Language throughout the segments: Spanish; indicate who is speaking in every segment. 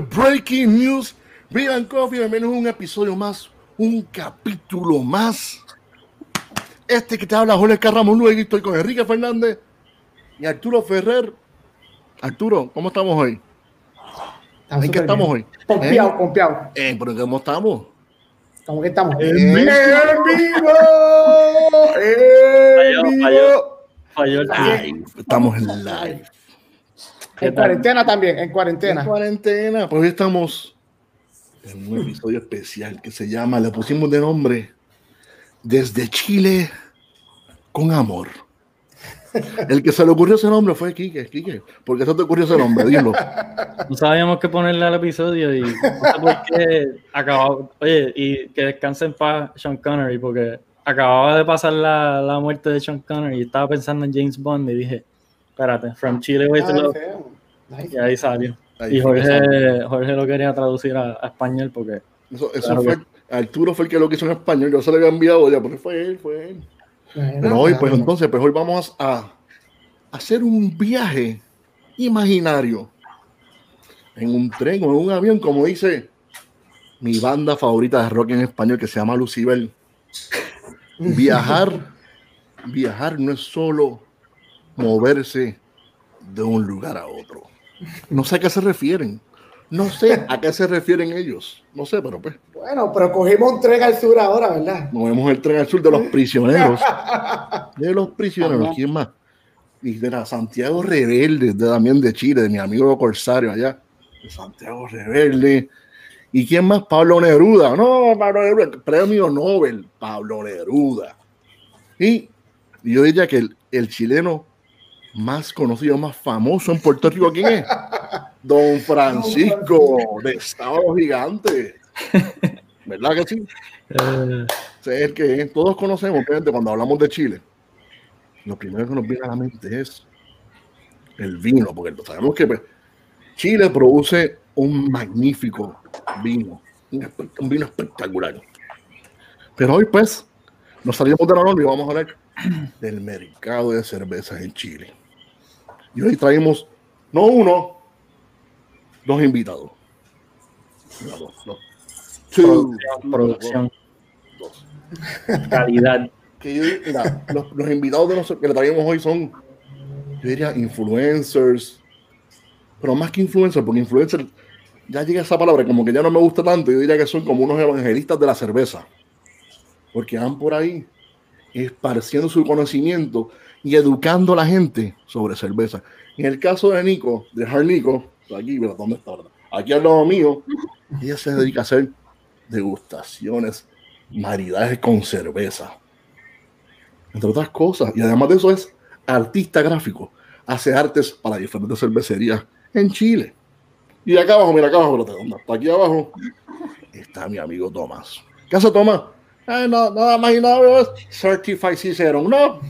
Speaker 1: Breaking News. Vivan Coffee, bienvenidos a un episodio más, un capítulo más. Este que te habla Jorge Carramos Luego estoy con Enrique Fernández y Arturo Ferrer. Arturo, ¿cómo estamos hoy? ¿En qué estamos hoy?
Speaker 2: Confiado,
Speaker 1: ¿Eh?
Speaker 2: confiado.
Speaker 1: Eh, ¿Pero cómo estamos?
Speaker 2: ¿Cómo que estamos?
Speaker 1: Eh,
Speaker 2: ¡En vivo!
Speaker 3: Falló,
Speaker 2: ¡En
Speaker 3: falló.
Speaker 2: vivo!
Speaker 3: Falló el
Speaker 1: Live, estamos en live.
Speaker 3: ¿Qué
Speaker 2: En cuarentena también, en
Speaker 1: En
Speaker 2: cuarentena.
Speaker 1: cuarentena, pues hoy estamos en un episodio especial que se llama, le pusimos de nombre, Desde Chile con Amor. El que se le ocurrió ese nombre fue Quique, Quique. ¿Por qué se te ocurrió ese nombre? Dilo.
Speaker 3: No sabíamos qué ponerle al episodio y no sé por qué acababa. Oye, y que descanse en paz Sean Connery, porque acababa de pasar la, la muerte de Sean Connery y estaba pensando en James Bond y dije, espérate, From Chile Way to Love, y ahí salió.
Speaker 1: Ahí
Speaker 3: Y. Jorge, Jorge lo quería traducir a, a español porque
Speaker 1: Eso, eso
Speaker 3: Claro
Speaker 1: fue, Arturo fue el que lo quiso en español, yo se lo había enviado ya, porque fue él, fue él.
Speaker 2: bueno,
Speaker 1: Pero hoy, pues entonces, pues hoy vamos a hacer un viaje imaginario en un tren o en un avión, como dice mi banda favorita de rock en español que se llama Lucibel. Viajar, viajar no es solo moverse de un lugar a otro. No sé a qué se refieren. No sé a qué se refieren ellos. No sé, pero pues
Speaker 2: Bueno, pero cogimos un tren al sur ahora, ¿verdad?
Speaker 1: movemos el tren al sur de los prisioneros. De los prisioneros, ¿quién más? Y de la Santiago Rebelde, de, también de Chile, de mi amigo Corsario allá, de Santiago Rebelde. ¿Y quién más? Pablo Neruda. No, Pablo Neruda, premio Nobel, Pablo Neruda. Y yo diría que el, el chileno más conocido, más famoso en Puerto Rico, ¿quién es? Don Francisco, de Estado Gigante. ¿Verdad que sí? es el que todos conocemos, obviamente, cuando hablamos de Chile. Lo primero que nos viene a la mente es el vino, porque sabemos que pues, Chile produce un magnífico vino, un vino espectacular. Pero hoy, pues, nos salimos de la norma y vamos a hablar del mercado de cervezas en Chile. Y hoy traemos, no uno, dos invitados. Mira, dos, dos. Two.
Speaker 3: producción, producción,
Speaker 1: Dos.
Speaker 3: calidad.
Speaker 1: que yo, mira, los, los invitados de nosotros que le traemos hoy son, yo diría, influencers, pero más que influencers, porque influencer, ya llega esa palabra, como que ya no me gusta tanto, yo diría que son como unos evangelistas de la cerveza, porque van por ahí esparciendo su conocimiento y educando a la gente sobre cerveza. En el caso de Nico, de Hard Nico, aquí, mira, ¿dónde está? Aquí al lado mío, ella se dedica a hacer degustaciones, maridajes con cerveza entre otras cosas. Y además de eso es artista gráfico. Hace artes para diferentes cervecerías en Chile. Y acá abajo, mira acá abajo, espérate, ¿dónde está? aquí abajo está mi amigo Tomás. ¿Qué hace Tomás? Eh, no, nada más y nada menos, Certified Cicerón. No,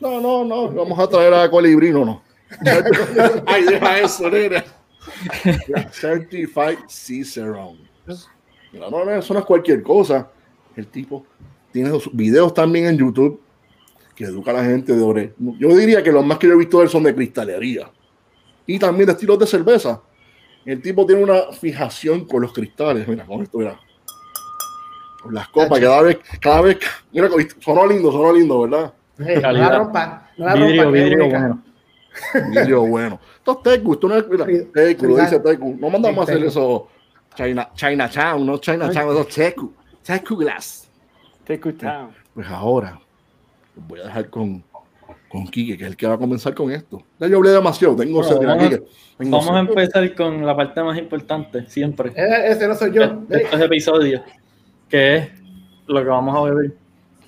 Speaker 1: no, no, no, vamos a traer a Colibrino, no. Ay, deja eso, nena. Certified Cicerón. Mira, no, no, eso no es cualquier cosa. El tipo tiene sus videos también en YouTube que educa a la gente de ore. Yo diría que los más que yo he visto de él son de cristalería y también de estilos de cerveza. El tipo tiene una fijación con los cristales. Mira, con esto, mira. Con las copas, cada vez, cada vez. Mira, sonó lindo, sonó lindo, ¿verdad?
Speaker 2: No la rompa. No la
Speaker 3: Vidrio,
Speaker 2: rompa,
Speaker 3: bueno.
Speaker 1: Vidrio bueno. Tecu, no Tecu, lo
Speaker 2: frijal.
Speaker 1: dice Tecu. No mandamos a hacer
Speaker 2: Tecu.
Speaker 1: eso. China, Chinatown, no Chinatown, eso es Tecu. Tecu Glass. Pues ahora voy a dejar con, con Quique, que es el que va a comenzar con esto. Ya yo hablé demasiado, tengo
Speaker 3: Bueno,
Speaker 1: sed, mira,
Speaker 3: vamos-
Speaker 1: Quique, tengo
Speaker 3: Vamos a empezar con la parte más importante, siempre.
Speaker 2: Eh, Ese no soy yo.
Speaker 3: estos episodios, que es lo que vamos a beber.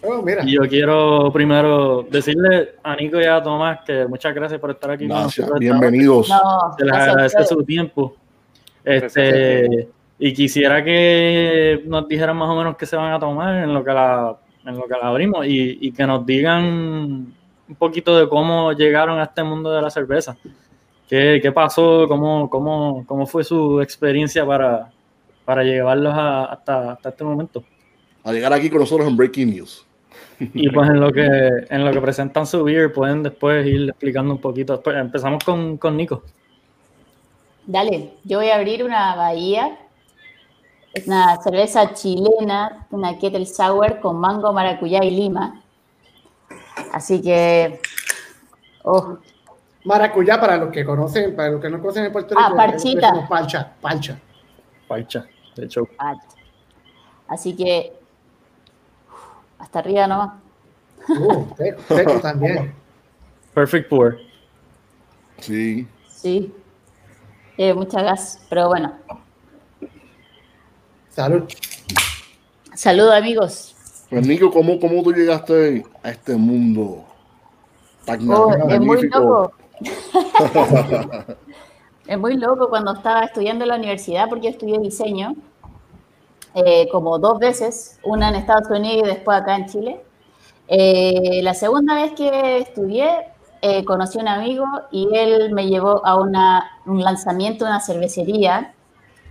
Speaker 2: Oh, mira.
Speaker 3: Y yo quiero primero decirle a Nico y a Tomás que muchas gracias por estar aquí
Speaker 1: Gracias,
Speaker 3: con nosotros.
Speaker 1: bienvenidos.
Speaker 4: No,
Speaker 3: Se les agradece su tiempo. Este, y quisiera que nos dijeran más o menos qué se van a tomar en lo que la, en lo que la abrimos y, y que nos digan un poquito de cómo llegaron a este mundo de la cerveza. ¿Qué, qué pasó? ¿Cómo, cómo, ¿Cómo fue su experiencia para, para llevarlos a- hasta, hasta este momento?
Speaker 1: A llegar aquí con nosotros en Breaking News.
Speaker 3: Y pues en lo que, en lo que presentan su beer pueden después ir explicando un poquito. Después, empezamos con, con Nico.
Speaker 4: Dale, yo voy a abrir una bahía, una cerveza chilena, una Kettle Sour con mango, maracuyá y lima. Así que, oh,
Speaker 2: Maracuyá, para los que conocen, para los que no conocen en Puerto Rico.
Speaker 4: Ah, parchita.
Speaker 2: es como Palcha,
Speaker 3: de hecho.
Speaker 4: así que, hasta arriba nomás.
Speaker 2: Uh, teco también.
Speaker 3: Perfect pour.
Speaker 1: Sí.
Speaker 4: Sí. Eh, mucha gas, pero bueno.
Speaker 2: Salud.
Speaker 4: Saludos amigos.
Speaker 1: Pues Nico, ¿cómo, ¿cómo tú llegaste a este mundo tan
Speaker 4: Oh, es muy loco. es muy loco cuando estaba estudiando en la universidad, porque yo estudié diseño eh, como dos veces, una en Estados Unidos y después acá en Chile. Eh, la segunda vez que estudié, eh, conocí a un amigo y él me llevó a una, un lanzamiento de una cervecería,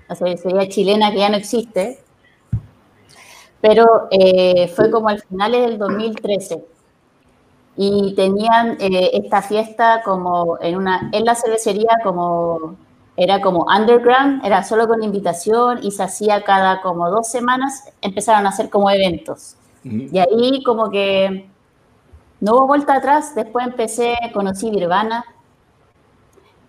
Speaker 4: la cervecería chilena que ya no existe, pero fue como al finales del 2013 y tenían esta fiesta como en una en la cervecería como era como underground, era solo con invitación y se hacía cada como dos semanas, empezaron a hacer como eventos. Y ahí como que no hubo vuelta atrás, después empecé, conocí Nirvana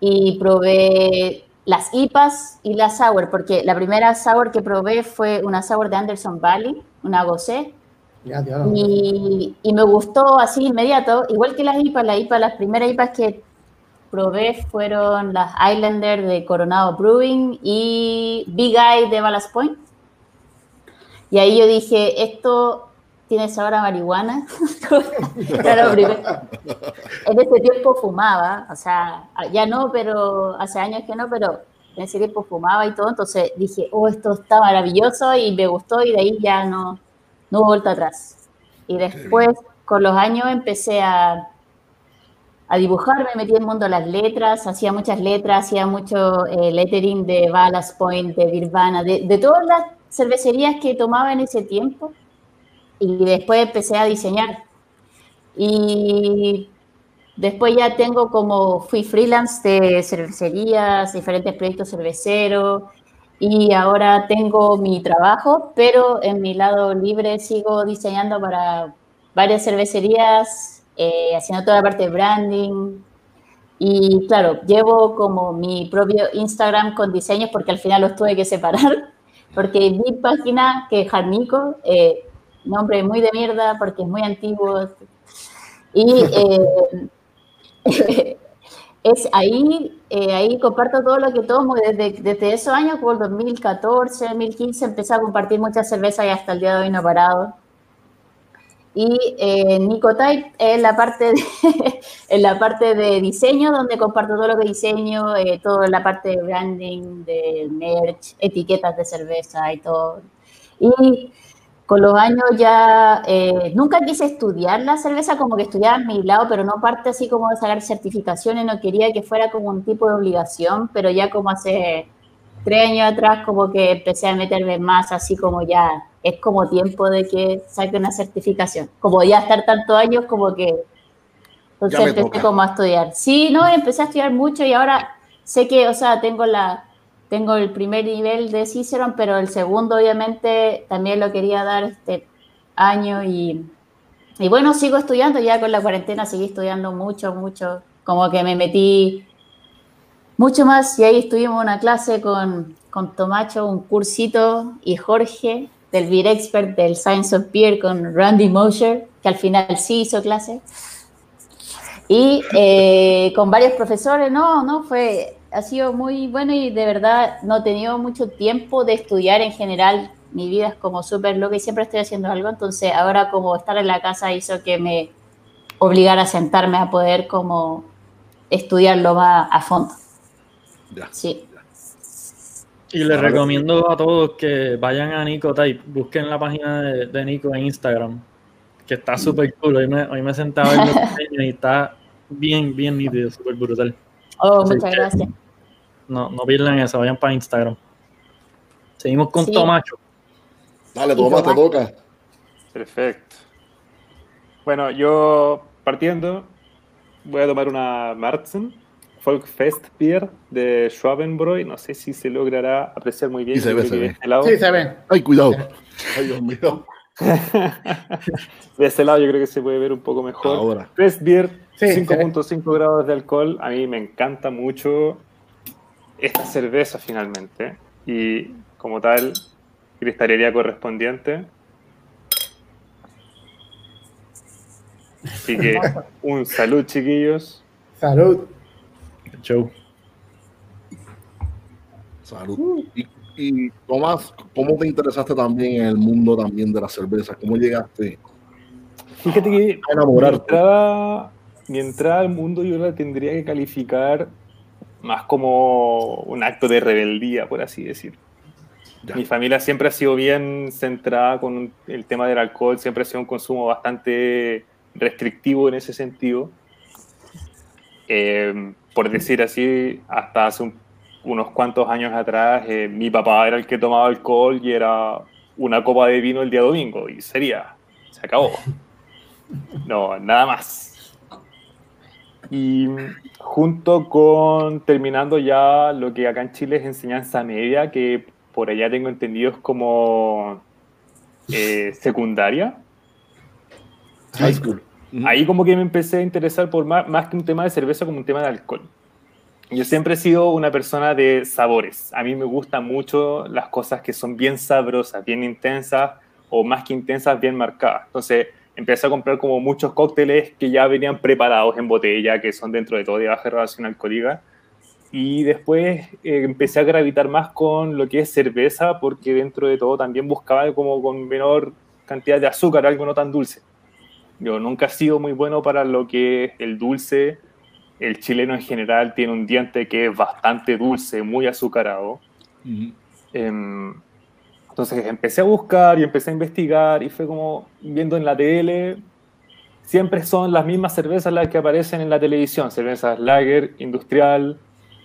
Speaker 4: y probé las IPAs y la sour, porque la primera sour que probé fue una sour de Anderson Valley, una gocé, y, y me gustó así inmediato, igual que las IPAs, las IPAs, las primeras IPAs que probé fueron las Islander de Coronado Brewing y Big Eye de Ballast Point. Y ahí yo dije, esto tiene sabor a marihuana. En ese tiempo fumaba, o sea, ya no, pero hace años que no, pero en ese tiempo fumaba y todo, entonces dije, oh, esto está maravilloso y me gustó y de ahí ya no, no hubo vuelta atrás. Y después, con los años, empecé a, a dibujar, me metí en el mundo de las letras, hacía muchas letras, hacía mucho eh, lettering de Ballast Point, de Birvana, de, de todas las cervecerías que tomaba en ese tiempo. Y después empecé a diseñar. Y después ya tengo como, fui freelance de cervecerías, diferentes proyectos cerveceros. Y ahora tengo mi trabajo, pero en mi lado libre sigo diseñando para varias cervecerías, eh, haciendo toda la parte de branding. Y claro, llevo como mi propio Instagram con diseños porque al final los tuve que separar. Porque mi página, que es Jarnico, eh, nombre muy de mierda porque es muy antiguo. Y eh, es ahí, eh, ahí comparto todo lo que tomo desde, desde esos años, por 2014, 2015, empecé a compartir muchas cervezas y hasta el día de hoy no he parado. Y eh, Nicotype es la parte de, en la parte de diseño, donde comparto todo lo que diseño, eh, toda la parte de branding, de merch, etiquetas de cerveza y todo. Y con los años ya, eh, nunca quise estudiar la cerveza, como que estudiaba a mi lado, pero no parte así como de sacar certificaciones, no quería que fuera como un tipo de obligación, pero ya como hace tres años atrás como que empecé a meterme más así como ya, es como tiempo de que saque una certificación, como ya estar tantos años como que, entonces empecé
Speaker 1: toca.
Speaker 4: como a estudiar. Sí, no, empecé a estudiar mucho y ahora sé que, o sea, tengo la, tengo el primer nivel de Cicerón, pero el segundo obviamente también lo quería dar este año y, y bueno, sigo estudiando, ya con la cuarentena seguí estudiando mucho, mucho, como que me metí mucho más y ahí estuvimos una clase con, con Tomacho, un cursito y Jorge del Beer Expert del Science of Beer con Randy Mosher, que al final sí hizo clase. Y eh, con varios profesores, no, no, fue, ha sido muy bueno y de verdad no he tenido mucho tiempo de estudiar en general. Mi vida es como súper loca y siempre estoy haciendo algo, entonces ahora como estar en la casa hizo que me obligara a sentarme a poder como estudiarlo más a fondo.
Speaker 1: Ya.
Speaker 4: Sí.
Speaker 3: Y les
Speaker 1: Claro.
Speaker 3: recomiendo a todos que vayan a Nico Type, busquen la página de, de Nico en Instagram, que está súper cool. Hoy me, hoy me senté a ver los y está bien, bien nítido, súper brutal.
Speaker 4: Oh, muchas gracias.
Speaker 3: No, no pierdan eso, vayan para Instagram. Seguimos con
Speaker 4: Sí.
Speaker 3: Tomacho.
Speaker 1: Dale, toma, te
Speaker 4: Tomás.
Speaker 1: toca.
Speaker 5: Perfecto. Bueno, yo partiendo voy a tomar una Martzen Folkfest Beer de Schwabenbräu. No sé si se logrará apreciar muy bien.
Speaker 1: Y se ve, se ve.
Speaker 5: este lado-
Speaker 2: Sí, se ven.
Speaker 1: Ay, cuidado. Ay, Dios mío.
Speaker 5: de ese lado yo creo que se puede ver un poco mejor.
Speaker 1: Ahora.
Speaker 5: Fest Beer,
Speaker 2: Sí,
Speaker 5: 5.5 grados de alcohol. A mí me encanta mucho esta cerveza finalmente. Y como tal, cristalería correspondiente. Así que un salud, chiquillos.
Speaker 2: Salud.
Speaker 3: Show.
Speaker 1: Salud. Y, y Tomás, ¿cómo te interesaste también en el mundo también de la cerveza? ¿Cómo llegaste
Speaker 5: Fíjate que
Speaker 1: a
Speaker 5: mi entrada, mi entrada al mundo yo la tendría que calificar más como un acto de rebeldía, por así decir.
Speaker 1: Ya.
Speaker 5: Mi familia siempre ha sido bien centrada con el tema del alcohol, siempre ha sido un consumo bastante restrictivo en ese sentido. Eh, por decir así, hasta hace un- unos cuantos años atrás, eh, mi papá era el que tomaba alcohol y era una copa de vino el día domingo y sería, se acabó. No, nada más. Y junto con terminando ya lo que acá en Chile es enseñanza media, que por allá tengo entendido es como eh, secundaria.
Speaker 1: High school.
Speaker 5: Ahí como que me empecé a interesar por más, más que un tema de cerveza, como un tema de alcohol. Yo siempre he sido una persona de sabores. A mí me gustan mucho las cosas que son bien sabrosas, bien intensas o más que intensas, bien marcadas. Entonces empecé a comprar como muchos cócteles que ya venían preparados en botella, que son dentro de todo de baja graduación alcohólica. Y después eh, empecé a gravitar más con lo que es cerveza, porque dentro de todo también buscaba como con menor cantidad de azúcar, algo no tan dulce. Yo nunca he sido muy bueno para lo que es el dulce. El chileno en general tiene un diente que es bastante dulce, muy azucarado. Em, entonces empecé a buscar y empecé a investigar y fue como viendo en la tele, siempre son las mismas cervezas las que aparecen en la televisión, cervezas lager, industrial,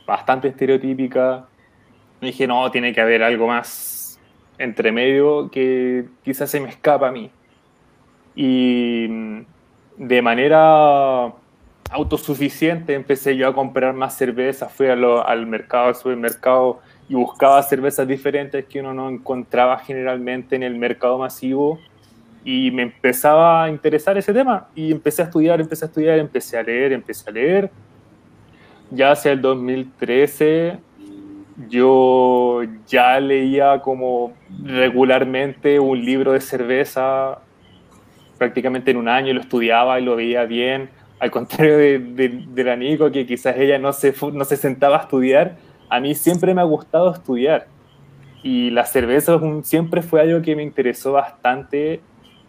Speaker 5: bastante estereotípica. Y dije, no, tiene que haber algo más entre medio que quizás se me escapa a mí. Y mm, de manera autosuficiente empecé yo a comprar más cervezas, fui a lo- al mercado, al supermercado y buscaba cervezas diferentes que uno no encontraba generalmente en el mercado masivo y me empezaba a interesar ese tema y empecé a estudiar, empecé a estudiar, empecé a leer, empecé a leer. Ya hacia el 2013 yo ya leía como regularmente un libro de cerveza prácticamente en un año, lo estudiaba y lo veía bien, al contrario de, de, de la Nico, que quizás ella no se, no se sentaba a estudiar, a mí siempre me ha gustado estudiar. Y la cerveza siempre fue algo que me interesó bastante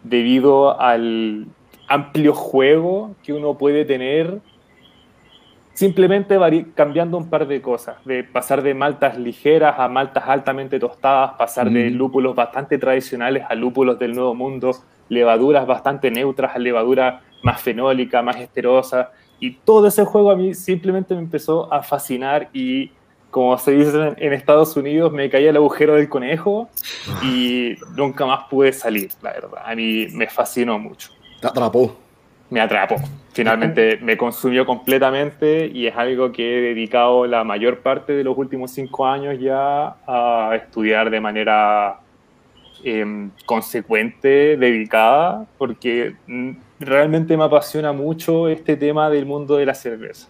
Speaker 5: debido al amplio juego que uno puede tener simplemente cambiando un par de cosas, de pasar de maltas ligeras a maltas altamente tostadas, pasar de lúpulos bastante tradicionales a lúpulos del nuevo mundo, levaduras bastante neutras a levaduras más fenólicas, más esterosas, y todo ese juego a mí simplemente me empezó a fascinar y como se dice en- Estados Unidos, me caía el agujero del conejo y nunca más pude salir, la verdad. A mí me fascinó mucho
Speaker 1: Te atrapó.
Speaker 5: me atrapó. Finalmente me consumió completamente y es algo que he dedicado la mayor parte de los últimos cinco años ya a estudiar de manera em, consecuente, dedicada, porque mm, realmente me apasiona mucho este tema del mundo de la cerveza.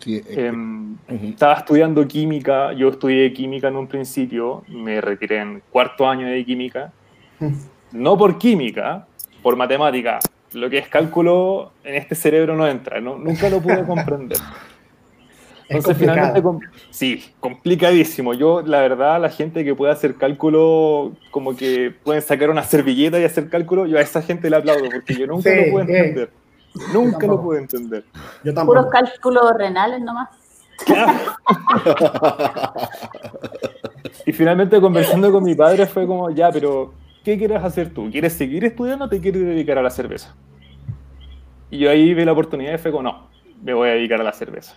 Speaker 1: Sí, es que-
Speaker 5: Em,
Speaker 1: ujú.
Speaker 5: estaba estudiando química, yo estudié química en un principio, me retiré en cuarto año de química, no por química, por matemática. Lo que es cálculo en este cerebro no entra, no- nunca lo pude comprender.
Speaker 2: Es
Speaker 5: Entonces finalmente, com- sí, complicadísimo. Yo, la verdad, la gente que puede hacer cálculo, como que pueden sacar una servilleta y hacer cálculo, yo a esa gente le aplaudo, porque yo nunca
Speaker 2: Sí,
Speaker 5: lo pude
Speaker 2: sí.
Speaker 5: entender. Nunca lo pude entender.
Speaker 2: Yo
Speaker 4: Puros cálculos renales nomás.
Speaker 5: Y finalmente conversando con mi padre fue como, ya, pero ¿qué quieres hacer tú? ¿Quieres seguir estudiando o te quieres dedicar a la cerveza? Y yo ahí vi la oportunidad y fue como, no, me voy a dedicar a la cerveza.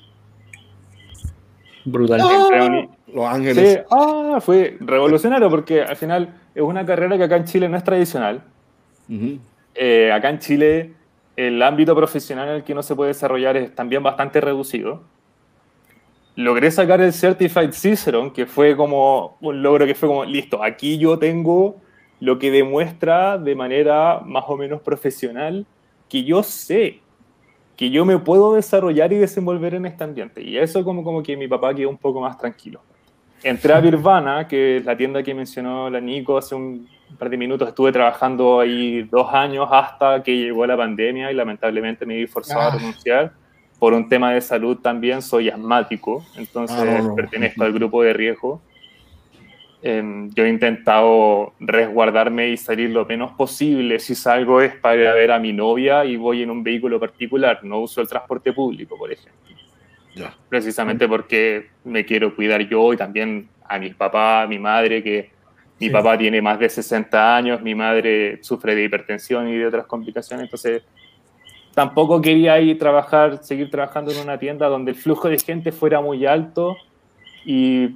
Speaker 3: Brutal.
Speaker 5: Entré a uni-
Speaker 1: Los Ángeles.
Speaker 5: Sí, ah, fue revolucionario porque al final es una carrera que acá en Chile no es tradicional. Eh, acá en Chile el ámbito profesional en el que uno se puede desarrollar es también bastante reducido. logré sacar el Certified Cicerone, que fue como un logro que fue como, listo, aquí yo tengo lo que demuestra de manera más o menos profesional que yo sé que yo me puedo desarrollar y desenvolver en este ambiente. Y eso como, como que mi papá quedó un poco más tranquilo. Entré a Birvana, que es la tienda que mencionó la Nico hace un par de minutos. Estuve trabajando ahí dos años hasta que llegó la pandemia y lamentablemente me vi forzado a
Speaker 2: Ah.
Speaker 5: renunciar. Por un tema de salud también soy asmático, entonces
Speaker 1: Ah, no, no.
Speaker 5: pertenezco al grupo de riesgo. Em, yo he intentado resguardarme y salir lo menos posible. Si salgo es para a ver a mi novia y voy en un vehículo particular. No uso el transporte público, por ejemplo. Precisamente porque me quiero cuidar yo y también a mi papá, a mi madre, que mi
Speaker 2: Sí.
Speaker 5: papá tiene más de 60 años, mi madre sufre de hipertensión y de otras complicaciones. Entonces, tampoco quería ir trabajar, seguir trabajando en una tienda donde el flujo de gente fuera muy alto y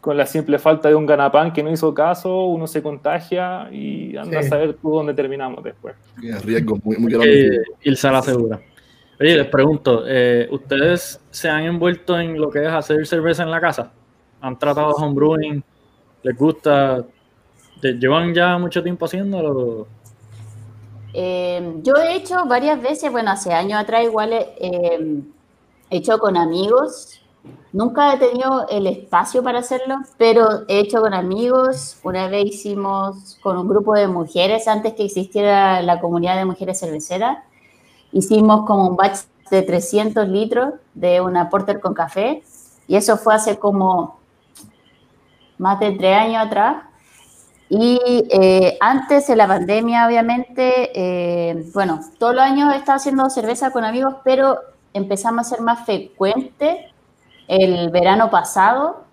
Speaker 5: con la simple falta de un ganapán que no hizo caso, uno se contagia y anda
Speaker 2: Sí.
Speaker 5: a saber tú dónde terminamos después.
Speaker 1: Tiene riesgo muy, muy
Speaker 3: Eh,
Speaker 1: grande.
Speaker 3: a la segura. Oye, les pregunto, eh, ¿ustedes se han envuelto en lo que es hacer cerveza en la casa? ¿Han tratado homebrewing? ¿Les gusta? ¿Te- ¿Llevan ya mucho tiempo haciéndolo?
Speaker 4: Eh, yo he hecho varias veces, bueno, hace años atrás igual eh, eh, he hecho con amigos. Nunca he tenido el espacio para hacerlo, pero he hecho con amigos. Una vez hicimos con un grupo de mujeres, antes que existiera la comunidad de mujeres cerveceras, hicimos como un batch de 300 litros de una porter con café, y eso fue hace como más de tres años atrás. Y eh, antes de la pandemia, obviamente, eh, bueno, todos los años he estado haciendo cerveza con amigos, pero empezamos a ser más frecuente el verano pasado.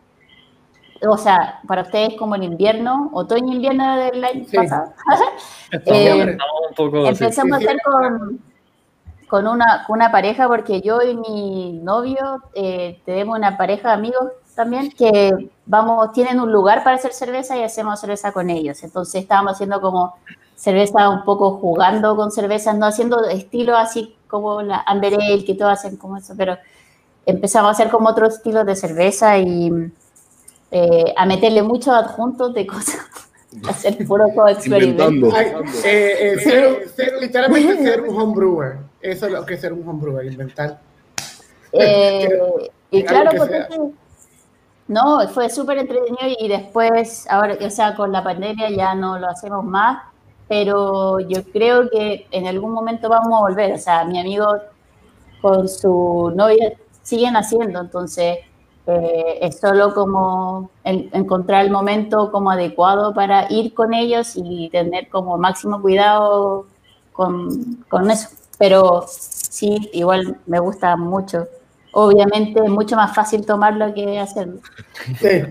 Speaker 4: O sea, para ustedes como el invierno, otoño-invierno del año
Speaker 2: Sí.
Speaker 4: pasado. Eh,
Speaker 3: estamos un poco así.
Speaker 4: Empezamos a hacer con, con, una, con una pareja, porque yo y mi novio eh, tenemos una pareja de amigos también que vamos, tienen un lugar para hacer cerveza y hacemos cerveza con ellos. Entonces estábamos haciendo como cerveza un poco jugando con cervezas, no haciendo estilo así como la Amber Ale, que todos hacen como eso, pero empezamos a hacer como otro estilo de cerveza y eh, a meterle muchos adjuntos de cosas, a hacer puro experimento.
Speaker 2: Eh, eh, ser- ser- literalmente ser un homebrewer. Eso es lo que es ser un homebrewer, inventar.
Speaker 4: Eh, y
Speaker 2: Algo
Speaker 4: claro,
Speaker 2: que
Speaker 4: porque no, fue súper entretenido y después, ahora, o sea, con la pandemia ya no lo hacemos más, pero yo creo que en algún momento vamos a volver. O sea, mi amigo con su novia siguen haciendo, entonces eh, es solo como en- encontrar el momento como adecuado para ir con ellos y tener como máximo cuidado con, con eso. Pero sí, igual me gusta mucho. Obviamente es mucho más fácil tomarlo que hacerlo.
Speaker 2: Sí.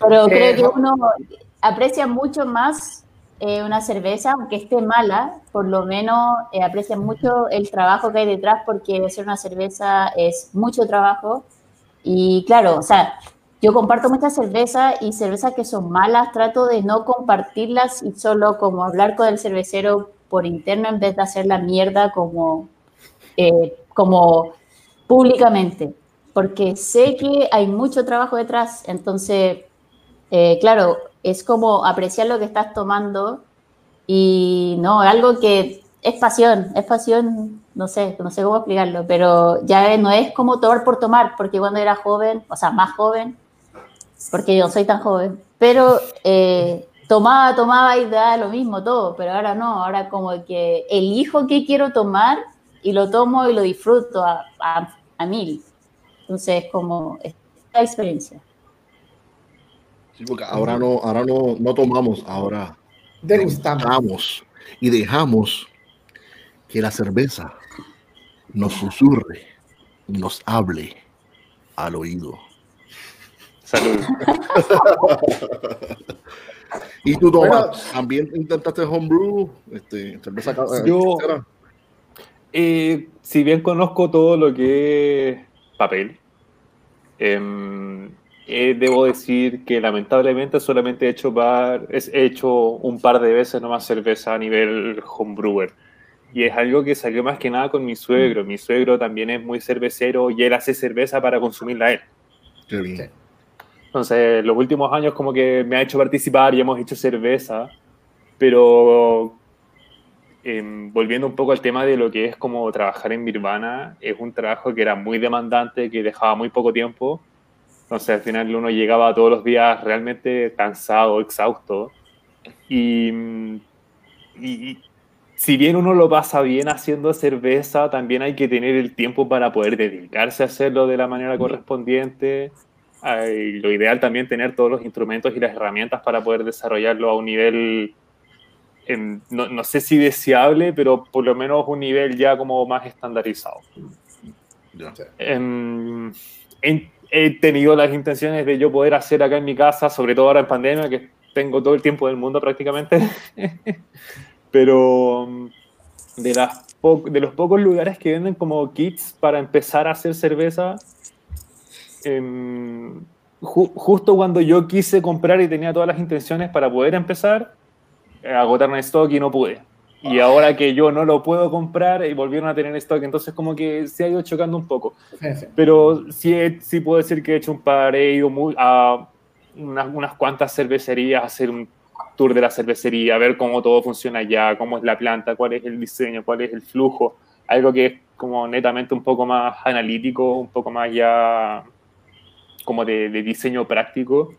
Speaker 4: Pero
Speaker 2: Eh,
Speaker 4: creo que
Speaker 2: no.
Speaker 4: uno aprecia mucho más eh, una cerveza, aunque esté mala, por lo menos eh, aprecia mucho el trabajo que hay detrás, porque hacer una cerveza es mucho trabajo. Y claro, o sea, yo comparto muchas cervezas y cervezas que son malas, trato de no compartirlas y solo como hablar con el cervecero por interno en vez de hacer la mierda como, eh, como públicamente, porque sé que hay mucho trabajo detrás, entonces, eh, claro, es como apreciar lo que estás tomando y no, algo que es pasión, es pasión, no sé, no sé cómo explicarlo, pero ya no es como tomar por tomar, porque cuando era joven, o sea, más joven, porque yo soy tan joven, pero eh, tomaba, tomaba y da lo mismo todo, pero ahora no, ahora como que elijo qué quiero tomar y lo tomo y lo disfruto a, a, a mil. Entonces, como esta experiencia.
Speaker 1: Sí, porque ahora no, ahora no, no tomamos, ahora
Speaker 2: Degustamos.
Speaker 1: degustamos y dejamos que la cerveza nos susurre, nos hable al oído.
Speaker 5: Salud.
Speaker 1: ¿Y tú, Tomás,
Speaker 2: Bueno.
Speaker 1: también intentaste homebrew? Este, cerveza ca-
Speaker 5: Yo-? Eh, si bien conozco todo lo que es papel, em, eh, debo decir que lamentablemente solamente he hecho, es- he hecho un par de veces nomás cerveza a nivel homebrewer. Y es algo que salió más que nada con mi suegro. Mi suegro también es muy cervecero y él hace cerveza para consumirla él.
Speaker 1: Qué bien.
Speaker 2: Sí.
Speaker 5: Entonces, los últimos años como que me ha hecho participar y hemos hecho cerveza, pero em, volviendo un poco al tema de lo que es como trabajar en Nirvana, es un trabajo que era muy demandante, que dejaba muy poco tiempo. Entonces, al final uno llegaba todos los días realmente cansado, exhausto. Y, mm, y- y si bien uno lo pasa bien haciendo cerveza, también hay que tener el tiempo para poder dedicarse a hacerlo de la manera correspondiente. Ay, lo ideal también tener todos los instrumentos y las herramientas para poder desarrollarlo a un nivel, em, no, no sé si deseable, pero por lo menos un nivel ya como más estandarizado.
Speaker 1: Ya.
Speaker 5: Em, he, he tenido las intenciones de yo poder hacer acá en mi casa, sobre todo ahora en pandemia, que tengo todo el tiempo del mundo prácticamente. Pero mm, de, las de los pocos lugares que venden como kits para empezar a hacer cerveza, em, ju- justo cuando yo quise comprar y tenía todas las intenciones para poder empezar, eh, agotaron stock y no pude. Y ahora que yo no lo puedo comprar y volvieron a tener stock, entonces como que se ha ido chocando un poco.
Speaker 2: Sí, sí.
Speaker 5: Pero sí, sí puedo decir que he hecho un par, he ido muy- a unas, unas cuantas cervecerías a hacer un tour de la cervecería, a ver cómo todo funciona allá, cómo es la planta, cuál es el diseño, cuál es el flujo, algo que es como netamente un poco más analítico, un poco más ya como de, de diseño práctico,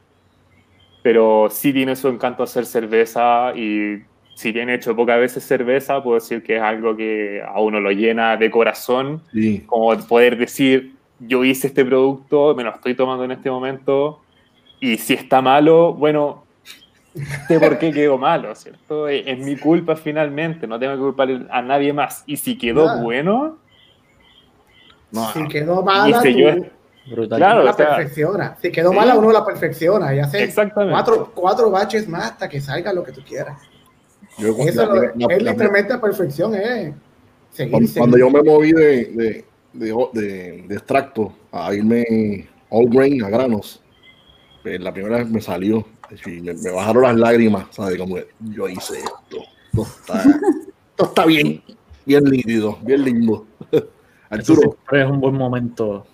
Speaker 5: pero sí tiene su encanto hacer cerveza y si bien he hecho pocas veces cerveza, puedo decir que es algo que a uno lo llena de corazón
Speaker 1: Sí.
Speaker 5: como poder decir, yo hice este producto, me lo estoy tomando en este momento, y si está malo, bueno, sé por qué quedó malo, ¿cierto? Es, es mi culpa finalmente, no tengo que culpar a nadie más. Y si quedó
Speaker 2: Claro.
Speaker 5: bueno,
Speaker 1: No,
Speaker 2: Si quedó mala,
Speaker 5: Dice
Speaker 2: tú
Speaker 5: yo,
Speaker 3: Brutal.
Speaker 5: Claro,
Speaker 2: la
Speaker 5: o sea,
Speaker 2: perfecciona. Si quedó
Speaker 5: sí.
Speaker 2: mala, uno la perfecciona y hace
Speaker 5: Exactamente.
Speaker 2: cuatro, cuatro baches más hasta que salga lo que tú quieras.
Speaker 1: Yo cu-
Speaker 2: Eso
Speaker 1: la-
Speaker 2: lo-
Speaker 1: la- la-
Speaker 2: es
Speaker 1: la-
Speaker 2: literalmente perfección, eh. Seguir,
Speaker 1: cuando,
Speaker 2: seguir.
Speaker 1: cuando yo me moví de, de, de, de- de extracto a irme all grain a granos, pues, la primera vez me salió, y me, me bajaron las lágrimas, ¿sabes? Como que yo hice esto. Esto está, esto está bien, bien nítido, bien lindo. Arturo,
Speaker 3: es un buen momento.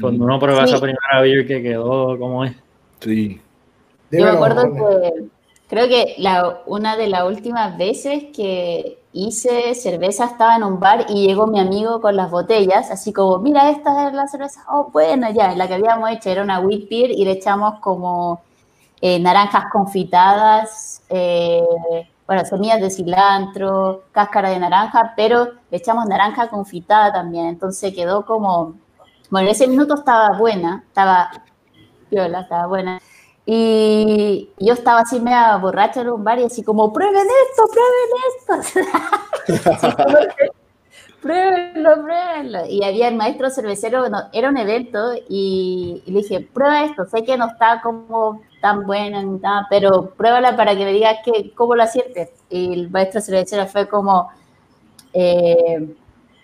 Speaker 3: Cuando uno prueba
Speaker 4: Sí.
Speaker 3: esa primera beer que quedó como es.
Speaker 1: sí,
Speaker 4: Yo me acuerdo que creo que la, una de las últimas veces que hice cerveza estaba en un bar y llegó mi amigo con las botellas, así como, mira, esta es la cerveza, oh, bueno, ya, la que habíamos hecho era una wheat beer y le echamos como eh, naranjas confitadas, eh, bueno, semillas de cilantro, cáscara de naranja, pero le echamos naranja confitada también, entonces quedó como, bueno, en ese minuto estaba buena, estaba viola, estaba buena. Y yo estaba así media borracha en un bar y así como, prueben esto, prueben esto. Así pruébenlo, pruébenlo. Y había el maestro cervecero, no, era un evento y, y le dije, prueba esto, sé que no está como tan buena, ni nada, pero pruébala para que me digas que, cómo la sientes. Y el maestro cervecero fue como, eh,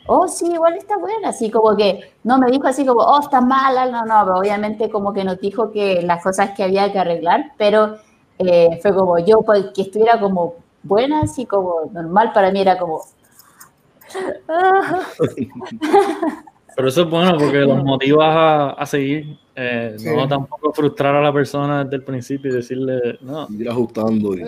Speaker 4: oh, sí, igual está buena, así como que no me dijo así como, oh, está mala, no, no, pero obviamente como que nos dijo que las cosas que había que arreglar, pero eh, fue como yo, pues, que estuviera como buena, así como normal, para mí era como...
Speaker 3: Pero eso es bueno porque los motivas a, a seguir. Eh,
Speaker 2: Sí.
Speaker 3: No tampoco frustrar a la persona desde el principio y decirle, no,
Speaker 1: ir ajustando y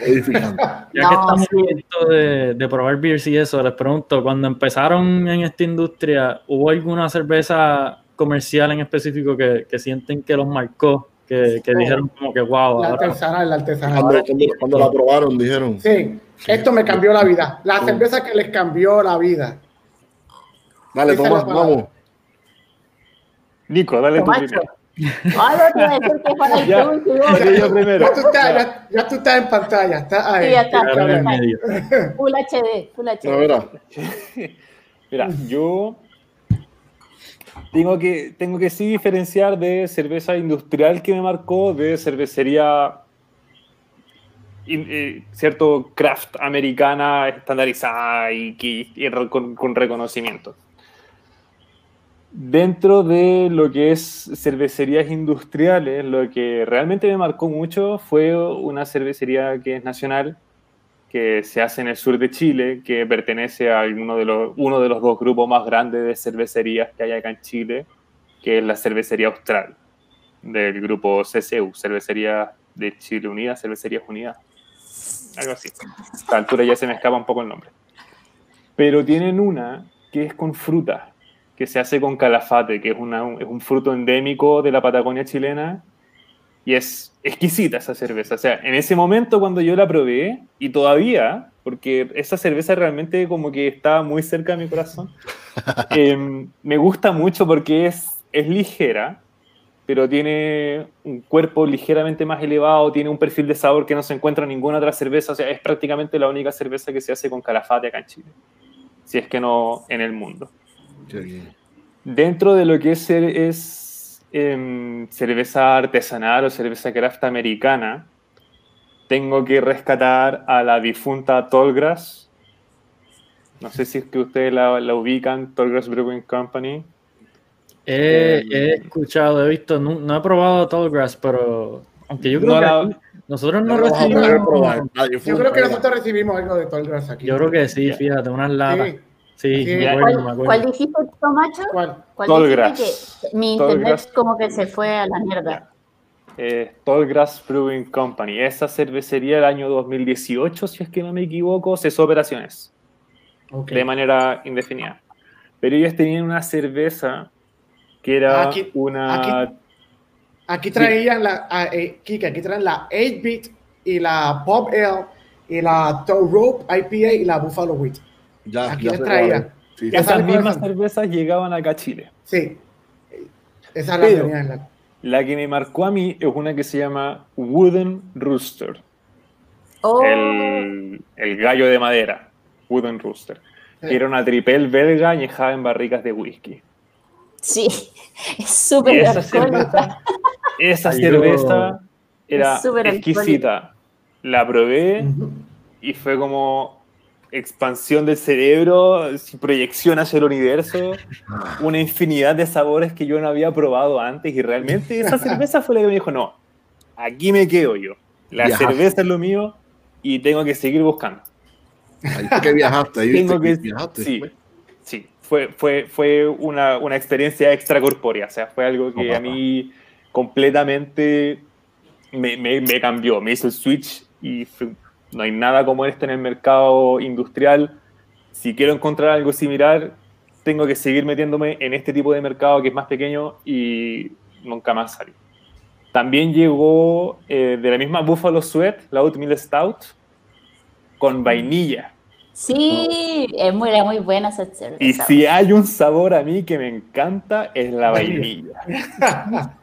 Speaker 1: edificando.
Speaker 3: Ya que estamos
Speaker 4: sí.
Speaker 3: de, de probar beers y eso, les pregunto, cuando empezaron en esta industria, ¿hubo alguna cerveza comercial en específico que, que sienten que los marcó? Que, que dijeron como que, wow,
Speaker 2: La
Speaker 3: ahora
Speaker 2: artesanal, la artesanal.
Speaker 1: Cuando, cuando, cuando la probaron, dijeron,
Speaker 2: Sí, esto me cambió la vida. La cerveza que les cambió la vida.
Speaker 1: dale, Tomás, vamos.
Speaker 5: Nico, dale tu
Speaker 4: Tomacho.
Speaker 5: primero.
Speaker 4: No
Speaker 5: Ya. yo primero.
Speaker 2: Ya tú estás, ya, ya tú estás en pantalla. Está ahí.
Speaker 4: Sí, ya está.
Speaker 3: medio.
Speaker 4: Full HD, Full HD.
Speaker 1: Pero mira,
Speaker 5: Mira, yo tengo que, tengo que sí diferenciar de cerveza industrial que me marcó de cervecería, eh, cierto, craft americana estandarizada y, que, y con reconocimiento. Dentro de lo que es cervecerías industriales, lo que realmente me marcó mucho fue una cervecería que es nacional, que se hace en el sur de Chile, que pertenece a uno de los, uno de los dos grupos más grandes de cervecerías que hay acá en Chile, que es la cervecería austral. del grupo CCU, Cervecería de Chile Unida, Cervecerías Unidas. Algo así. A esta altura ya se me escapa un poco el nombre. Pero tienen una que es con fruta, que se hace con calafate, que es, una, un- es un fruto endémico de la Patagonia chilena. Y es exquisita esa cerveza. O sea, en ese momento cuando yo la probé, y todavía, porque esa cerveza realmente como que está muy cerca de mi corazón, em, me gusta mucho porque es, es ligera, pero tiene un cuerpo ligeramente más elevado, tiene un perfil de sabor que no se encuentra en ninguna otra cerveza, o sea, es prácticamente la única cerveza que se hace con calafate acá en Chile, si es que no en el mundo. Dentro de lo que es, em, cerveza artesanal o cerveza craft americana, tengo que rescatar a la difunta Tallgrass. No sé si es que ustedes la, la ubican, Tallgrass Brewing Company.
Speaker 3: He, he escuchado, he visto, no, no he probado Tallgrass, pero aunque yo creo
Speaker 5: No
Speaker 3: que
Speaker 5: la-
Speaker 3: aquí nosotros no recibimos.
Speaker 2: Yo creo que nosotros recibimos algo de Tallgrass aquí.
Speaker 3: Yo creo que sí, fíjate, unas latas.
Speaker 2: Sí.
Speaker 3: Sí,
Speaker 2: Sí.
Speaker 3: me acuerdo, me
Speaker 4: ¿Cuál, cuál dijiste, Tomacho?
Speaker 2: ¿Cuál?
Speaker 4: ¿Cuál
Speaker 5: Tallgrass.
Speaker 4: dijiste que mi internet como que se fue a la mierda?
Speaker 5: eh, Tallgrass Brewing Company. Esa cervecería del año 2018, si es que no me equivoco, cesó operaciones
Speaker 2: Ok.
Speaker 5: de manera indefinida. Pero ellos tenían una cerveza que era
Speaker 2: Aquí-
Speaker 5: una...
Speaker 2: aquí- Aquí traían la, ah, eh, Kike, aquí traen la 8-bit y la Pop Ale y la Tow Rope IPA y la Buffalo Wheat.
Speaker 1: Ya,
Speaker 2: Aquí
Speaker 1: ya
Speaker 2: les
Speaker 1: sé
Speaker 2: traía.
Speaker 1: cuál es. Sí,
Speaker 2: Ya
Speaker 5: Esas mismas
Speaker 2: son.
Speaker 5: cervezas llegaban acá a Chile.
Speaker 2: Sí. Esa la
Speaker 5: Pero-
Speaker 2: tenían. La,
Speaker 5: La que me marcó a mí es una que se llama Wooden Rooster,
Speaker 4: Oh,
Speaker 5: el, el gallo de madera, Wooden Rooster. que Era una tripel belga añejada en barricas de whisky.
Speaker 4: sí, es súper
Speaker 5: esa cerveza, esa
Speaker 3: Ay,
Speaker 5: cerveza era
Speaker 4: Es
Speaker 5: exquisita. La probé y fue como expansión del cerebro, proyección hacia el universo, una infinidad de sabores que yo no había probado antes y realmente esa cerveza fue la que me dijo, no, aquí me quedo yo. La
Speaker 1: Viajaste.
Speaker 5: cerveza es lo mío y tengo que seguir buscando.
Speaker 1: Ahí fue que viajaste. Ahí
Speaker 5: Tengo
Speaker 1: viste
Speaker 5: que,
Speaker 1: viajaste.
Speaker 5: sí, sí, fue, fue, fue una, una experiencia extracorpórea, o sea, fue algo que
Speaker 1: Oh,
Speaker 5: a mí completamente me, me, me cambió, me hizo el switch y fue- no hay nada como esto en el mercado industrial. Si quiero encontrar algo similar, tengo que seguir metiéndome en este tipo de mercado que es más pequeño y nunca más salí. También llegó eh, de la misma Buffalo Sweat, la Oatmeal Stout, con vainilla.
Speaker 4: Sí, es muy, era muy buena esa cerveza.
Speaker 5: Y si hay un sabor a mí que me encanta, es la vainilla.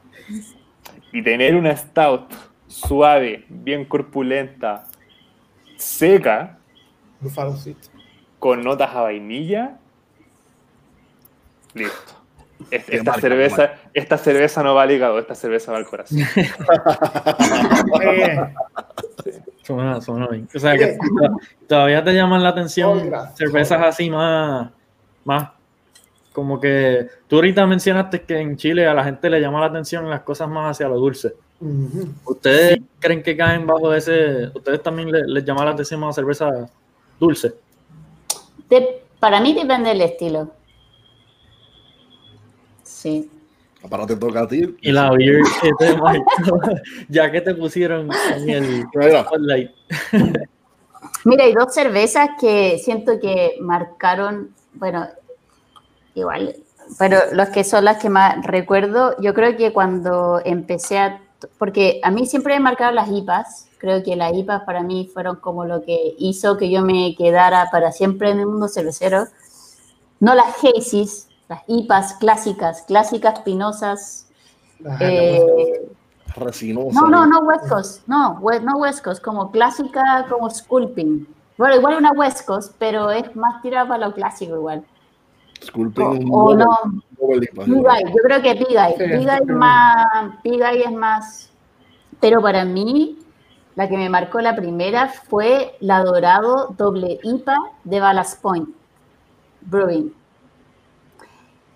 Speaker 5: y tener una stout suave, bien corpulenta, seca,
Speaker 2: Buffalo Sweet.
Speaker 5: con notas a vainilla, listo. Esta,
Speaker 1: marca,
Speaker 5: cerveza, esta cerveza no va al hígado, esta cerveza va al corazón.
Speaker 3: Suena, suena bien. O sea, que to- todavía te llaman la atención cervezas así más, más, como que tú ahorita mencionaste que en Chile a la gente le llama la atención las cosas más hacia lo dulce. ¿Ustedes creen que caen bajo ese, ustedes también le- les llama la atención cerveza dulce?
Speaker 4: De- para mí depende del estilo. Sí.
Speaker 1: Ahora te toca a ti.
Speaker 3: Y la beer que te ya que te pusieron en el spotlight.
Speaker 4: Mira, hay dos cervezas que siento que marcaron, bueno, igual, pero los que son las que más recuerdo, yo creo que cuando empecé a, porque a mí siempre me marcaron las IPAs, creo que las IPAs para mí fueron como lo que hizo que yo me quedara para siempre en el mundo cervecero, no las Hazy's, las IPAs clásicas, clásicas pinosas,
Speaker 2: Ajá,
Speaker 4: eh,
Speaker 1: resinosa.
Speaker 4: no, no, no Coast, no, no Coast, como clásica, como Sculpin. Bueno, igual una Coast, pero es más tirada para lo clásico igual.
Speaker 1: Sculpting
Speaker 4: o no, Pigay, yo creo que Pigay.
Speaker 2: Sí,
Speaker 4: Pigay más, Pigay es más, pero para mí, la que me marcó la primera fue la Dorado doble IPA de Ballast Point Brewing,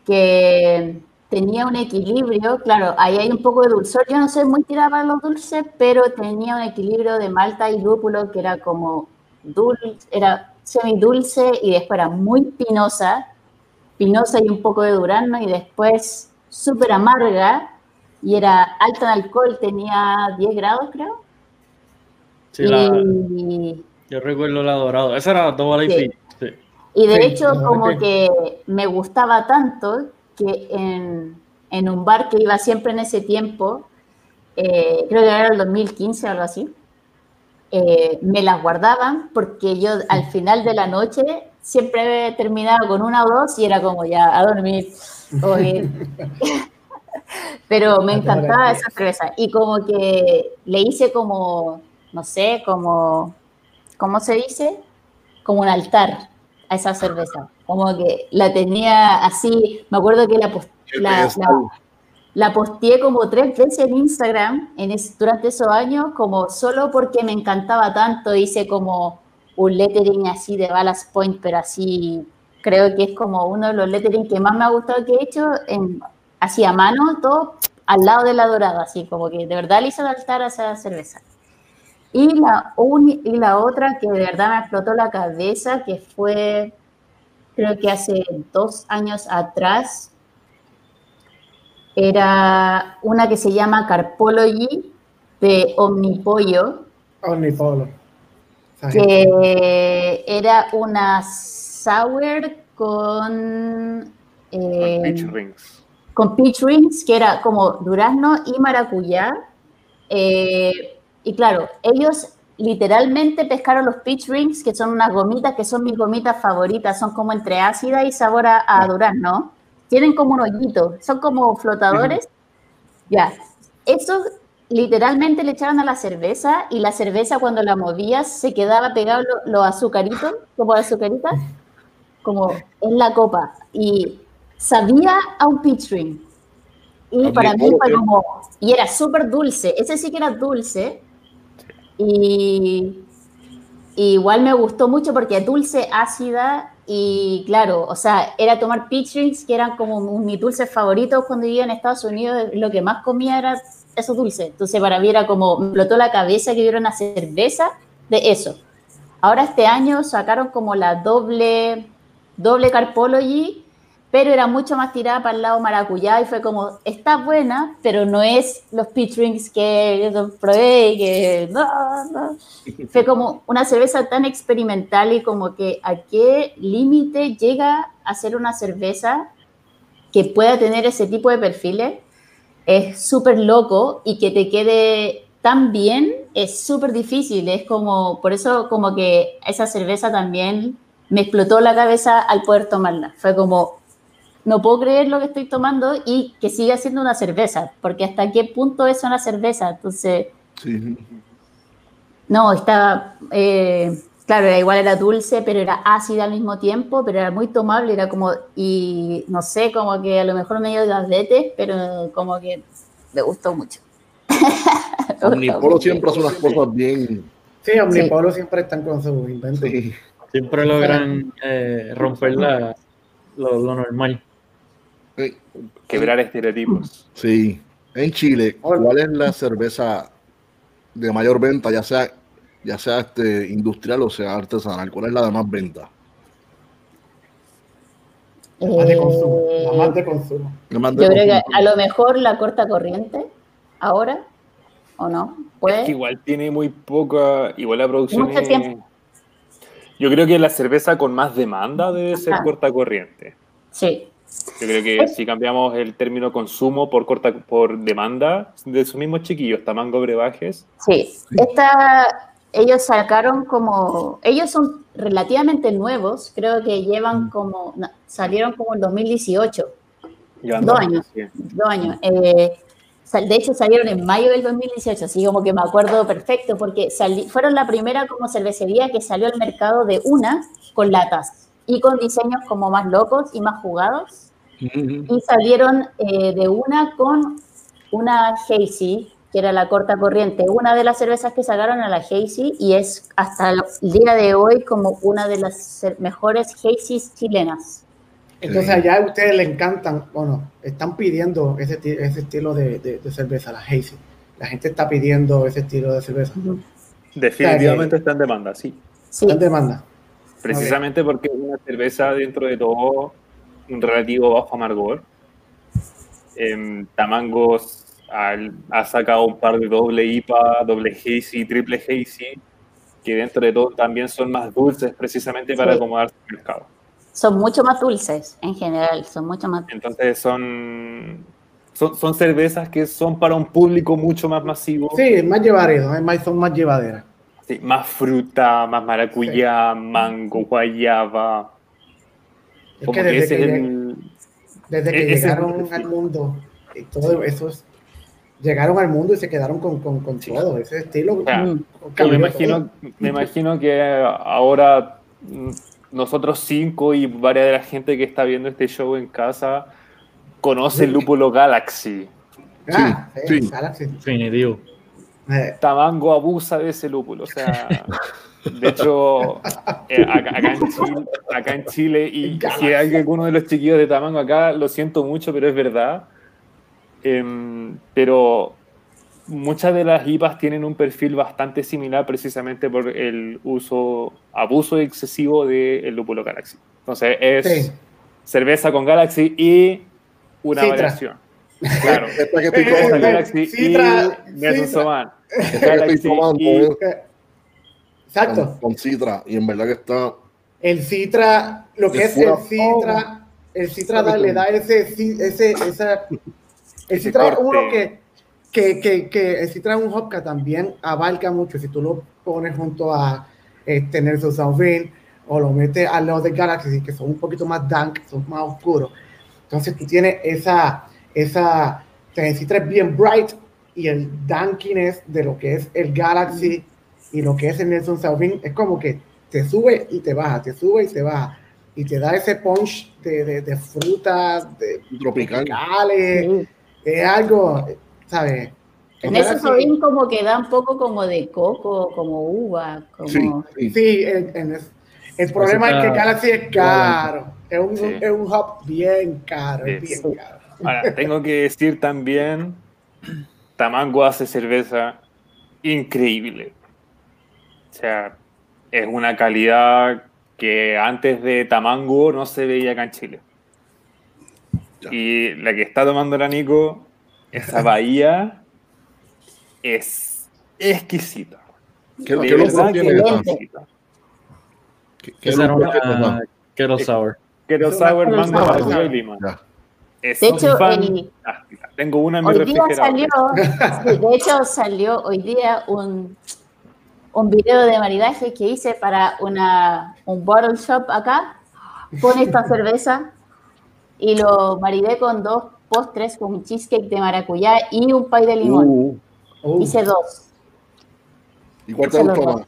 Speaker 4: que tenía un equilibrio, claro, ahí hay un poco de dulzor, yo no soy muy tirada para los dulces, pero tenía un equilibrio de malta y lúpulo que era como dulce, era semidulce y después era muy pinosa, pinosa y un poco de durazno y después súper amarga y era alto en alcohol, tenía 10 grados, creo.
Speaker 3: Sí, la,
Speaker 4: Y,
Speaker 3: yo recuerdo la dorado. Esa era Double
Speaker 4: Sí.
Speaker 3: IP. Sí.
Speaker 4: y de
Speaker 2: Sí,
Speaker 4: hecho,
Speaker 2: la
Speaker 4: como
Speaker 2: que-
Speaker 4: que me gustaba tanto que en, en un bar que iba siempre en ese tiempo, eh, creo que era el 2015 o algo así, eh, me las guardaban porque yo al final de la noche siempre terminaba con una o dos y era como ya a dormir. Pero me
Speaker 2: Ah,
Speaker 4: encantaba esa cerveza y como que le hice como, no sé, como, ¿cómo se dice? Como un altar a esa cerveza. Como que la tenía así, me acuerdo que la, la,
Speaker 1: pedestal.
Speaker 4: la- la posteé como tres veces en Instagram en es- durante esos años, como solo porque me encantaba tanto, hice como un lettering así de Ballast Point, pero así creo que es como uno de los lettering que más me ha gustado que he hecho, en, así a mano, todo al lado de la dorada, así como que de verdad le hice el altar a esa cerveza. Y la, uni- y la otra que de verdad me explotó la cabeza, que fue, creo que hace dos años atrás, era una que se llama Carpology de Omnipollo,
Speaker 2: Omnipolo.
Speaker 4: Que era una sour con, eh,
Speaker 5: Peach Rings.
Speaker 4: con peach rings, que era como durazno y maracuyá. Eh, y claro, ellos literalmente pescaron los peach rings, que son unas gomitas que son mis gomitas favoritas, son como entre ácida y sabor a, a durazno. Tienen como un hoyito, son como flotadores. Ya, esos literalmente le echaron a la cerveza y la cerveza cuando la movías se quedaba pegado lo- los azucaritos, como azucaritas, como en la copa. Y sabía a un peach ring. Y
Speaker 1: A
Speaker 4: para
Speaker 1: mí,
Speaker 4: fue como, y era súper dulce, ese sí que era dulce. Y, y igual me gustó mucho porque es dulce, ácida y claro, o sea, era tomar peach rings que eran como mis dulces favoritos cuando vivía en Estados Unidos, lo que más comía era esos dulces. Entonces para mí era como, me explotó la cabeza que hubiera una cerveza de eso. Ahora este año sacaron como la doble, doble Carpology, pero era mucho más tirada para el lado maracuyá y fue como, está buena, pero no es los peach rings que probé y que no, no. Fue como una cerveza tan experimental y como que a qué límite llega a ser una cerveza que pueda tener ese tipo de perfiles. Es súper loco y que te quede tan bien es súper difícil. Es como, por eso como que esa cerveza también me explotó la cabeza al poder tomarla. Fue como, no puedo creer lo que estoy tomando y que siga siendo una cerveza, porque hasta qué punto es una cerveza. Entonces,
Speaker 1: Sí.
Speaker 4: no, estaba, eh, claro, era igual era dulce, pero era ácida al mismo tiempo, pero era muy tomable, era como, y no sé, como que a lo mejor medio diabetes, pero como que me gustó mucho.
Speaker 1: Omnipolo siempre hace unas cosas bien.
Speaker 2: Sí, Omnipolo siempre están con sus inventos.
Speaker 1: Sí.
Speaker 3: Siempre logran eh, romper la, lo, lo normal.
Speaker 1: Sí.
Speaker 5: Quebrar estereotipos.
Speaker 1: Sí. En Chile, ¿cuál es la cerveza de mayor venta, ya sea, ya sea este, industrial o sea artesanal? ¿Cuál es la de más venta?
Speaker 2: La más de consumo.
Speaker 4: Eh,
Speaker 2: La más de consumo.
Speaker 1: La más de
Speaker 4: Yo creo que a lo mejor la corta corriente, ahora, ¿o no?
Speaker 5: Es
Speaker 4: Pues,
Speaker 5: que igual tiene muy poca. Igual la producción
Speaker 4: Mucho
Speaker 5: es-
Speaker 4: tiempo.
Speaker 5: Yo creo que la cerveza con más demanda debe ser
Speaker 4: Ajá.
Speaker 5: corta corriente.
Speaker 4: sí.
Speaker 5: Yo creo que si cambiamos el término consumo por corta por demanda de esos mismos chiquillos, Tamango Brebajes,
Speaker 4: Sí, esta, ellos sacaron como, ellos son relativamente nuevos, creo que llevan como, no, salieron como en 2018,
Speaker 5: llevan
Speaker 4: Dos años. dos años. Eh, sal- de hecho salieron en mayo del 2018, así como que me acuerdo perfecto, porque sali- fueron la primera como cervecería que salió al mercado de una con latas y con diseños como más locos y más jugados. Y salieron eh, de una con una Hazy, que era la corta corriente, una de las cervezas que sacaron a la Hazy y es hasta el día de hoy como una de las mejores Hazys chilenas.
Speaker 2: Entonces allá a ustedes le encantan, bueno, están pidiendo ese, ese estilo de, de- de cerveza, la Hazy. La gente está pidiendo ese estilo de cerveza.
Speaker 5: Definitivamente está en demanda, sí.
Speaker 4: Sí,
Speaker 2: Está en demanda.
Speaker 5: Precisamente porque es una cerveza dentro de todo un relativo bajo amargor. Em, Tamangos ha sacado un par de doble IPA, doble Hazy, triple Hazy, que dentro de todo también son más dulces precisamente para
Speaker 4: Sí.
Speaker 5: acomodarse al mercado.
Speaker 4: Son mucho más dulces en general, son mucho más
Speaker 5: Entonces son, son, son cervezas que son para un público mucho más masivo,
Speaker 2: Sí, más llevaderas, es más- son más llevaderas.
Speaker 5: sí, más fruta, más maracuyá, mango, guayaba.
Speaker 2: Es
Speaker 5: Como
Speaker 2: que
Speaker 5: que
Speaker 2: desde
Speaker 5: ese
Speaker 2: que,
Speaker 5: es
Speaker 2: lleg-
Speaker 5: el...
Speaker 2: desde que llegaron al mundo, todo eso es- llegaron al mundo y se quedaron con, con, con
Speaker 5: Sí.
Speaker 2: todo. Ese estilo
Speaker 5: sea,
Speaker 4: Mm.
Speaker 5: Me
Speaker 2: todo.
Speaker 5: imagino, me imagino que ahora nosotros cinco y varias de la gente que está viendo este show en casa conoce el lúpulo Galaxy.
Speaker 2: Ah,
Speaker 1: Sí,
Speaker 2: sí,
Speaker 1: sí.
Speaker 2: Galaxy.
Speaker 3: Definitivo.
Speaker 2: Eh,
Speaker 5: Tamango abusa de ese lúpulo. O sea, de hecho, eh, acá, acá en Chile, acá en Chile, y si hay alguno de los chiquillos de Tamango acá, lo siento mucho, pero es verdad. Em, pero muchas de las IPAs tienen un perfil bastante similar precisamente por el uso, abuso excesivo del lúpulo Galaxy. Entonces es
Speaker 2: Sí.
Speaker 5: cerveza con Galaxy y una
Speaker 2: Citra.
Speaker 5: variación. Claro.
Speaker 1: Esta que estoy
Speaker 5: Cerveza
Speaker 1: tomando,
Speaker 5: Galaxy
Speaker 2: Citra,
Speaker 5: y Nelson
Speaker 2: Citra.
Speaker 5: Soman.
Speaker 1: esta que estoy
Speaker 5: Galaxy
Speaker 1: tomando
Speaker 5: y-
Speaker 1: es
Speaker 2: Exacto.
Speaker 1: con, con Citra y en verdad que está
Speaker 2: El Citra, lo que
Speaker 1: De
Speaker 2: es el. Citra, el Citra da- le da ese, ci- ese, esa, el Citra es
Speaker 5: corte.
Speaker 2: uno que, que, que, que el Citra es un hop que también abarca mucho. Si tú lo pones junto a este, Nelson Sauvin o lo metes al lado de Galaxy, que son un poquito más dank, son más oscuros. Entonces tú tienes esa, esa, el Citra es bien bright y el dankiness de lo que es el Galaxy y lo que es el Nelson Sauvin es como que te sube y te baja, te sube y te baja. Y te da ese punch de, de, de frutas, de
Speaker 1: tropical.
Speaker 2: tropicales, es algo, ¿sabes?
Speaker 4: En ese Sauvin como que da un poco como de coco, como uva, como...
Speaker 1: Sí, sí.
Speaker 2: Sí, el, el- el problema es que Galaxy es caro. Es un,
Speaker 5: Sí.
Speaker 2: es un hub bien caro, es
Speaker 5: Sí.
Speaker 2: bien caro.
Speaker 5: Ahora, tengo que decir también, Tamango hace cerveza increíble. O sea, es una calidad que antes de Tamango no se veía acá en Chile.
Speaker 1: Ya.
Speaker 5: Y la que está tomando la Nico, esa bahía, es exquisita.
Speaker 1: ¿Qué,
Speaker 5: De
Speaker 1: qué loco
Speaker 5: verdad
Speaker 1: tiene
Speaker 5: que es exquisita.
Speaker 1: ¿Qué,
Speaker 3: una? Kettle Sour.
Speaker 5: Kettle Sour, mango, maracuyá y lima.
Speaker 1: Ya.
Speaker 5: Es
Speaker 4: De hecho,
Speaker 5: fantástica. Tengo una en mi
Speaker 4: Hoy día
Speaker 5: refrigerador.
Speaker 4: salió, sí, de hecho salió hoy día un, un video de maridaje que hice para una, un bottle shop acá con esta cerveza y lo maridé con dos postres, con un cheesecake de maracuyá y un pay de limón.
Speaker 1: Uh,
Speaker 2: Uh,
Speaker 4: Hice dos.
Speaker 1: ¿Y cuál te gustó más?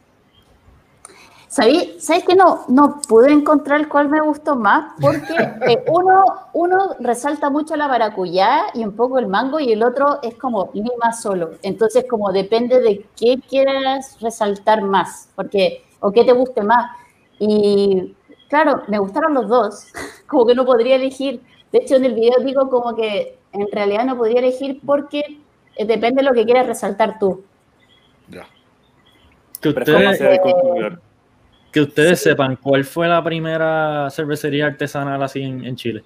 Speaker 4: ¿Sabí? ¿Sabes que no, no pude encontrar cuál me gustó más? Porque eh, uno, uno resalta mucho la maracuyá y un poco el mango y el otro es como lima solo. Entonces como depende de qué quieras resaltar más, porque o qué te guste más. Y claro, me gustaron los dos, como que no podría elegir. De hecho en el video digo como que en realidad no podría elegir porque eh, depende de lo que quieras resaltar tú.
Speaker 1: Ya.
Speaker 3: Que ustedes, que ustedes sepan cuál fue la primera cervecería artesanal así en, en Chile.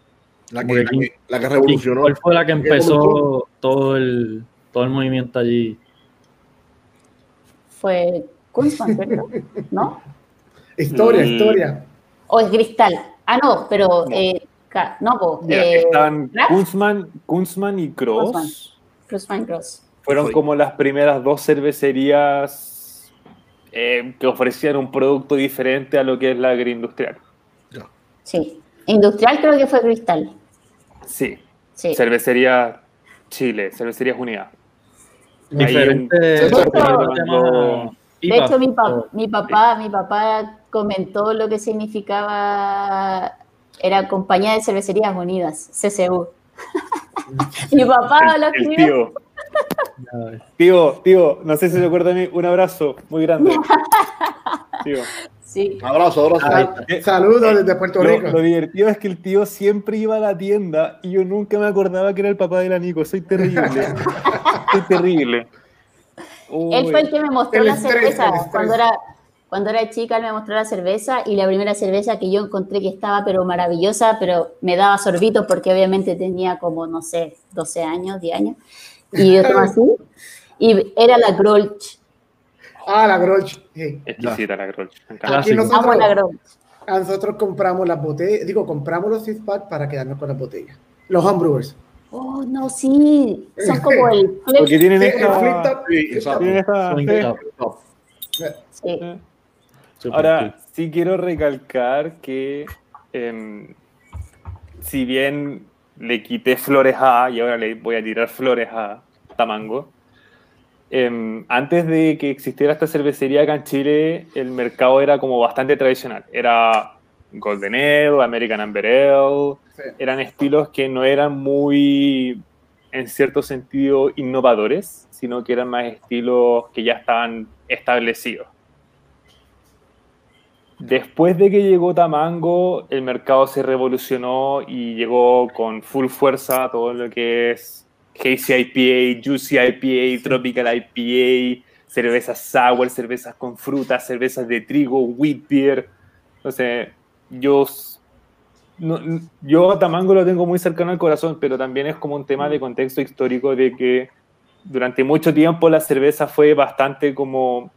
Speaker 1: La que, la que, la que
Speaker 3: ¿Y
Speaker 1: revolucionó.
Speaker 3: ¿Cuál fue la que
Speaker 1: ¿Qué
Speaker 3: empezó todo el, todo el movimiento allí?
Speaker 4: Fue Kunstmann, ¿cierto? ¿No?
Speaker 2: historia,
Speaker 5: Mm.
Speaker 2: historia.
Speaker 4: ¿O es Cristal? Ah, no, pero
Speaker 5: No.
Speaker 4: eh, no, po,
Speaker 5: Ya,
Speaker 4: eh, Kraft,
Speaker 5: Kunzman, Kunzman y Cross.
Speaker 4: Kunzman. Cross.
Speaker 5: Fueron
Speaker 1: Sí.
Speaker 5: como las primeras dos cervecerías eh, que ofrecían un producto diferente a lo que es la agroindustrial.
Speaker 4: Sí. Industrial creo que fue Cristal.
Speaker 5: Sí,
Speaker 4: Sí.
Speaker 5: cervecería Chile, cervecerías unidas.
Speaker 3: Diferente.
Speaker 1: un-
Speaker 4: De hecho, mi, pa- mi papá, mi papá comentó lo que significaba era Compañía de Cervecerías Unidas, CCU. mi papá lo escribió.
Speaker 5: tío. Tío, tío, no sé si se acuerda de mí, un abrazo muy grande. Tío.
Speaker 4: Sí.
Speaker 1: Abrazo, abrazo.
Speaker 3: Ay,
Speaker 5: Eh,
Speaker 2: Saludos desde Puerto Rico.
Speaker 5: lo divertido es que el tío siempre iba a la tienda y yo nunca me acordaba que era el papá de la Nico. Soy terrible. Soy terrible.
Speaker 4: Él fue el que me mostró
Speaker 2: El
Speaker 4: la
Speaker 2: estrés,
Speaker 4: cerveza. Cuando era, cuando era chica, él me mostró la cerveza y la primera cerveza que yo encontré que estaba pero maravillosa, pero me daba sorbitos porque obviamente tenía como, no sé, 12 años, 10 años. y otro así. Y era la Grolsch.
Speaker 2: Ah, la Grolsch. Sí.
Speaker 5: Exquisita la.
Speaker 2: Aquí nosotros,
Speaker 4: la Grolsch.
Speaker 2: nosotros compramos las botellas, digo, compramos los six pack para quedarnos con las botellas. Los homebrewers.
Speaker 4: Oh, no, sí. Son como el
Speaker 5: Porque tienen
Speaker 2: Sí, el
Speaker 5: esta...
Speaker 2: flip top.
Speaker 1: Sí,
Speaker 5: tienen esta- sí. Ahora, sí quiero recalcar que em, si bien le quité flores a, y ahora le voy a tirar flores a Tamango, em, antes de que existiera esta cervecería acá en Chile, el mercado era como bastante tradicional. Era Golden Ale, American Amber Ale,
Speaker 2: Sí.
Speaker 5: eran estilos que no eran muy, en cierto sentido, innovadores, sino que eran más estilos que ya estaban establecidos. Después de que llegó Tamango, el mercado se revolucionó y llegó con full fuerza todo lo que es Hazy IPA, Juicy IPA, Tropical IPA, cervezas sour, cervezas con frutas, cervezas de trigo, wheat beer. Entonces, yo, no- yo a Tamango lo tengo muy cercano al corazón, pero también es como un tema de contexto histórico de que durante mucho tiempo la cerveza fue bastante como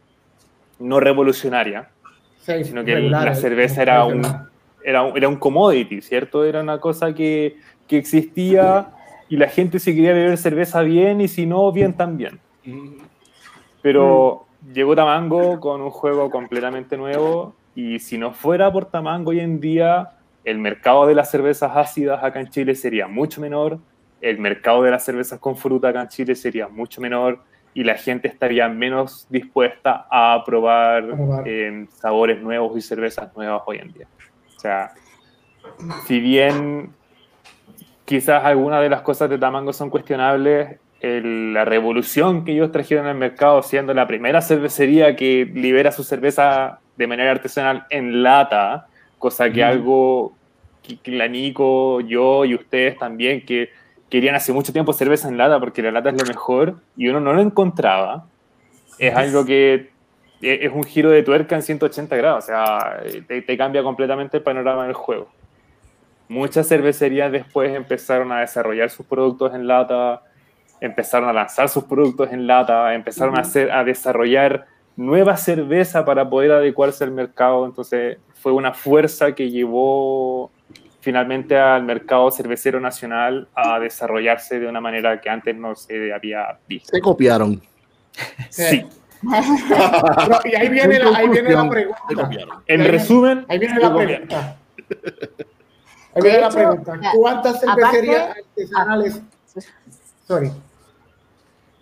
Speaker 5: no revolucionaria
Speaker 2: Sí,
Speaker 5: sino que la cerveza era un, era un, era un commodity, ¿cierto? Era una cosa que, que existía y la gente se quería beber cerveza bien y si no, bien también. Pero llegó Tamango con un juego completamente nuevo y si no fuera por Tamango hoy en día, el mercado de las cervezas ácidas acá en Chile sería mucho menor, el mercado de las cervezas con fruta acá en Chile sería mucho menor y la gente estaría menos dispuesta a probar,
Speaker 2: A probar.
Speaker 5: eh, sabores nuevos y cervezas nuevas hoy en día. O sea, si bien quizás algunas de las cosas de Tamango son cuestionables, el- la revolución que ellos trajeron al mercado, siendo la primera cervecería que libera su cerveza de manera artesanal en lata, cosa que algo que, que la Nico, yo y ustedes también, que querían hace mucho tiempo cerveza en lata porque la lata es lo mejor y uno no lo encontraba, es algo que e- es un giro de tuerca en 180 grados, o sea, te, te cambia completamente el panorama del juego. Muchas cervecerías después empezaron a desarrollar sus productos en lata, empezaron a lanzar sus productos en lata, empezaron a, hacer, a desarrollar nueva cerveza para poder adecuarse al mercado. Entonces fue una fuerza que llevó finalmente al mercado cervecero nacional a desarrollarse de una manera que antes no se había visto.
Speaker 1: Se copiaron.
Speaker 5: Sí.
Speaker 2: Pero, y ahí viene, la, ahí viene la pregunta.
Speaker 5: En resumen,
Speaker 2: Ahí viene la pregunta. Ahí viene la pregunta. ¿Cuántas cervecerías artesanales? Sorry.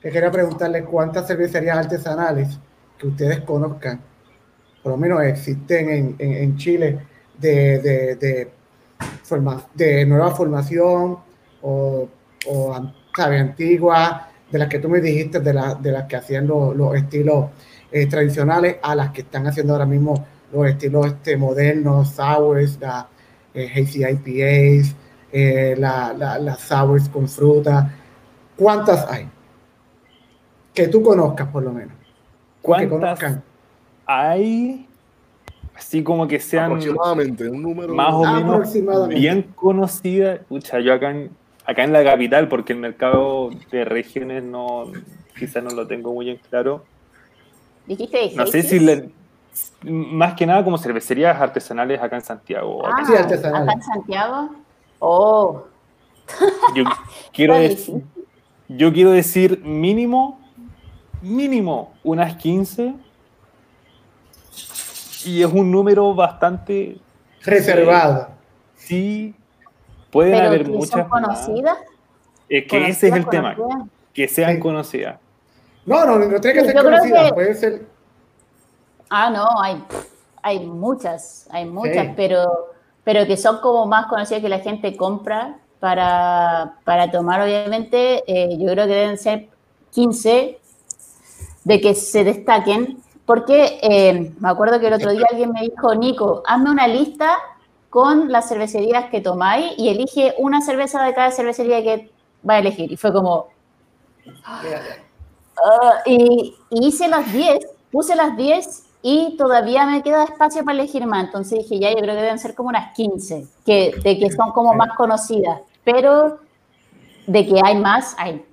Speaker 2: Te quería preguntarle cuántas cervecerías artesanales que ustedes conozcan, por lo menos existen en, en, en Chile, de, de, de, forma- de nueva formación o, ¿sabe? antigua, de las que tú me dijiste, de, la- de las que hacían los, los estilos eh, tradicionales, a las que están haciendo ahora mismo los estilos este, modernos, sours, la, eh, hazy IPAs, eh, la, la- las sours con fruta. ¿Cuántas hay? Que tú conozcas, por lo menos. Que
Speaker 5: ¿Cuántas
Speaker 2: conozcan.
Speaker 5: hay? Así como que sean
Speaker 1: Aproximadamente, un número.
Speaker 5: más o menos bien conocidas. Pucha, yo acá en, acá en la capital, porque el mercado de regiones no, quizás no lo tengo muy en claro.
Speaker 4: Dijiste
Speaker 5: No sé si le- más que nada como cervecerías artesanales acá en Santiago.
Speaker 4: Ah,
Speaker 2: Sí, artesanal.
Speaker 4: acá en Santiago. Oh,
Speaker 5: Yo quiero, decir, yo quiero decir mínimo, mínimo unas 15. Y es un número bastante,
Speaker 2: Reservado.
Speaker 5: sí, pueden
Speaker 4: pero
Speaker 5: haber muchas.
Speaker 4: son
Speaker 5: más.
Speaker 4: conocidas.
Speaker 5: Es que ese es el
Speaker 4: conocidas,
Speaker 5: tema,
Speaker 4: conocidas.
Speaker 5: que sean
Speaker 2: Sí.
Speaker 5: conocidas.
Speaker 2: No, no, no tiene que ser
Speaker 4: yo creo
Speaker 2: conocida.
Speaker 4: que-
Speaker 2: Puede ser.
Speaker 4: Ah, no, hay, hay muchas, hay muchas,
Speaker 2: Sí.
Speaker 4: pero, pero que son como más conocidas que la gente compra para, para tomar, obviamente. eh, yo creo que deben ser 15 de que se destaquen, porque eh, me acuerdo que el otro día alguien me dijo, Nico, hazme una lista con las cervecerías que tomáis y elige una cerveza de cada cervecería que va a elegir. Y fue como, Ah, y, y hice las 10, puse las 10 y todavía me queda espacio para elegir más. Entonces dije, ya, yo creo que deben ser como unas 15, que, de que son como más conocidas. Pero de que hay más, hay.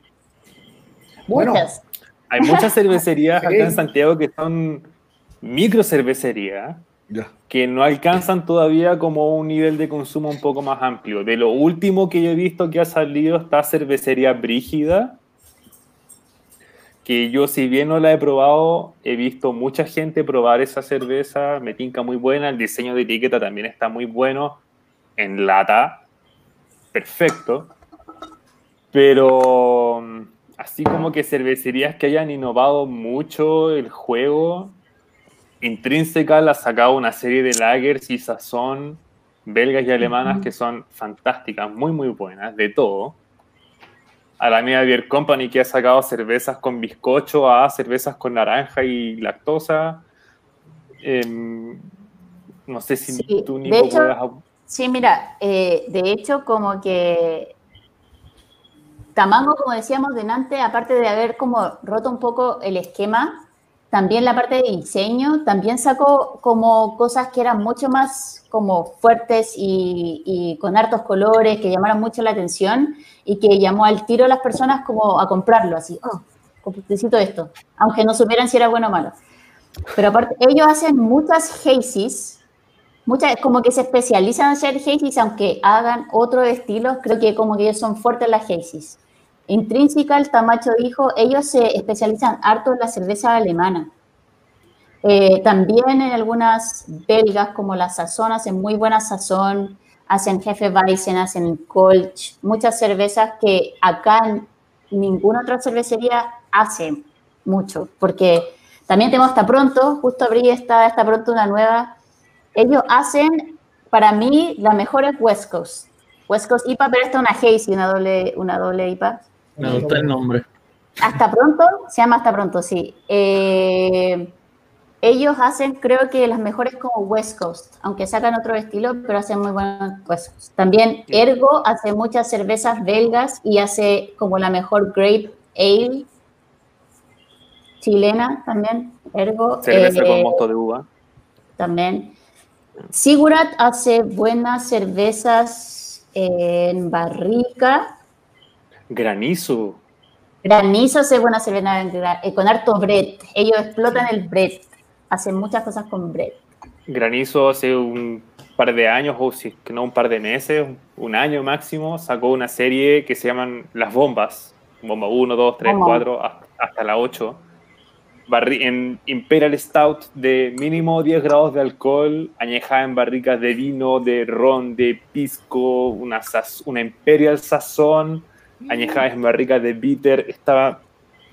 Speaker 2: Bueno,
Speaker 4: Muchas.
Speaker 5: Hay muchas cervecerías
Speaker 2: Sí.
Speaker 5: acá en Santiago que son micro cervecerías que no alcanzan todavía como un nivel de consumo un poco más amplio. De lo último que yo he visto que ha salido está Cervecería Brígida, que yo si bien no la he probado, he visto mucha gente probar esa cerveza, me tinca muy buena, el diseño de etiqueta también está muy bueno, en lata, perfecto, pero así como que cervecerías que hayan innovado mucho el juego, Intrínseca ha sacado una serie de lagers y sazón belgas y alemanas que son fantásticas, muy muy buenas, de todo. A la Media Beer Company que ha sacado cervezas con bizcocho a cervezas con naranja y lactosa. Em, no sé si
Speaker 4: Sí,
Speaker 5: tú, Nico,
Speaker 4: hecho-
Speaker 5: puedas...
Speaker 4: Sí, mira, eh, de hecho, como que Tamango, como decíamos delante, aparte de haber como roto un poco el esquema, también la parte de diseño, también sacó como cosas que eran mucho más como fuertes y, y con hartos colores, que llamaron mucho la atención y que llamó al tiro a las personas como a comprarlo, así, oh, necesito esto, aunque no supieran si era bueno o malo. Pero aparte, ellos hacen muchas hazies, muchas, como que se especializan en hacer hazies, aunque hagan otro estilo, creo que como que ellos son fuertes en las hazies. Intrínseca, el Tamacho dijo, ellos se especializan harto en la cerveza alemana. Eh, también en algunas belgas, como la Sazón, hacen muy buena sazón, hacen Jefe Weizen, hacen Kolsch, muchas cervezas que acá ninguna otra cervecería hace mucho, porque también tenemos hasta pronto, justo abrí esta, hasta pronto una nueva. Ellos hacen, para mí, la mejor es West Coast. West Coast IPA, pero esta es una Hazy, una doble, una doble IPA.
Speaker 3: Me gusta el nombre.
Speaker 4: Hasta pronto, se llama Hasta pronto, sí. Eh, ellos hacen, creo que las mejores como West Coast, aunque sacan otro estilo, pero hacen muy buenas West Coast. También Ergo hace muchas cervezas belgas y hace como la mejor Grape Ale chilena también. Ergo.
Speaker 5: Cerveza
Speaker 4: eh,
Speaker 5: con mosto de uva.
Speaker 4: también. Sigurat hace buenas cervezas en barrica.
Speaker 5: Granizo.
Speaker 4: Granizo hace en gra- eh, con harto bread. Ellos explotan el bread. Hacen muchas cosas con bread.
Speaker 5: Granizo hace un par de años, o si no un par de meses, un año máximo, sacó una serie que se llaman Las Bombas. Bomba 1, 2, 3,
Speaker 4: Bomba.
Speaker 5: 4, hasta- hasta la 8. Barri- en Imperial Stout de mínimo 10 grados de alcohol, añejada en barricas de vino, de ron, de pisco, una Imperial Sazón, añejada en barricas de bitter. Estaba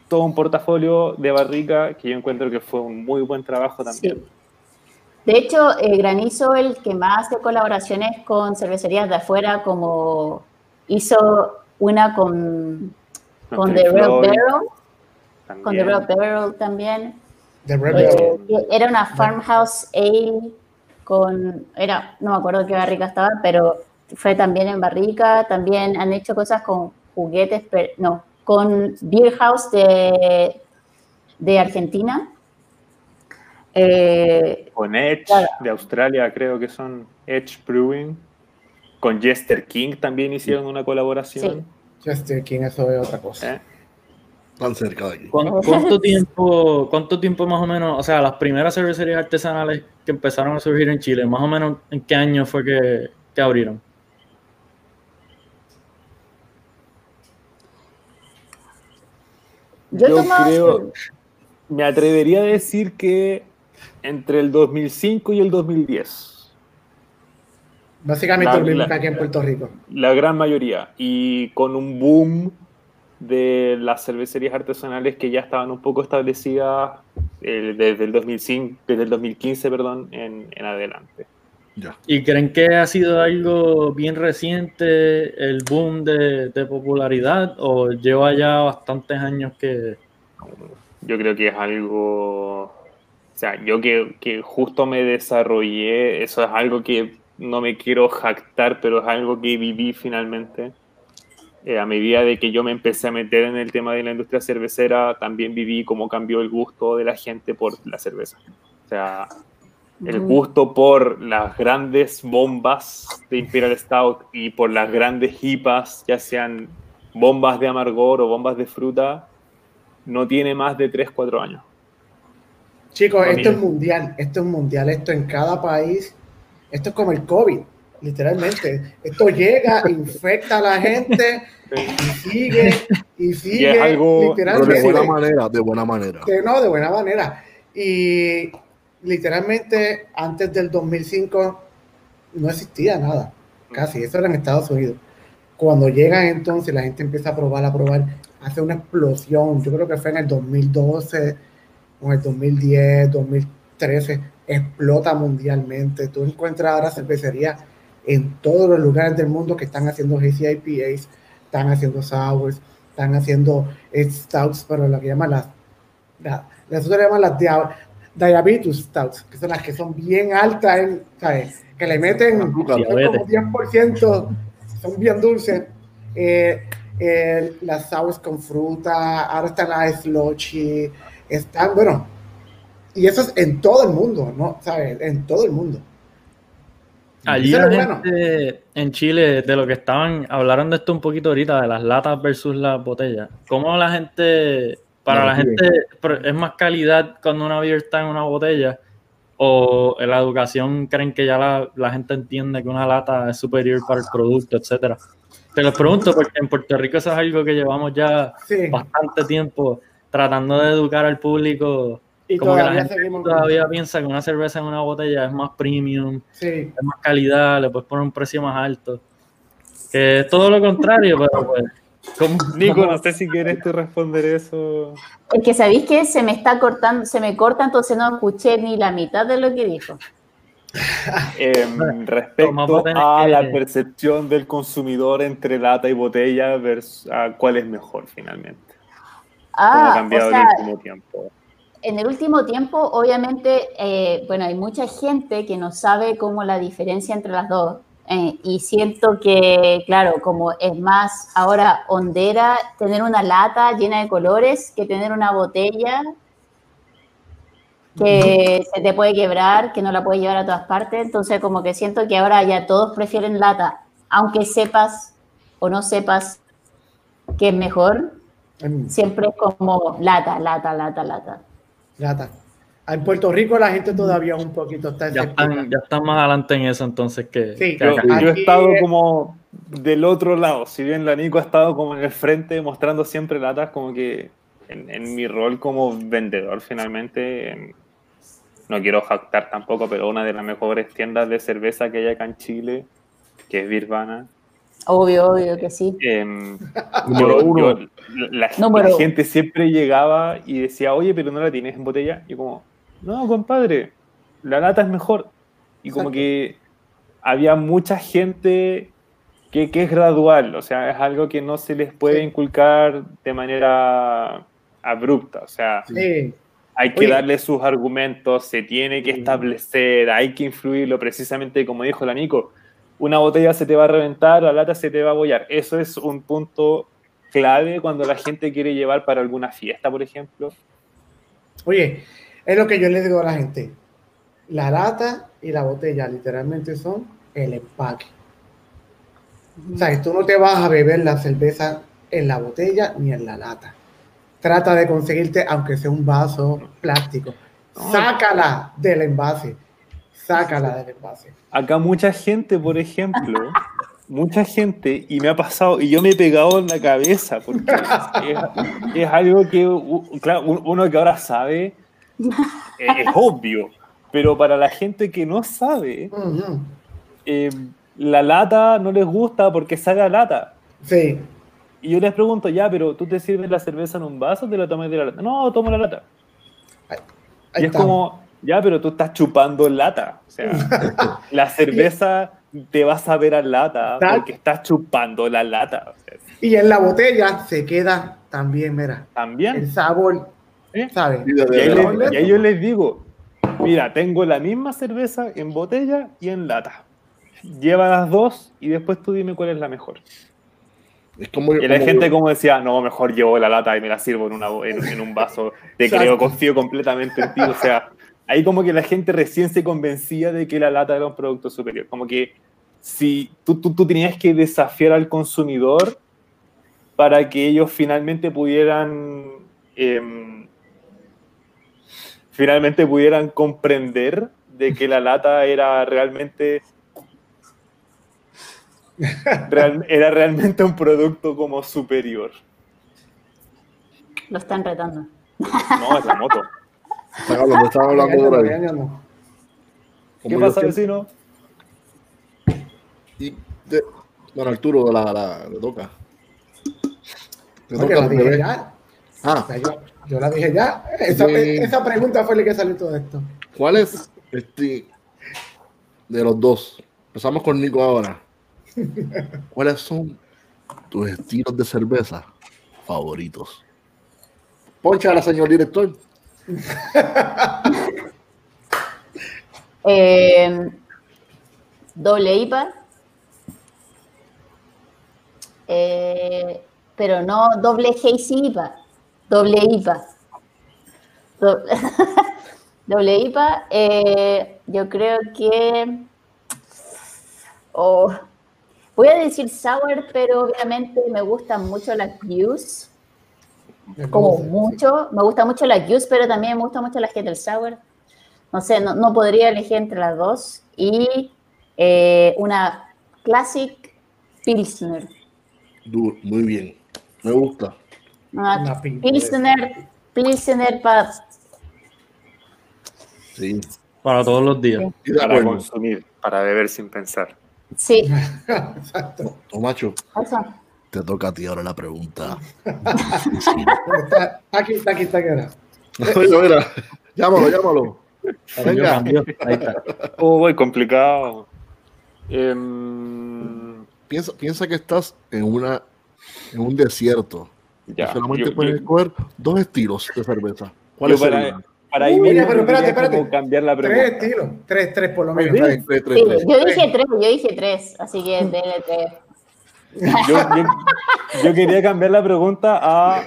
Speaker 5: todo un portafolio de barrica que yo encuentro que fue un muy buen trabajo también.
Speaker 4: Sí. De hecho, eh, Granizo el que más hace colaboraciones con cervecerías de afuera, como hizo una con, con The Red Barrel, con The
Speaker 5: también.
Speaker 4: Red Barrel también.
Speaker 2: The Red
Speaker 4: Eh,
Speaker 2: Barrel.
Speaker 4: que era una farmhouse ale con, era, no me acuerdo qué barrica estaba, pero fue también en barrica, también han hecho cosas con juguetes, pero, no, con Beer House de, de Argentina. Eh,
Speaker 5: Con Edge
Speaker 4: Claro.
Speaker 5: de Australia, creo que son Edge Brewing. Con Jester King también hicieron una colaboración.
Speaker 2: Chester King, eso es otra cosa.
Speaker 5: ¿eh?
Speaker 1: Tan cerca de aquí.
Speaker 3: ¿Cuán- ¿Cuánto tiempo, ¿Cuánto tiempo más o menos, o sea, las primeras cervecerías artesanales que empezaron a surgir en Chile, más o menos en qué año fue que, que abrieron?
Speaker 4: Yo,
Speaker 5: creo- Me atrevería a decir que entre el 2005 y el 2010.
Speaker 2: Básicamente
Speaker 5: La- la-
Speaker 2: que aquí en Puerto Rico.
Speaker 5: La gran mayoría. Y con un boom de las cervecerías artesanales que ya estaban un poco establecidas eh, desde, el 2005, desde el 2015 perdón, en, en adelante.
Speaker 1: Ya.
Speaker 3: ¿Y creen que ha sido algo bien reciente el boom de, de popularidad o lleva ya bastantes años que...
Speaker 5: Yo creo que es algo, o sea, yo que, que justo me desarrollé, eso es algo que no me quiero jactar, pero es algo que viví finalmente. Eh, a medida de que yo me empecé a meter en el tema de la industria cervecera, también viví cómo cambió el gusto de la gente por la cerveza. O sea, el gusto por las grandes bombas de Imperial Stout y por las grandes hipas, ya sean bombas de amargor o bombas de fruta, no tiene más de 3, 4 años.
Speaker 2: Chicos, esto es mundial, esto es mundial, esto en cada país, esto es como el COVID, literalmente. Esto llega, infecta a la gente y sigue, y sigue,
Speaker 5: algo-
Speaker 1: Pero de
Speaker 2: literalmente.
Speaker 1: buena manera, de buena manera.
Speaker 2: Que no, de buena manera. Y literalmente antes del 2005 no existía nada, casi, eso era en Estados Unidos. Cuando llegan entonces, la gente empieza a probar, a probar, hace una explosión. Yo creo que fue en el 2012, o en el 2010, 2013, explota mundialmente. Tú encuentras ahora cervecerías en todos los lugares del mundo que están haciendo hazy IPAs, están haciendo sours, están haciendo stouts, pero lo que llaman las, la- nosotros le llaman las dia- diabetes stouts, que son las que son bien altas, en, ¿sabes? que le meten como 10%, son bien dulces. Eh, eh, las sours con fruta, ahora están las slushy, están, bueno, y eso es en todo el mundo, ¿no? ¿Sabes? En todo el mundo.
Speaker 3: Allí la
Speaker 2: bueno.
Speaker 3: en Chile, de lo que estaban, hablaron de esto un poquito ahorita, de las latas versus las botellas. ¿Cómo la gente, para la gente, es más calidad cuando una beer está en una botella? ¿O en la educación creen que ya la, la gente entiende que una lata es superior para el producto, etcétera? Te lo pregunto porque en Puerto Rico eso es algo que llevamos ya
Speaker 2: Sí,
Speaker 3: bastante tiempo tratando de educar al público.
Speaker 2: y
Speaker 3: Como que la
Speaker 2: todavía
Speaker 3: gente
Speaker 2: seguimos.
Speaker 3: todavía piensa que una cerveza en una botella es más premium,
Speaker 2: Sí,
Speaker 3: es más calidad, le puedes poner un precio más alto. Que es todo lo contrario, pero pues. ¿Cómo-
Speaker 5: Nico, no sé si quieres tú responder eso.
Speaker 4: Es que sabéis que se me está cortando, se me corta, entonces no escuché ni la mitad de lo que dijo.
Speaker 3: Va
Speaker 5: respecto
Speaker 3: a
Speaker 5: la percepción del consumidor entre lata y botella versus a cuál es mejor finalmente. ¿Cómo ha
Speaker 4: Ah,
Speaker 5: cambiado
Speaker 4: o sea,
Speaker 5: en el último tiempo?
Speaker 4: en el último tiempo, obviamente, eh, bueno, hay mucha gente que no sabe cómo la diferencia entre las dos. Eh, y siento que, claro, como es más ahora hondera tener una lata llena de colores que tener una botella que se te puede quebrar, que no la puedes llevar a todas partes. Entonces, como que siento que ahora ya todos prefieren lata, aunque sepas o no sepas que es mejor,
Speaker 2: en
Speaker 4: siempre es como lata, lata, lata, lata.
Speaker 2: lata. En Puerto Rico la gente todavía un poquito está
Speaker 3: Ya están, ya están más adelante en eso entonces que,
Speaker 2: Sí,
Speaker 3: que
Speaker 5: Yo, he estado
Speaker 2: es-
Speaker 5: como del otro lado, si bien la Nico ha estado como en el frente mostrando siempre latas, como que en, en mi rol como vendedor finalmente, en- no quiero jactar tampoco, pero una de las mejores tiendas de cerveza que hay acá en Chile, que es Birvana,
Speaker 4: Obvio, obvio que sí.
Speaker 5: Em, yo- la, la gente siempre llegaba y decía, oye, pero no la tienes en botella. Y como, no, compadre, la lata es mejor. Y como que había mucha gente que, que es gradual, o sea, es algo que no se les puede
Speaker 2: Sí.
Speaker 5: inculcar de manera abrupta. O sea,
Speaker 2: Sí,
Speaker 5: hay que
Speaker 2: Oye.
Speaker 5: darle sus argumentos, se tiene que establecer, hay que influirlo precisamente como dijo la Nico. Una botella se te va a reventar, la lata se te va a bollar. Eso es un punto clave cuando la gente quiere llevar para alguna fiesta, por ejemplo.
Speaker 2: Oye, es lo que yo le digo a la gente. La lata y la botella literalmente son el empaque. O sea, tú no te vas a beber la cerveza en la botella ni en la lata. Trata de conseguirte, aunque sea un vaso plástico. Sácala del envase. Sácala del envase.
Speaker 5: Acá mucha gente, por ejemplo, mucha gente, y me ha pasado, y yo me he pegado en la cabeza, porque es, es- es algo que, claro, un- uno que ahora sabe, es obvio, pero para la gente que no sabe, eh, la lata no les gusta porque sabe a lata.
Speaker 2: Sí.
Speaker 5: Y yo les pregunto, ya, pero ¿tú te sirves la cerveza en un vaso o te la tomas de la lata? No, tomo la lata.
Speaker 2: Ahí
Speaker 5: y es
Speaker 2: está.
Speaker 5: como, ya, pero tú estás chupando lata. O sea, la cerveza te va a saber a lata
Speaker 2: Tal-
Speaker 5: porque estás chupando la lata. O sea,
Speaker 2: Y en la botella se queda también, mira, el
Speaker 5: también.
Speaker 2: sabor,
Speaker 5: ¿eh?
Speaker 1: Y
Speaker 5: ahí, y ahí yo les digo, mira, tengo la misma cerveza en botella y en lata. Lleva las dos y después tú dime cuál es la mejor.
Speaker 1: es como,
Speaker 5: Y la
Speaker 1: como-
Speaker 5: gente como decía, no, mejor llevo la lata y me la sirvo en, una, en, en un vaso, te creo, confío completamente en ti. O sea, ahí como que la gente recién se convencía de que la lata era un producto superior. Como que si tú, tú, tú tenías que desafiar al consumidor para que ellos finalmente pudieran em, finalmente pudieran comprender de que la lata era realmente real- era realmente un producto como superior.
Speaker 4: Lo están retando.
Speaker 5: No, es la moto.
Speaker 1: Están hablando, están hablando por ahí.
Speaker 2: Regáñanos.
Speaker 5: ¿Qué pasa, vecino?
Speaker 1: y de- bueno, Arturo, la, la, le toca. Le toca al. Ah,
Speaker 2: O sea, yo, la dije ya. Esa pregunta fue la que salió todo esto.
Speaker 1: ¿cuál es este de los dos? Empezamos con Nico ahora. ¿Cuáles son tus estilos de cerveza favoritos? Poncha señor director.
Speaker 4: Eh, doble IPA. Eh, pero no doble Hazy IPA. Doble IPA. Do- doble IPA. eh, yo creo que. oh, voy a decir sour, pero obviamente me gustan mucho las views. Como mucho. Me gusta mucho las Juice, pero también me gusta mucho las Kettle Sour. No sé, no, no podría elegir entre las dos. Y eh, una Classic Pilsner.
Speaker 1: Muy bien. Me gusta.
Speaker 4: Una, Pilsner, Pilsner para...
Speaker 1: Sí.
Speaker 3: Para todos los días.
Speaker 5: Para consumir, para beber sin pensar.
Speaker 4: Sí,
Speaker 2: Exacto.
Speaker 1: Tomacho,
Speaker 4: eso.
Speaker 1: te toca a ti ahora la pregunta.
Speaker 2: Está, aquí está, aquí está, aquí ahora.
Speaker 1: Oye, mira, llámalo, llámalo. Venga.
Speaker 3: Ahí está.
Speaker 5: Oh, muy complicado. Em,
Speaker 1: Piensa, piensa que estás en una en un desierto.
Speaker 5: Ya.
Speaker 1: y solamente
Speaker 5: Yo-
Speaker 1: puedes
Speaker 5: yo-
Speaker 1: escoger dos estilos de cerveza.
Speaker 5: yo
Speaker 1: ¿Cuáles
Speaker 5: para, para ahí
Speaker 2: Uy,
Speaker 5: mismo
Speaker 2: pero espérate, espérate.
Speaker 5: cambiar la
Speaker 2: Tres
Speaker 5: pregunta.
Speaker 2: estilos. Tres, tres por lo menos.
Speaker 1: Tres, tres, tres,
Speaker 4: Sí,
Speaker 1: tres.
Speaker 4: yo dije tres, yo dije tres, así que dele tres.
Speaker 5: Yo, yo- yo quería cambiar la pregunta a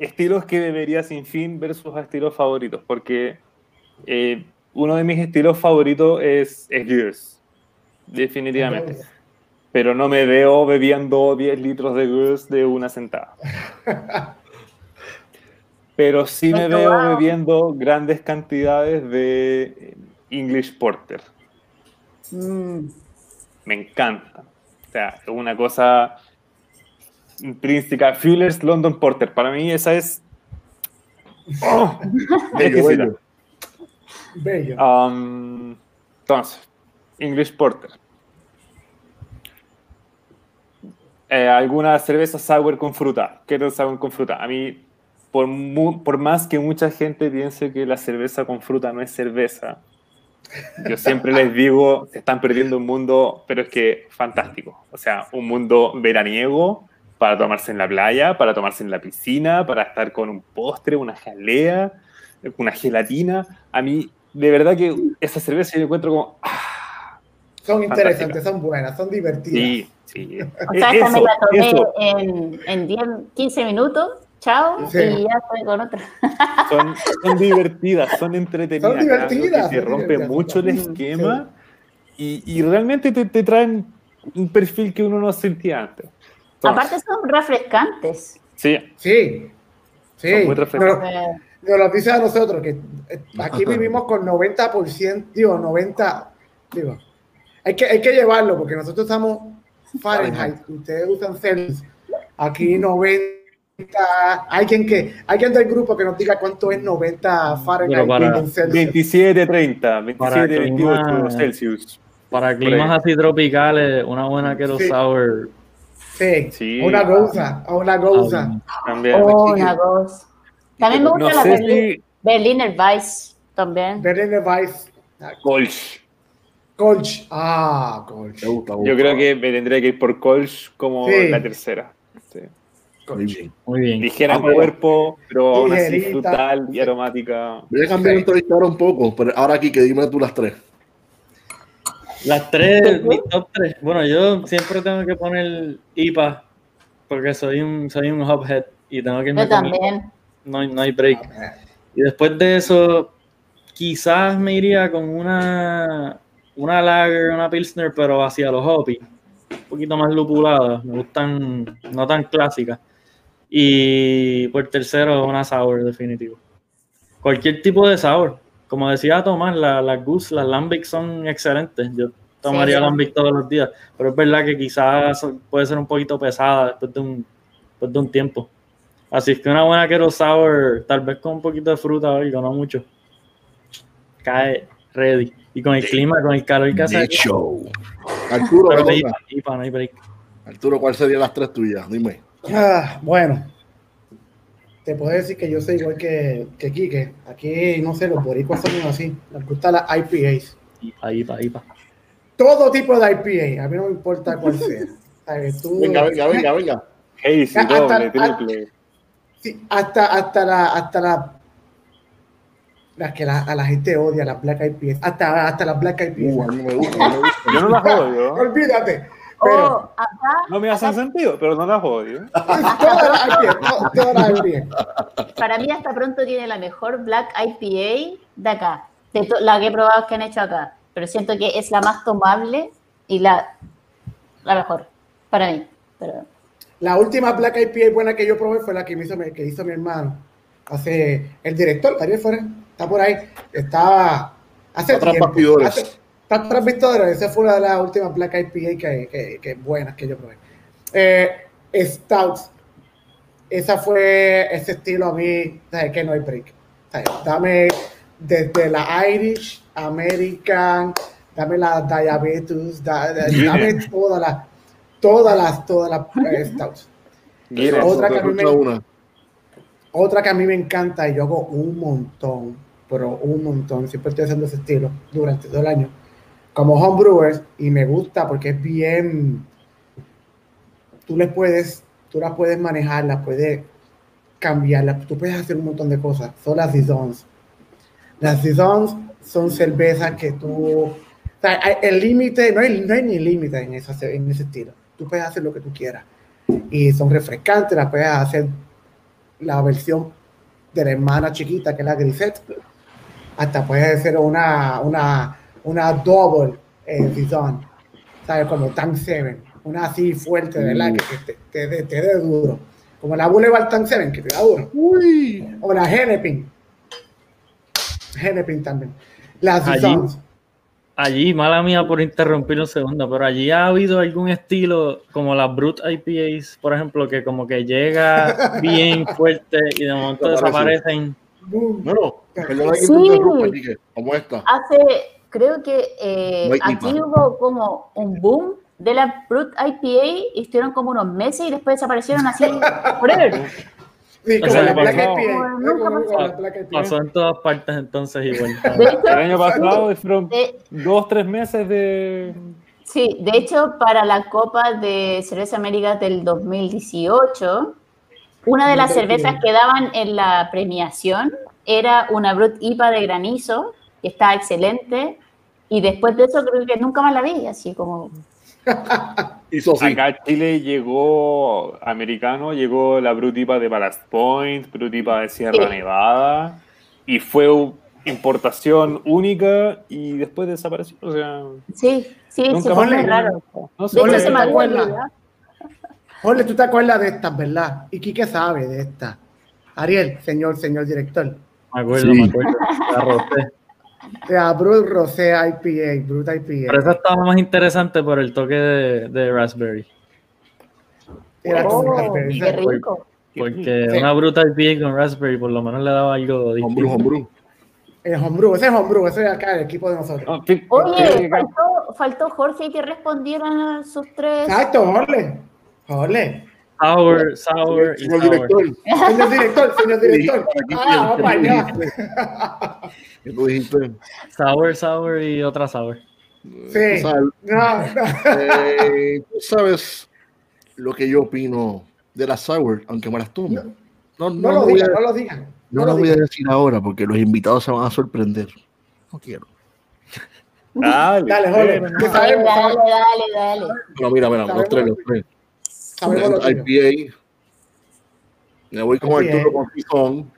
Speaker 5: estilos que debería sin fin versus a estilos favoritos, porque eh, uno de mis estilos favoritos es, es Gears, definitivamente. Pero no me veo bebiendo 10 litros de Gears de una sentada. Pero sí me veo bebiendo grandes cantidades de English Porter.
Speaker 4: Mm,
Speaker 5: me encanta. O sea, es una cosa intrínseca. Fuelers London Porter, para mí esa es... ¡Oh!
Speaker 1: Bello,
Speaker 5: exquisita.
Speaker 1: bello.
Speaker 2: Bello.
Speaker 5: Um, entonces, English Porter. Eh, alguna cerveza sour con fruta. ¿Qué tal sour con fruta? A mí, por, mu- por más que mucha gente piense que la cerveza con fruta no es cerveza, yo siempre les digo, se están perdiendo un mundo, pero es que fantástico. O sea, un mundo veraniego para tomarse en la playa, para tomarse en la piscina, para estar con un postre, una jalea, una gelatina. A mí, de verdad que esa cerveza yo encuentro como... ah,
Speaker 2: son
Speaker 5: fantástica.
Speaker 2: interesantes, son buenas, son divertidas.
Speaker 5: sí, sí.
Speaker 4: O sea, esta me
Speaker 5: Eso,
Speaker 4: la tomé
Speaker 5: eso.
Speaker 4: en, en 10, 15 minutos, chao,
Speaker 2: Sí.
Speaker 4: y ya estoy con otra.
Speaker 5: Son, son divertidas, son entretenidas.
Speaker 2: Son divertidas, son
Speaker 5: rompe mucho el esquema y, y realmente te, te traen un perfil que uno no sentía antes. Entonces,
Speaker 4: Aparte son refrescantes.
Speaker 5: sí,
Speaker 2: Sí. Sí.
Speaker 5: Son muy refrescantes.
Speaker 4: Eh,
Speaker 2: nos lo dice a nosotros que aquí vivimos con 90%, digo, 90, digo, hay que, hay que llevarlo porque nosotros estamos Fahrenheit, ustedes usan Celsius. Aquí 90, alguien que, alguien del grupo que nos diga cuánto es 90 Fahrenheit
Speaker 3: para
Speaker 2: en Celsius.
Speaker 5: 27, 30,
Speaker 3: Para
Speaker 5: 27,
Speaker 3: clima-
Speaker 5: 28 Celsius.
Speaker 3: Para climas así tropicales, una buena Kettle
Speaker 2: Sí.
Speaker 3: Sour.
Speaker 2: Sí,
Speaker 5: Sí.
Speaker 2: una goza, una goza.
Speaker 5: También.
Speaker 4: oh, una voz. También me gusta
Speaker 5: no
Speaker 4: la Berlin-
Speaker 5: si
Speaker 4: Berliner Weiss también.
Speaker 2: Berliner Weiss,
Speaker 5: Kolsch.
Speaker 2: Colch, ah, Colch.
Speaker 1: Me gusta, me
Speaker 5: Yo creo que me tendría que ir por Kolsch como
Speaker 2: Sí.
Speaker 5: la tercera. Sí.
Speaker 1: Muy bien.
Speaker 3: Muy bien.
Speaker 5: Ligera en
Speaker 1: Ah,
Speaker 5: cuerpo, pero aún así frutal y aromática.
Speaker 1: Voy a cambiar el entrevistador un poco, pero ahora aquí que dime tú las tres.
Speaker 3: Las tres, mi top tres. Bueno, yo siempre tengo que poner IPA porque soy un, soy un hophead y tengo que irme
Speaker 4: Yo también.
Speaker 3: No, hay- no hay break. Y después de eso, quizás me iría con una, una lager, una pilsner, pero hacia los hoppy. Un poquito más lupuladas. Me gustan, no tan clásicas. Y por tercero, una sour, definitivo. Cualquier tipo de sour. Como decía Tomás, las la Goose, las Lambic son excelentes. Yo tomaría
Speaker 4: Sí.
Speaker 3: Lambic todos los días. Pero es verdad que quizás puede ser un poquito pesada después de un, después de un tiempo. Así es que una buena Kero Sour, tal vez con un poquito de fruta o algo, no mucho. Cae ready. Y con el clima, con el calor que hace.
Speaker 1: The
Speaker 3: aquí,
Speaker 1: show. Arturo,
Speaker 3: no hay break.
Speaker 1: Arturo, ¿cuáles serían las tres tuyas? Dime.
Speaker 2: Ah, bueno, te puedo decir que yo soy igual que, que Quique. Aquí, no sé, los boricuas son así. Nos gustan las IPAs.
Speaker 3: Ipa, ipa, ipa.
Speaker 2: Todo tipo de IPA. A mí no me importa cuál sea.
Speaker 1: Venga, venga, venga, venga.
Speaker 5: Hazy,
Speaker 2: Hasta-
Speaker 5: doble,
Speaker 2: hasta-
Speaker 5: triple.
Speaker 2: Sí, hasta, hasta la, hasta la, las que la, a la gente odia, las Black IPAs. Hasta, hasta las Black IPAs.
Speaker 1: Uh, a mí me gusta, a mí me gusta.
Speaker 5: Yo no las odio.
Speaker 2: Olvídate. Pero
Speaker 4: Oh, acá,
Speaker 5: No me hacen sentido, pero no las odio.
Speaker 2: todas las
Speaker 4: para mí hasta pronto tiene la mejor Black IPA de acá, de la que he probado que han hecho acá. Pero siento que es la más tomable y la, la mejor para mí. Pero
Speaker 2: La última Black IPA buena que yo probé fue la que, me hizo, mi- que hizo mi hermano. Hace el director, Ariel Fuera, está por ahí. Estaba hace tiempo. Está tras bastidores. Esa fue una de las últimas Black IPA que, que, que buenas que yo probé. Eh, Stouts. Esa fue ese estilo a mí, ¿sabes? que no hay break. ¿Sabes? Dame desde la Irish, American, dame la Diabetes, da- da- dame todas las, todas las, todas las eh, Stouts.
Speaker 5: Guinness.
Speaker 2: Otra que a me-. Otra que a mí me encanta y yo hago un montón, pero un montón, siempre estoy haciendo ese estilo durante todo el año, como homebrewers, y me gusta porque es bien, tú les puedes, tú las puedes manejar, las puedes cambiarlas, tú puedes hacer un montón de cosas, son las Saisons. Las Saisons son cervezas que tú, o el límite, no hay, no hay ni límite en, esa- en ese estilo, tú puedes hacer lo que tú quieras, y son refrescantes, las puedes hacer la versión de la hermana chiquita, que es la Grisette. Hasta puede ser una, una, una double eh, Saison, ¿sabes? Como Tank 7, una así fuerte, ¿verdad? Que te, te, te, dé duro. Como la Boulevard Tank 7, que te da duro.
Speaker 1: Uy.
Speaker 2: O la Hennepin. Hennepin también. Las
Speaker 3: Allí.
Speaker 2: Saisons.
Speaker 3: Allí, mala mía por interrumpir un segundo, pero allí ha habido algún estilo como las Brut IPAs, por ejemplo, que como que llega bien fuerte y de momento
Speaker 1: Desaparece.
Speaker 3: desaparecen.
Speaker 2: Boom.
Speaker 1: No, no. Perdona que
Speaker 4: Sí.
Speaker 1: ¿Cómo está?
Speaker 4: hace, creo que eh,
Speaker 1: No
Speaker 4: aquí
Speaker 1: IPA.
Speaker 4: hubo como un boom de la Brut IPA y estuvieron como unos meses y después desaparecieron así forever.
Speaker 2: Sí, como
Speaker 3: sea,
Speaker 2: la IPA.
Speaker 4: Pasó
Speaker 3: en todas partes entonces igual.
Speaker 4: De hecho,
Speaker 5: El año pasado fueron
Speaker 4: de-
Speaker 5: dos, tres meses de.
Speaker 4: Sí, de hecho, para la Copa de Cerveza América del 2018, una de las cervezas que daban en la premiación era una Brut IPA de granizo, que está excelente, y después de eso creo que nunca más la vi, así como...
Speaker 1: Hizo así.
Speaker 5: Acá a Chile llegó americano, llegó la Brutipa de Ballast Point, Brutipa de Sierra
Speaker 4: Sí.
Speaker 5: Nevada, y fue importación única y después desapareció. O sea,
Speaker 4: Sí, sí,
Speaker 5: nunca
Speaker 4: sí,
Speaker 5: más
Speaker 4: fue raro.
Speaker 5: No sé
Speaker 4: De hecho, se me había olvidado.
Speaker 2: Jorge, tú te acuerdas de estas, ¿verdad? ¿Y Quique sabe de esta? Ariel, señor, señor director.
Speaker 3: Me acuerdo,
Speaker 1: Sí.
Speaker 3: me acuerdo. La roté.
Speaker 2: De la Brut Rosé IPA, Brut
Speaker 3: Pero
Speaker 2: IPA.
Speaker 3: esa estaba más interesante por el toque de, de raspberry.
Speaker 2: Era
Speaker 4: Oh,
Speaker 2: raspberry.
Speaker 4: qué rico.
Speaker 3: Porque
Speaker 2: Sí.
Speaker 3: una bruta IPA con raspberry por lo menos le daba algo
Speaker 1: Homebrew,
Speaker 3: distinto.
Speaker 1: homebrew.
Speaker 2: El homebrew, ese es homebrew, ese es acá el equipo de nosotros.
Speaker 5: No, fi-
Speaker 4: Oye, faltó, faltó Jorge que respondiera sus tres...
Speaker 2: Exacto, Jorge. Jorge.
Speaker 3: Sour, sour y
Speaker 1: Señor
Speaker 3: sour.
Speaker 1: director,
Speaker 2: Señor director, señor director. Ah, va
Speaker 1: ¿qué
Speaker 2: para allá.
Speaker 1: dijiste? ¿Qué tú dijiste?
Speaker 3: Sour, sour y otra sour.
Speaker 2: Sí.
Speaker 1: Tú sabes,
Speaker 2: No, no.
Speaker 1: eh, tú sabes lo que yo opino de las sour, aunque me las tome. No, no,
Speaker 2: No lo digan, no lo digan.
Speaker 1: no
Speaker 2: No
Speaker 1: lo
Speaker 2: lo
Speaker 1: voy a decir ahora porque los invitados se van a sorprender. No quiero.
Speaker 5: Dale,
Speaker 2: Dale, Jorge.
Speaker 5: pero no.
Speaker 2: que
Speaker 4: Dale, dale, dale, dale.
Speaker 1: No, mira, mira, los tres,
Speaker 2: lo
Speaker 1: los tres.
Speaker 2: Sabemos lo.
Speaker 1: IPA. Me voy con
Speaker 2: IPA.
Speaker 1: Arturo con Tizón.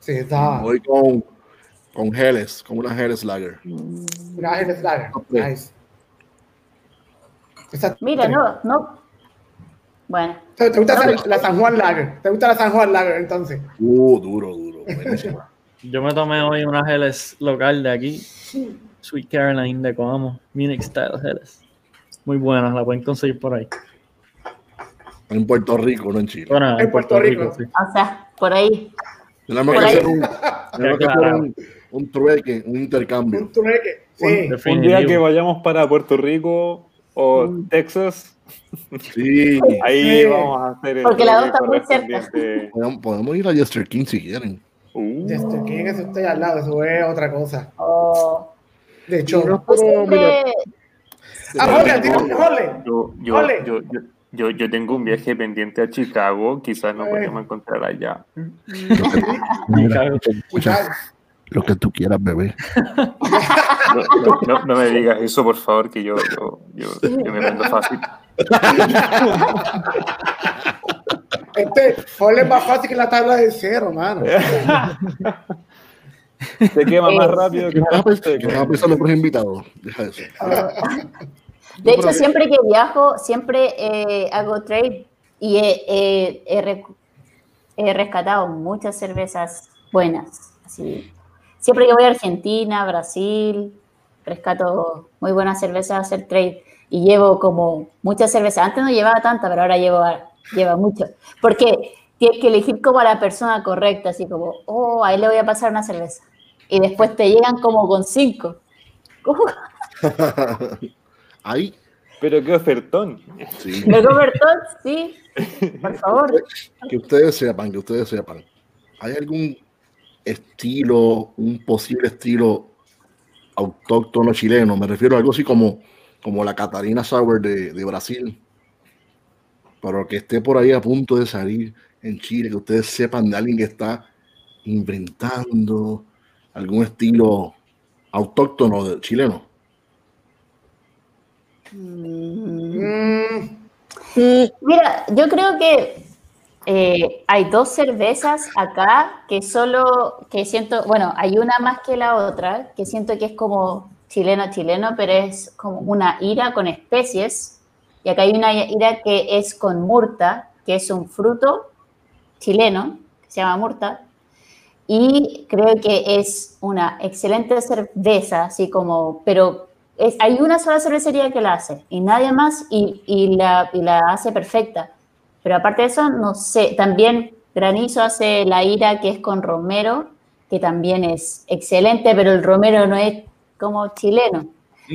Speaker 2: Sí, está.
Speaker 1: Me voy con, con Helles, con una Helles Lager.
Speaker 2: Una Helles Lager.
Speaker 1: Ok.
Speaker 2: Nice. Esa-
Speaker 4: Mira, no, no, Bueno,
Speaker 2: ¿Te, gusta la San Juan Lager? ¿Te gusta la San Juan Lager entonces?
Speaker 1: Uh, duro, duro. Buenísimo.
Speaker 3: Yo me tomé hoy una Helles local de aquí, Sweet Caroline de Coamo, Munich Style Helles. Muy buena, la pueden conseguir por ahí.
Speaker 1: En Puerto Rico, no en Chile.
Speaker 3: Bueno, en,
Speaker 2: En
Speaker 3: Puerto,
Speaker 2: Puerto
Speaker 3: Rico,
Speaker 2: Rico.
Speaker 3: sí.
Speaker 4: o sea, por ahí.
Speaker 1: Tenemos que
Speaker 4: ahí.
Speaker 1: hacer un, tenemos que hacer un, un trueque, un intercambio.
Speaker 2: Un trueque. Sí.
Speaker 5: Un día que vayamos para Puerto Rico o Texas,
Speaker 1: Sí.
Speaker 5: ahí
Speaker 2: Sí.
Speaker 5: vamos a hacer el
Speaker 4: Porque la dos está muy cerca.
Speaker 1: Podemos, podemos ir a Jester King si quieren.
Speaker 5: Uh,
Speaker 2: Desde que eso estoy al lado, eso es otra cosa.
Speaker 4: O
Speaker 2: De hecho,
Speaker 1: No,
Speaker 4: pues siempre-
Speaker 2: ah, Jorge, tira- Jorge.
Speaker 5: yo, yo,
Speaker 2: Ole.
Speaker 5: yo, yo, yo, yo tengo un viaje pendiente a Chicago, quizás
Speaker 2: Eh.
Speaker 5: podemos encontrar allá.
Speaker 1: Lo que tú quieras, bebé.
Speaker 5: No, no- no- no me digas eso, por favor, que yo, yo, yo, yo me prendo fácil.
Speaker 2: Este, es más fácil que la tabla de cero, mano.
Speaker 5: Se quema más rápido que
Speaker 1: ¿Qué vas a pensar-
Speaker 5: seco.
Speaker 1: qué vas a pensar los invitados? Deja eso.
Speaker 4: De hecho, siempre que viajo, siempre eh, hago trade y he, he- rescatado muchas cervezas buenas. Así. Siempre que voy a Argentina, Brasil, rescato muy buenas cervezas a hacer trade y llevo como muchas cervezas. Antes no llevaba tanta, pero ahora llevo, lleva mucho. Porque tienes que elegir como a la persona correcta, así como, oh, ahí le voy a pasar una cerveza. Y después te llegan como con cinco.
Speaker 1: Ahí,
Speaker 5: Pero qué ofertón.
Speaker 1: sí.
Speaker 4: ¿Me convertó? Sí, por favor.
Speaker 1: Que ustedes sepan, que ustedes sepan. ¿Hay algún estilo, un posible estilo autóctono chileno? Me refiero a algo así como, como la Catarina Sauer de, de Brasil. Pero que esté por ahí a punto de salir en Chile, que ustedes sepan de alguien que está inventando algún estilo autóctono de- chileno.
Speaker 2: Mm,
Speaker 4: Mira, yo creo que eh, hay dos cervezas acá que solo, que siento, bueno, hay una más que la otra, que siento que es como chileno chileno, pero es como una ira con especies. Y acá hay una ira que es con murta, que es un fruto chileno, que se llama murta. Y creo que es una excelente cerveza, así como, pero es, hay una sola cervecería que la hace y nadie más y, y la, y la hace perfecta. Pero aparte de eso, no sé, también Granizo hace la ira que es con romero, que también es excelente, pero el romero no es como chileno.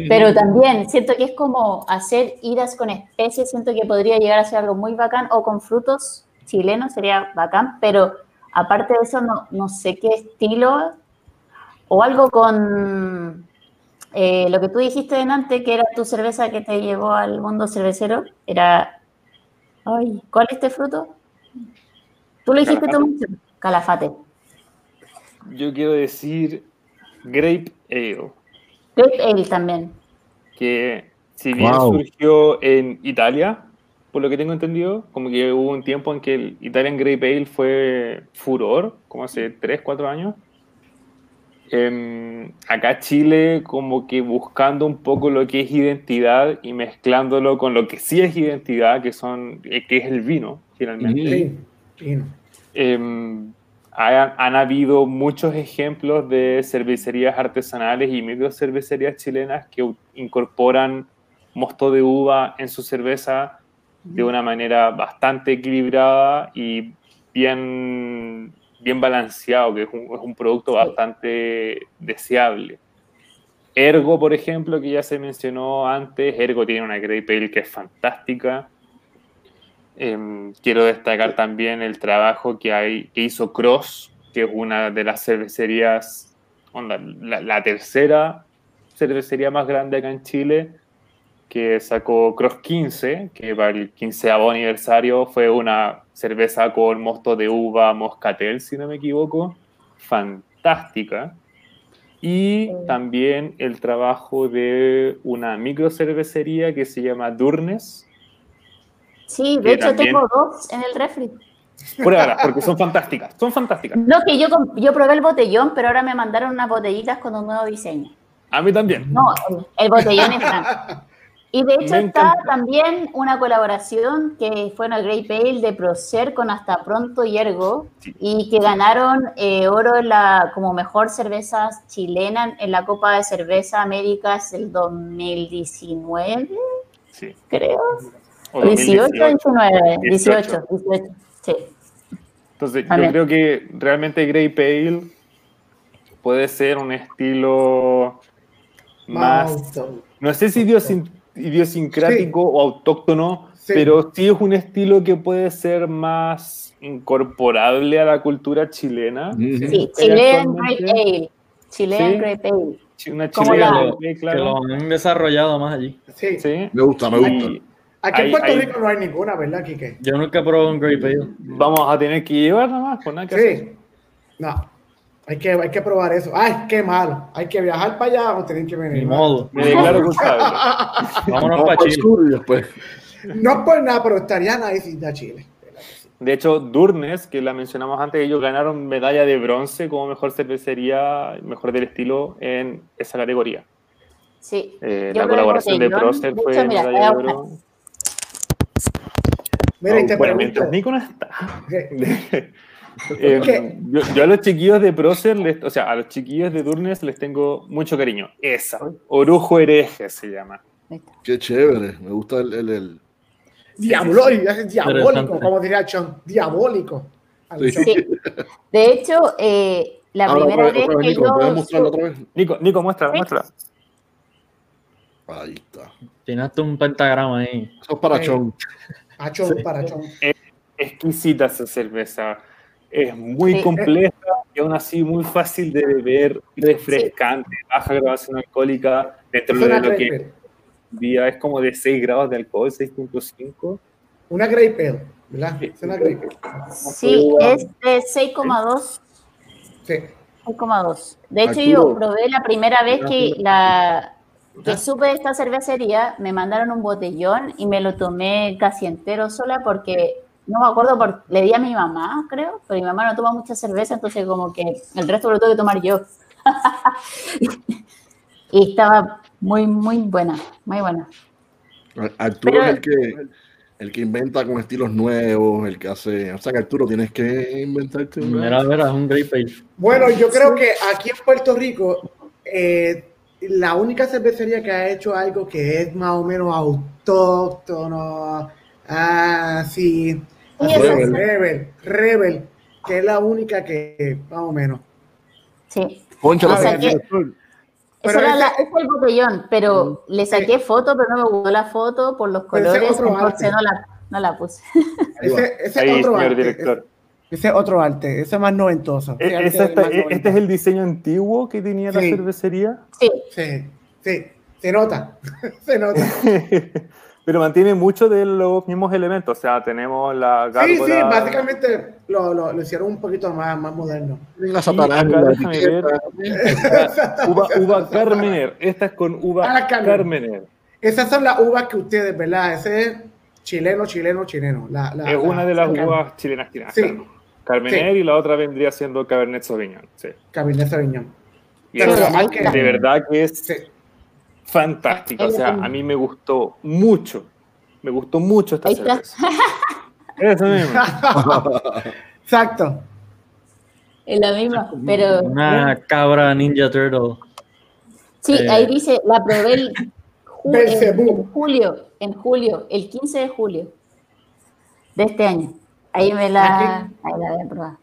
Speaker 4: Pero también siento que es como hacer iras con especies, siento que podría llegar a ser algo muy bacán, o con frutos chilenos sería bacán, pero aparte de eso no, no sé qué estilo, o algo con eh, lo que tú dijiste delante, que era tu cerveza que te llevó al mundo cervecero, era, ay, ¿cuál es este fruto? Tú lo dijiste tú mucho, calafate.
Speaker 5: Yo quiero decir Grape Ale,
Speaker 4: Grape Ale también.
Speaker 5: que si bien
Speaker 1: Wow.
Speaker 5: surgió en Italia, por lo que tengo entendido, como que hubo un tiempo en que el Italian Grape Ale fue furor, como hace 3, 4 años. Em, acá Chile como que buscando un poco lo que es identidad y mezclándolo con lo que sí es identidad, que, son, eh, que es el vino, finalmente.
Speaker 2: sí, fino.
Speaker 5: Eh, han, han habido muchos ejemplos de cervecerías artesanales y micro cervecerías chilenas que incorporan mosto de uva en su cerveza de una manera bastante equilibrada y bien, bien balanceado, que es un, es un producto bastante deseable. Ergo, por ejemplo, que ya se mencionó antes, Ergo tiene una Grape Ale que es fantástica. Em, quiero destacar también el trabajo que, hay, que hizo Cross, que es una de las cervecerías, onda, la, la tercera cervecería más grande acá en Chile, que sacó Cross 15, que para el 15 aniversario fue una cerveza con mosto de uva moscatel, si no me equivoco, fantástica. Y también el trabajo de una micro cervecería que se llama Durnes,
Speaker 4: Sí, de hecho
Speaker 5: también-
Speaker 4: tengo dos en el refri.
Speaker 5: Pruébalas, porque son fantásticas, son fantásticas.
Speaker 4: No, que yo, yo probé el botellón, pero ahora me mandaron unas botellitas con un nuevo diseño.
Speaker 5: A mí también.
Speaker 4: No, el, el botellón es blanco. Y de hecho está también una colaboración que fue una Great Pale de Procer con Hasta Pronto y Ergo
Speaker 5: Sí.
Speaker 4: y que ganaron eh, oro en la, como mejor cerveza chilena en la Copa de Cerveza Américas el 2019,
Speaker 5: Sí.
Speaker 4: creo.
Speaker 5: O
Speaker 4: 18,
Speaker 5: 2018.
Speaker 4: 19, 18,
Speaker 5: 18.
Speaker 4: 18, sí.
Speaker 5: Entonces, yo creo que realmente Grey Pale puede ser un estilo más, no sé si idiosin- idiosincrático o autóctono,
Speaker 2: Sí.
Speaker 5: pero sí es un estilo que puede ser más incorporable a la cultura chilena.
Speaker 4: Sí,
Speaker 5: Eh,
Speaker 4: Chilean Great
Speaker 5: actualmente-
Speaker 4: Ale. Chilean
Speaker 5: Sí.
Speaker 4: Great Ale.
Speaker 5: Una
Speaker 4: Como
Speaker 5: chilena,
Speaker 4: la-
Speaker 5: sí,
Speaker 3: Que
Speaker 5: claro.
Speaker 3: lo han desarrollado más allí.
Speaker 2: Sí.
Speaker 5: Sí.
Speaker 1: Me gusta, me gusta.
Speaker 5: Y
Speaker 2: Aquí en Puerto Rico no hay ninguna, ¿verdad, Quique?
Speaker 3: Yo nunca he probado un Great Ale.
Speaker 5: vamos a tener que llevar nomás, pues nada que hacer.
Speaker 2: Sí. No. Hay que, hay que probar eso. Ay, qué malo. Hay que viajar para allá o tienen que venir.
Speaker 3: Ni modo.
Speaker 5: Me declaro culpable.
Speaker 3: Vámonos
Speaker 1: Vamos
Speaker 3: para Chile.
Speaker 1: sur después.
Speaker 2: No por nada, pero estaría nice ir a Chile.
Speaker 5: De hecho, Durnes, que la mencionamos antes, ellos ganaron medalla de bronce como mejor cervecería, mejor del estilo en esa categoría.
Speaker 4: Sí.
Speaker 5: Eh, la colaboración de Procer fue
Speaker 4: hecho, mira,
Speaker 5: medalla de oro.
Speaker 2: Mira, y te
Speaker 5: bueno,
Speaker 2: pregunto.
Speaker 5: mientras Nico no está. Eh, yo, yo a los chiquillos de Procer, les- o sea, a los chiquillos de Durnes les tengo mucho cariño. Esa, Orujo Hereje se llama.
Speaker 1: Qué chévere. Me gusta el. el,
Speaker 2: y es diabólico, como diría Chon. Diabólico.
Speaker 4: Sí. De hecho, eh, la
Speaker 1: Ahora,
Speaker 4: primera
Speaker 1: otra vez,
Speaker 4: vez
Speaker 1: otra vez,
Speaker 4: que
Speaker 1: Nico, ¿puedes
Speaker 4: yo...
Speaker 1: mostrarlo otra vez?
Speaker 5: Nico, Nico, muestra,
Speaker 4: Sí.
Speaker 5: muestra.
Speaker 1: Ahí está.
Speaker 3: Tienes tú un pentagrama ahí.
Speaker 1: Eso es para. Chon.
Speaker 2: A Chon, para Chon.
Speaker 5: exquisita esa cerveza. Es muy
Speaker 4: Sí.
Speaker 5: compleja y aún así muy fácil de beber, refrescante, baja graduación alcohólica dentro
Speaker 2: Es
Speaker 5: de lo que día es como de 6 grados de alcohol, 6.5.
Speaker 2: Una Great Pale, ¿verdad? Es una Great Pale.
Speaker 4: Sí, es de 6,2.
Speaker 2: Sí.
Speaker 4: 6,2. De hecho,
Speaker 1: Arturo.
Speaker 4: yo probé la primera vez que la que supe de esta cervecería, me mandaron un botellón y me lo tomé casi entero sola porque no me acuerdo, por, le di a mi mamá, creo, pero mi mamá no toma mucha cerveza, entonces como que el resto lo tuve que tomar yo. y estaba muy, muy buena, muy buena.
Speaker 1: Arturo
Speaker 4: Pero-
Speaker 1: es el que, el que inventa con estilos nuevos, el que hace. O sea que Arturo tienes que inventarte una-
Speaker 3: Mira, mira, es un Great Ale.
Speaker 2: Bueno, yo creo que aquí en Puerto Rico, eh, la única cervecería que ha hecho algo que es más o menos autóctono, ah,
Speaker 1: Rebel.
Speaker 2: Rebel, Rebel, que es la única que, más o menos.
Speaker 4: Sí.
Speaker 1: Poncha, la
Speaker 2: o sea que-. Pero
Speaker 4: Esa era
Speaker 2: ese-
Speaker 4: la- ese es el botellón, pero le saqué foto, pero no me gustó la foto por los colores, entonces no la, no la puse.
Speaker 2: Ese, ese
Speaker 5: Ahí,
Speaker 2: es otro
Speaker 5: señor
Speaker 2: arte.
Speaker 5: director.
Speaker 2: Ese es otro arte, ese es más noventoso.
Speaker 5: E-
Speaker 2: ese arte
Speaker 5: está-
Speaker 2: más
Speaker 5: e- este es
Speaker 2: noventoso.
Speaker 5: el diseño antiguo que tenía la
Speaker 2: Sí.
Speaker 5: cervecería,
Speaker 4: Sí,
Speaker 2: Sí, sí, se nota, se nota.
Speaker 5: pero mantiene mucho de los mismos elementos. O sea, tenemos la
Speaker 2: Sí,
Speaker 5: gárgola.
Speaker 2: sí, básicamente lo, lo, lo hicieron un poquito más, más moderno.
Speaker 1: La
Speaker 5: déjame
Speaker 1: etiqueta.
Speaker 5: Uva, uva Carmener. Esta es con uva
Speaker 2: Ah, la Carmener.
Speaker 5: Carmener.
Speaker 2: Esas son las uvas que ustedes, ¿verdad? Ese es chileno, chileno, chileno. La, la-
Speaker 5: Es
Speaker 2: la-
Speaker 5: una de las
Speaker 2: la-
Speaker 5: uvas chilenas chilenas.
Speaker 2: Sí.
Speaker 5: Carmener y la otra vendría siendo Cabernet Sauvignon. Sí.
Speaker 2: Cabernet Sauvignon.
Speaker 5: Y
Speaker 2: Pero que-
Speaker 5: de verdad que es
Speaker 2: Sí.
Speaker 5: Fantástica. O sea, a mí me gustó mucho. Me gustó mucho esta
Speaker 4: Ahí está.
Speaker 5: cerveza. Eso mismo.
Speaker 2: Exacto.
Speaker 4: es la misma, pero
Speaker 3: Una cabra Ninja Turtle.
Speaker 4: sí,
Speaker 3: eh,
Speaker 4: ahí dice, la probé el ju- en, en julio, en julio, el 15 de julio de este año. Ahí me la, ahí la voy a probar.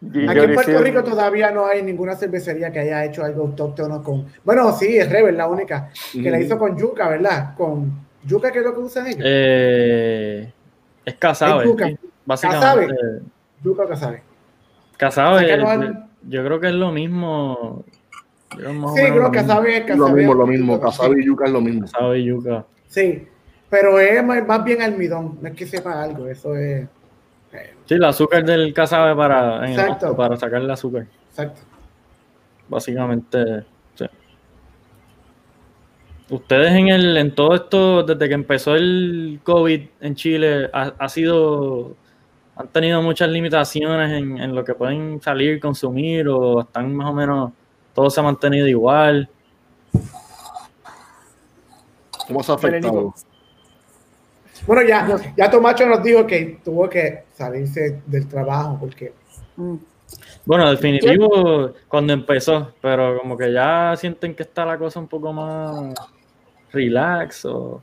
Speaker 5: Y
Speaker 2: Aquí en Puerto Rico todavía no hay ninguna cervecería que haya hecho algo autóctono con. Bueno, sí, es Rebel la única que la hizo con yuca, ¿verdad? Con yuca, que es lo que usan ellos.
Speaker 3: Eh, es Casabe.
Speaker 2: Es yuca.
Speaker 3: Básicamente.
Speaker 2: Yuca que sabe.
Speaker 3: Casabe,
Speaker 2: Sacaron
Speaker 3: yo, creo que es lo mismo. creo
Speaker 2: Sí, creo que
Speaker 3: mismo.
Speaker 2: sabe, que
Speaker 1: Lo mismo, lo mismo. Casabe y yuca es lo mismo.
Speaker 3: Casabe y yuca.
Speaker 2: Sí, pero es más bien almidón, no es que sepa algo, eso es.
Speaker 3: Sí, el azúcar del casabe para, en el para sacar el azúcar.
Speaker 2: Exacto.
Speaker 3: Básicamente, sí. Ustedes en el, en todo esto, desde que empezó el COVID en Chile, ha, ha sido, han tenido muchas limitaciones en, en lo que pueden salir, consumir, o están más o menos, todo se ha mantenido igual.
Speaker 1: ¿Cómo se ha afectado?
Speaker 2: Bueno, ya, ya Tomacho nos dijo que tuvo que salirse del trabajo porque...
Speaker 3: Mm. Bueno, definitivo cuando empezó, pero como que ya sienten que está la cosa un poco más relax o...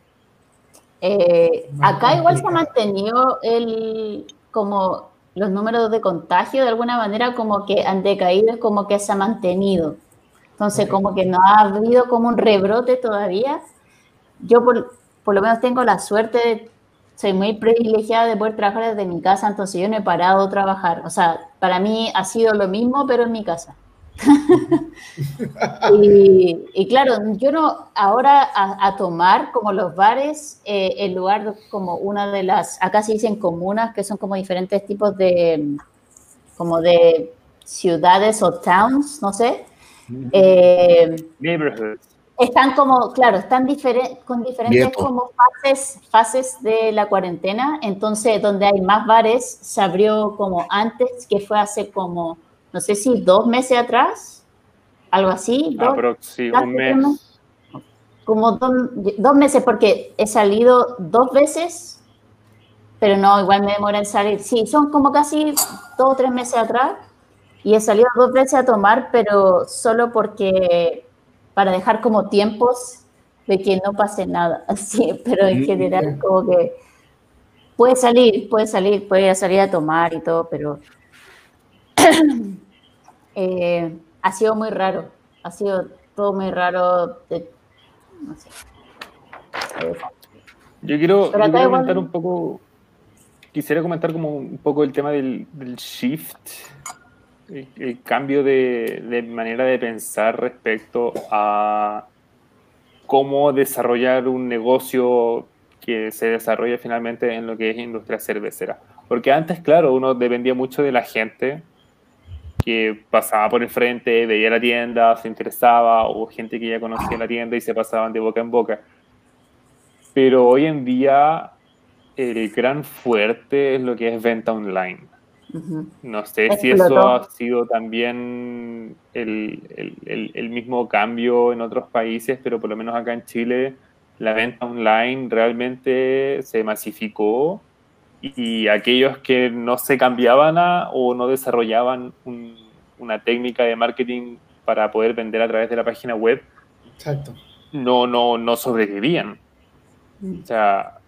Speaker 4: Eh, acá igual se ha mantenido el, como los números de contagio de alguna manera como que han decaído, como que se ha mantenido. Entonces, como que no ha habido como un rebrote todavía. Yo por, por lo menos tengo la suerte de, soy muy privilegiada de poder trabajar desde mi casa, entonces yo no he parado de trabajar. O sea, para mí ha sido lo mismo, pero en mi casa. y, claro, yo no, ahora a, tomar como los bares, eh, en lugar como una de las, acá se dicen comunas, que son como diferentes tipos de, como de ciudades o towns, no sé. Eh, están como, claro, están con diferentes como fases, fases de la cuarentena. Entonces, donde hay más bares, se abrió como antes, que fue hace como no sé si dos meses atrás, algo así.
Speaker 5: Dos, un mes.
Speaker 4: Como dos, meses, porque he salido dos veces, pero no, igual me demora en salir. Sí, son como casi dos o tres meses atrás y he salido dos veces a tomar, pero solo porque para dejar como tiempos de que no pase nada, así, pero en general como que puede salir, puede salir, puede salir a tomar y todo, pero Eh, ha sido muy raro, ha sido todo muy raro. no sé.
Speaker 5: Yo quiero, comentar un poco, quisiera comentar como un poco el tema del, shift, el, cambio de, manera de pensar respecto a cómo desarrollar un negocio que se desarrolla finalmente en lo que es industria cervecera. Porque antes, claro, uno dependía mucho de la gente, que pasaba por el frente, veía la tienda, se interesaba, o gente que ya conocía la tienda y se pasaban de boca en boca. Pero hoy en día el gran fuerte es lo que es venta online. No sé si eso ha sido también el, el, el, mismo cambio en otros países, pero por lo menos acá en Chile la venta online realmente se masificó y aquellos que no se cambiaban a, o no desarrollaban una técnica de marketing para poder vender a través de la página web, No, no, no sobrevivían. Mm. O sea,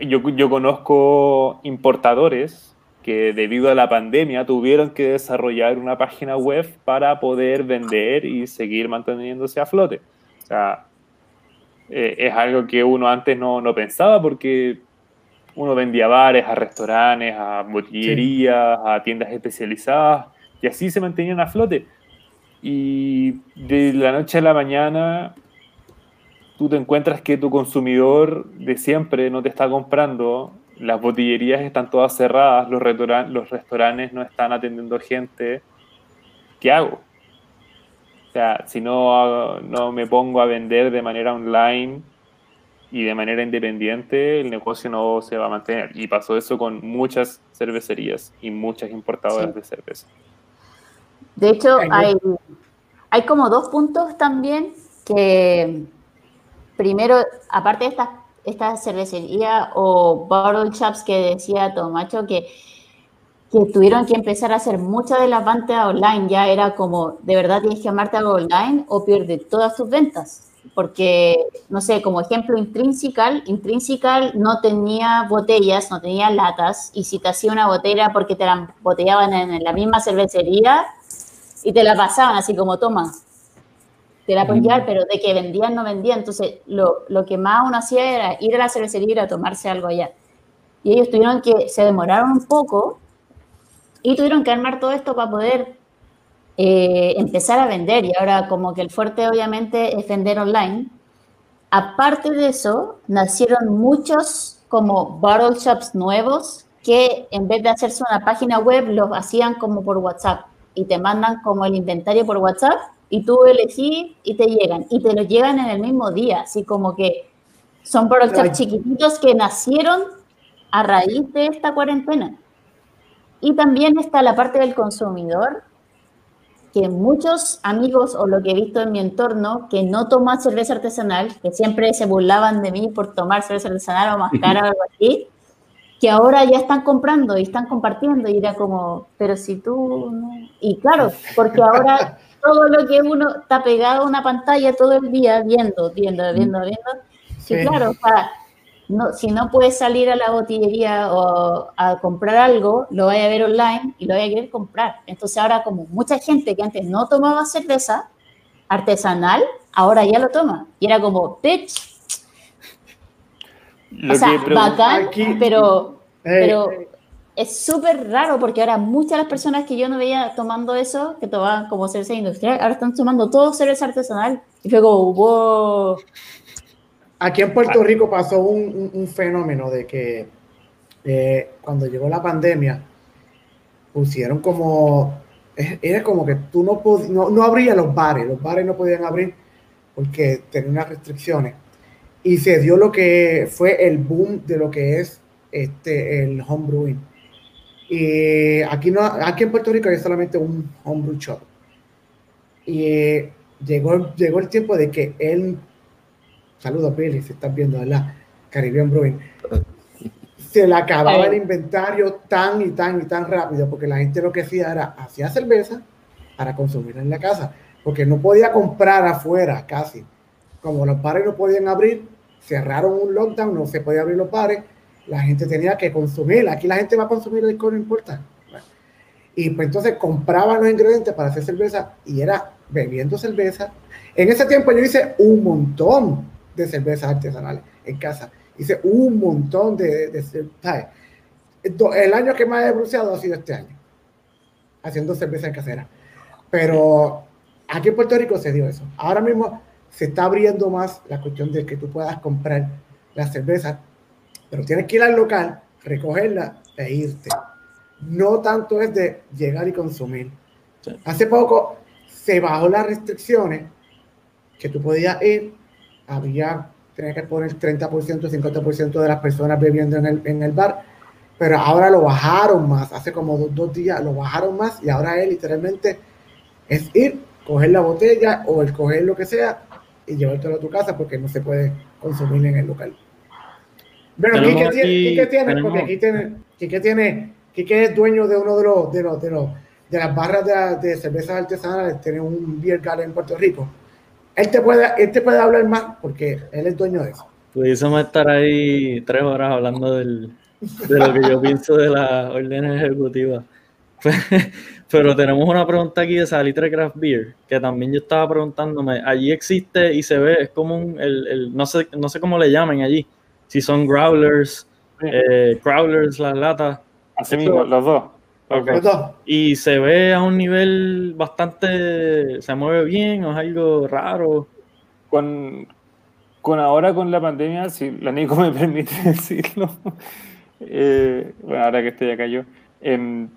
Speaker 5: yo, yo conozco importadores que debido a la pandemia tuvieron que desarrollar una página web para poder vender y seguir manteniéndose a flote. O sea, eh, es algo que uno antes no, no pensaba porque uno vendía bares, a restaurantes, a botillerías, a tiendas especializadas, y así se mantenían a flote. Y de la noche a la mañana, tú te encuentras que tu consumidor de siempre no te está comprando, las botillerías están todas cerradas, los, los restaurantes no están atendiendo gente. ¿Qué hago? O sea, si no, no me pongo a vender de manera online, y de manera independiente el negocio no se va a mantener. Y pasó eso con muchas cervecerías y muchas importadoras de cerveza.
Speaker 4: De hecho, hay, hay como dos puntos también que, primero, aparte de esta, esta cervecería o bottle shops que decía Tomacho, que, que tuvieron que empezar a hacer muchas de las ventas online, ya era como, de verdad tienes que amarte algo online o pierdes todas tus ventas porque, no sé, como ejemplo, Intrinsical, Intrinsical no tenía botellas, no tenía latas, y si te hacía una botella porque te la botellaban en la misma cervecería y te la pasaban así como, toma, te la puedes llevar, mm. pero de que vendían, no vendían. Entonces, lo, lo que más uno hacía era ir a la cervecería a tomarse algo allá. Y ellos tuvieron que, se demoraron un poco y tuvieron que armar todo esto para poder eh, empezar a vender y ahora como que el fuerte obviamente es vender online. Aparte de eso, nacieron muchos como bottle shops nuevos que en vez de hacerse una página web, los hacían como por WhatsApp y te mandan como el inventario por WhatsApp y tú elegís y te llegan y te lo llegan en el mismo día, así como que son shops chiquititos que nacieron a raíz de esta cuarentena. Y también está la parte del consumidor, que muchos amigos o lo que he visto en mi entorno que no toman cerveza artesanal, que siempre se burlaban de mí por tomar cerveza artesanal o más cara o algo así, que ahora ya están comprando y están compartiendo y era como, pero si tú no... Y claro, porque ahora todo lo que uno está pegado a una pantalla todo el día viendo, viendo, viendo, viendo, sí, claro, o sea, no, si no puedes salir a la botillería o a comprar algo, lo vaya a ver online y lo vaya a querer comprar. Entonces ahora como mucha gente que antes no tomaba cerveza artesanal, ahora ya lo toma. Y era como, bitch. o sea, bacán, pero, pero es súper raro porque ahora muchas de las personas que yo no veía tomando eso, que tomaban como cerveza industrial, ahora están tomando todo cerveza artesanal. Y fue como, wow.
Speaker 2: Aquí en Puerto. Rico pasó un, fenómeno de que eh, cuando llegó la pandemia, pusieron como, era como que tú no, no, no abrías los bares, los bares no podían abrir porque tenían unas restricciones. Y se dio lo que fue el boom de lo que es este, el homebrewing. Y aquí, no, aquí en Puerto Rico hay solamente un homebrew shop. Y eh, llegó, llegó el tiempo de que él Saludos, Billy, si estás viendo, ¿verdad? Caribbean Brewing. Se le acababa el inventario tan y tan y tan rápido porque la gente lo que hacía era hacía cerveza para consumir en la casa porque no podía comprar afuera casi. Como los bares no podían abrir, cerraron un lockdown, no se podía abrir los bares, la gente tenía que consumir. Aquí la gente va a consumir el no importa. Y pues entonces compraban los ingredientes para hacer cerveza y era bebiendo cerveza. En ese tiempo yo hice un montón de cervezas artesanales en casa. Hice un montón de, de, El año que más he bronceado ha sido este año, haciendo cerveza en casera. Pero aquí en Puerto Rico se dio eso. Ahora mismo se está abriendo más la cuestión de que tú puedas comprar la cerveza, pero tienes que ir al local, recogerla e irte. No tanto es de llegar y consumir. Hace poco se bajó las restricciones que tú podías ir había, tenía que poner 30%, 50% de las personas bebiendo en el, en el bar, pero ahora lo bajaron más, hace como dos, días lo bajaron más y ahora es literalmente es ir, coger la botella o el coger lo que sea y llevártelo a tu casa porque no se puede consumir en el local. Bueno, ¿qué tiene, tiene porque aquí tiene, Quique tiene, Quique es dueño de uno de los, de los, de los, de las barras de, de cervezas artesanales, tiene un beer garden en Puerto Rico él te puede, él te puede hablar más porque él es dueño de eso.
Speaker 3: Pudiésemos estar ahí tres horas hablando del, de lo que yo pienso de las órdenes ejecutivas. Pero tenemos una pregunta aquí de Salitre Craft Beer, que también yo estaba preguntándome, allí existe y se ve, es como un, el, el, no, sé, no sé cómo le llaman allí, si son growlers, eh, crawlers, las latas.
Speaker 5: Así mismo, los dos.
Speaker 3: Y se ve a un nivel bastante, se mueve bien o es algo raro.
Speaker 5: Con, con ahora con la pandemia, si la Nico me permite decirlo, eh, bueno, ahora que estoy acá yo, em,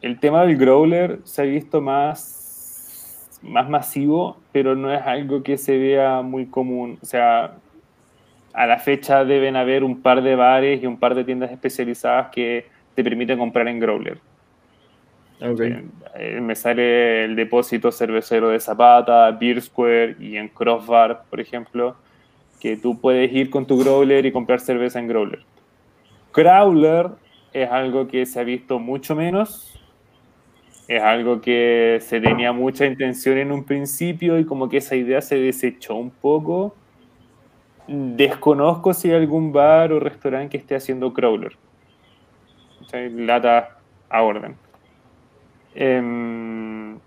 Speaker 5: el tema del growler se ha visto más, más masivo, pero no es algo que se vea muy común. O sea, a la fecha deben haber un par de bares y un par de tiendas especializadas que te permiten comprar en growler. Eh, me sale el depósito cervecero de Zapata, Beer Square y en Crossbar, por ejemplo, que tú puedes ir con tu growler y comprar cerveza en growler. Crawler es algo que se ha visto mucho menos, es algo que se tenía mucha intención en un principio y como que esa idea se desechó un poco. Desconozco si hay algún bar o restaurante que esté haciendo crawler. lata a orden. Em,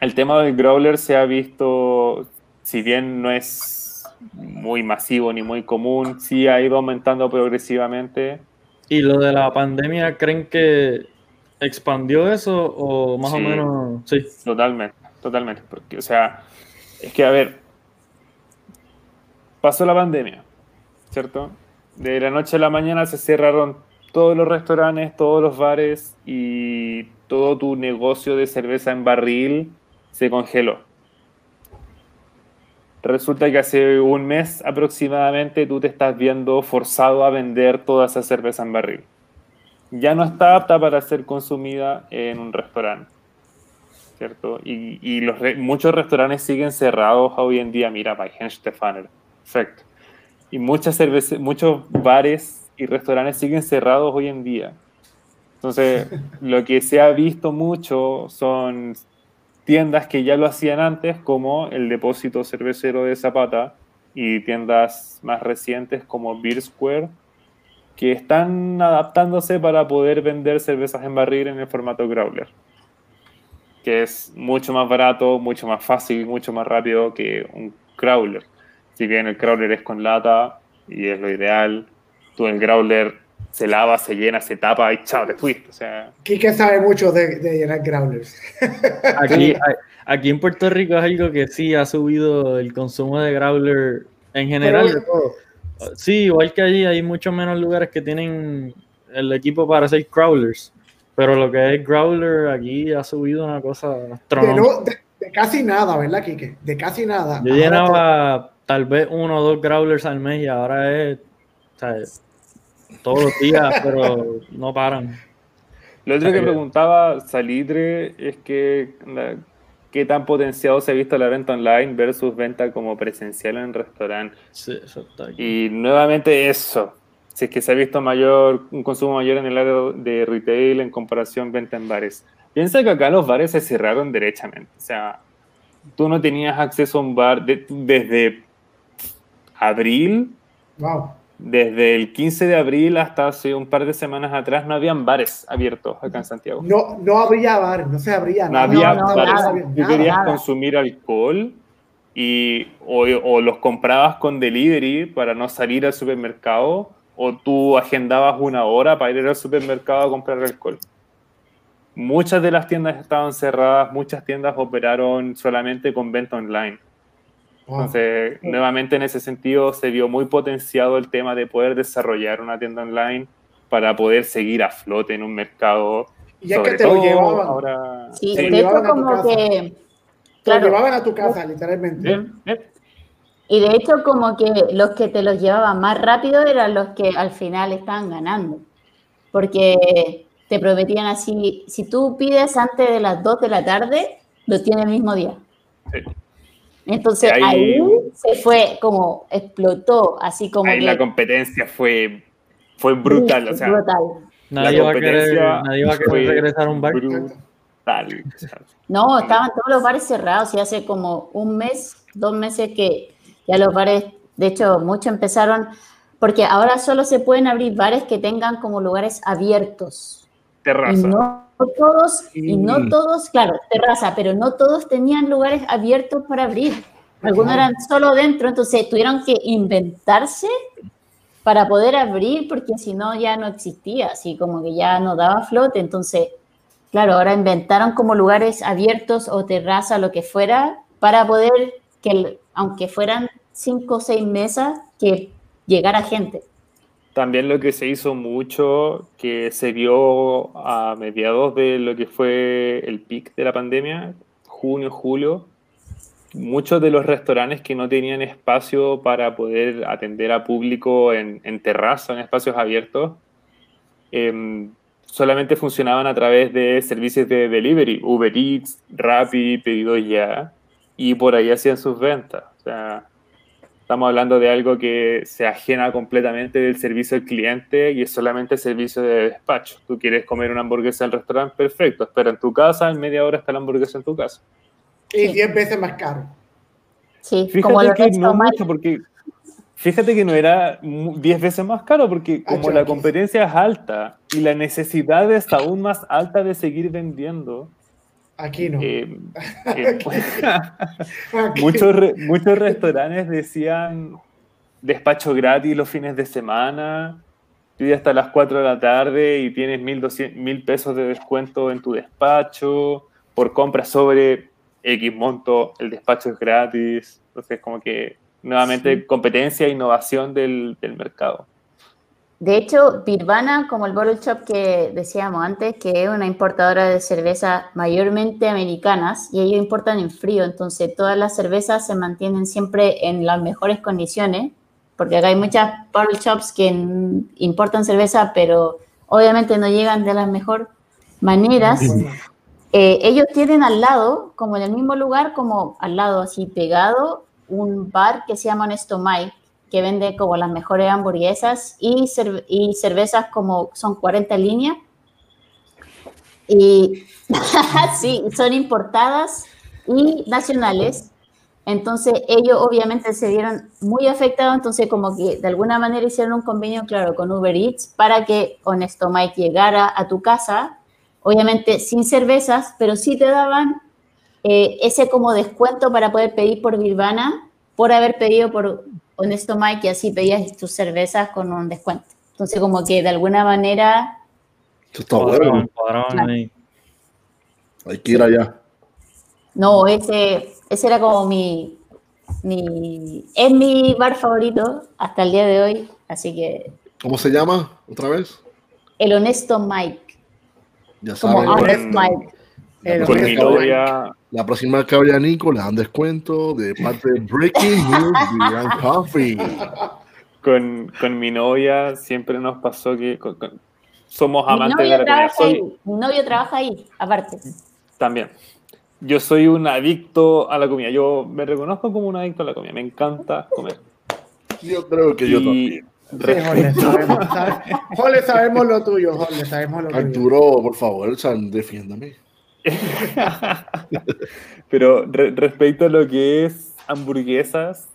Speaker 5: el tema del growler se ha visto, si bien no es muy masivo ni muy común, sí ha ido aumentando progresivamente.
Speaker 3: ¿Y lo de la pandemia creen que expandió eso o más o menos?
Speaker 5: Sí. Totalmente, totalmente. Porque, o sea, es que, a ver, pasó la pandemia, ¿cierto? De la noche a la mañana se cerraron todos los restaurantes, todos los bares y todo tu negocio de cerveza en barril se congeló. Resulta que hace un mes aproximadamente tú te estás viendo forzado a vender toda esa cerveza en barril. Ya no está apta para ser consumida en un restaurante. ¿cierto? Y, los muchos restaurantes siguen cerrados hoy en día. Mira, by Stefaner. Perfecto. Y muchas muchos bares y restaurantes siguen cerrados hoy en día. Entonces, lo que se ha visto mucho son tiendas que ya lo hacían antes, como el depósito cervecero de Zapata, y tiendas más recientes como Beer Square, que están adaptándose para poder vender cervezas en barril en el formato growler, que es mucho más barato, mucho más fácil, mucho más rápido que un growler. Si bien el growler es con lata y es lo ideal, tú el growler se lava, se llena, se tapa y chao, te fuiste. O sea,
Speaker 2: Kike sabe mucho de, de llenar growlers.
Speaker 3: Aquí, aquí en Puerto Rico es algo que sí ha subido el consumo de growler en general de todo. Sí, igual que allí hay muchos menos lugares que tienen el equipo para hacer crawlers. Pero lo que es growler aquí ha subido una cosa
Speaker 2: De,
Speaker 3: astronómica.
Speaker 2: no- de- de casi nada, ¿verdad, Kike? De casi nada.
Speaker 3: Yo
Speaker 2: Ahora
Speaker 3: llenaba tal vez uno o dos growlers al mes y ahora es o sea, todos los días, pero no paran.
Speaker 5: Lo otro que preguntaba Salitre es que la- qué tan potenciado se ha visto la venta online versus venta como presencial en restaurante.
Speaker 3: Sí, eso está aquí.
Speaker 5: Y nuevamente eso, si es que se ha visto mayor, un consumo mayor en el área de retail en comparación venta en bares. Piensa que acá los bares se cerraron derechamente. O sea, tú no tenías acceso a un bar de- desde abril
Speaker 2: Wow.
Speaker 5: desde el 15 de abril hasta hace un par de semanas atrás no habían bares abiertos acá en Santiago.
Speaker 2: No, no habría bar, no se abría
Speaker 5: No
Speaker 2: nada.
Speaker 5: había
Speaker 4: no,
Speaker 5: bares.
Speaker 4: nada,
Speaker 5: Tú
Speaker 2: nada,
Speaker 5: querías
Speaker 4: nada.
Speaker 5: consumir alcohol y o, o los comprabas con delivery para no salir al supermercado o tú agendabas una hora para ir al supermercado a comprar alcohol. Muchas de las tiendas estaban cerradas, muchas tiendas operaron solamente con venta online.
Speaker 2: Wow.
Speaker 5: Entonces, nuevamente en ese sentido se vio muy potenciado el tema de poder desarrollar una tienda online para poder seguir a flote en un mercado.
Speaker 2: Y es que te lo llevaban.
Speaker 5: ahora.
Speaker 4: Sí,
Speaker 2: Te lo
Speaker 4: como que,
Speaker 2: Te lo llevaban a tu casa, literalmente.
Speaker 5: Bien, bien.
Speaker 4: y de hecho como que los que te los llevaban más rápido eran los que al final estaban ganando, porque te prometían así, si tú pides antes de las 2 de la tarde, lo tienes el mismo día.
Speaker 5: Sí.
Speaker 4: Entonces
Speaker 5: Ahí-
Speaker 4: ahí se fue como explotó, así como
Speaker 5: Ahí
Speaker 4: que
Speaker 5: la competencia fue, fue brutal. O sea,
Speaker 4: brutal.
Speaker 3: Nadie
Speaker 5: la
Speaker 3: va a querer,
Speaker 5: competencia
Speaker 3: nadie va a querer
Speaker 5: fue
Speaker 3: regresar a un bar.
Speaker 5: brutal.
Speaker 4: No, estaban todos los bares cerrados y hace como un mes, dos meses que ya los bares, de hecho, muchos empezaron, porque ahora solo se pueden abrir bares que tengan como lugares abiertos. Y
Speaker 5: terraza.
Speaker 4: no todos, y no todos, claro, terraza, pero no todos tenían lugares abiertos para abrir. Algunos eran solo dentro, entonces tuvieron que inventarse para poder abrir, porque si no ya no existía, así como que ya no daba flote. Entonces, claro, ahora inventaron como lugares abiertos o terraza, lo que fuera, para poder que, aunque fueran cinco o seis mesas, que llegara gente.
Speaker 5: También lo que se hizo mucho, que se vio a mediados de lo que fue el pic de la pandemia, junio, julio, muchos de los restaurantes que no tenían espacio para poder atender a público en, en terraza, en espacios abiertos, em, solamente funcionaban a través de servicios de delivery, Uber Eats, Rappi, Pedidos Ya, y por ahí hacían sus ventas. O sea, Estamos hablando de algo que se ajena completamente del servicio al cliente y es solamente servicio de despacho. Tú quieres comer una hamburguesa en el restaurante, perfecto. Espera en tu casa, en media hora está la hamburguesa en tu casa.
Speaker 2: Y 10 veces más caro.
Speaker 4: Sí, como
Speaker 5: Fíjate que no mucho, porque fíjate que no era mu- 10 veces más caro, porque como
Speaker 2: Ah,
Speaker 5: la
Speaker 2: chuquis.
Speaker 5: competencia es alta y la necesidad es aún más alta de seguir vendiendo,
Speaker 2: Aquí no.
Speaker 5: eh, eh,
Speaker 2: Aquí-
Speaker 5: muchos, re- muchos restaurantes decían despacho gratis los fines de semana, pide hasta las 4 de la tarde y tienes 1.200 mil pesos de descuento en tu despacho, por compra sobre X monto, el despacho es gratis. Entonces, como que nuevamente competencia e innovación del, del mercado.
Speaker 4: De hecho, Birvana, como el Bottle Shop que decíamos antes, que es una importadora de cerveza mayormente americanas, y ellos importan en frío, entonces todas las cervezas se mantienen siempre en las mejores condiciones, porque acá hay muchas Bottle Shops que importan cerveza, pero obviamente no llegan de las mejores maneras. eh, ellos tienen al lado, como en el mismo lugar, como al lado así pegado, un bar que se llama Honesto Mike, que vende como las mejores hamburguesas y, cer- y cervezas como son 40 líneas. Y sí, son importadas y nacionales. Entonces ellos obviamente se vieron muy afectados, entonces como que de alguna manera hicieron un convenio, claro, con Uber Eats para que Honesto Mike llegara a tu casa, obviamente sin cervezas, pero sí te daban eh, ese como descuento para poder pedir por Virvana, por haber pedido por Honesto Mike y así pedías tus cervezas con un descuento. Entonces como que de alguna manera,
Speaker 1: Esto está bueno. Hay que ir allá.
Speaker 4: no, ese, ese era como mi, mi, es mi bar favorito hasta el día de hoy, así que
Speaker 1: ¿Cómo se llama otra vez?
Speaker 4: el Honesto Mike,
Speaker 1: Ya
Speaker 4: como
Speaker 1: saben.
Speaker 4: Honest. Mike.
Speaker 5: Con mi novia,
Speaker 1: la próxima vez que vaya Nico le dan descuento de parte de Breaking News Vegan Coffee.
Speaker 5: con, con mi novia siempre nos pasó que con- con- somos
Speaker 4: Mi
Speaker 5: amantes de la comida.
Speaker 4: trabaja
Speaker 5: Soy,
Speaker 4: ahí, mi novio trabaja ahí, aparte.
Speaker 5: También. Yo soy un adicto a la comida. Yo me reconozco como un adicto a la comida. Me encanta comer.
Speaker 1: Yo creo que yo también.
Speaker 5: Respecto,
Speaker 2: sabemos, sabe- Jorge, sabemos lo tuyo, Jorge, sabemos lo tuyo.
Speaker 1: Arturo, por favor, defiéndame.
Speaker 5: pero re- respecto a lo que es hamburguesas,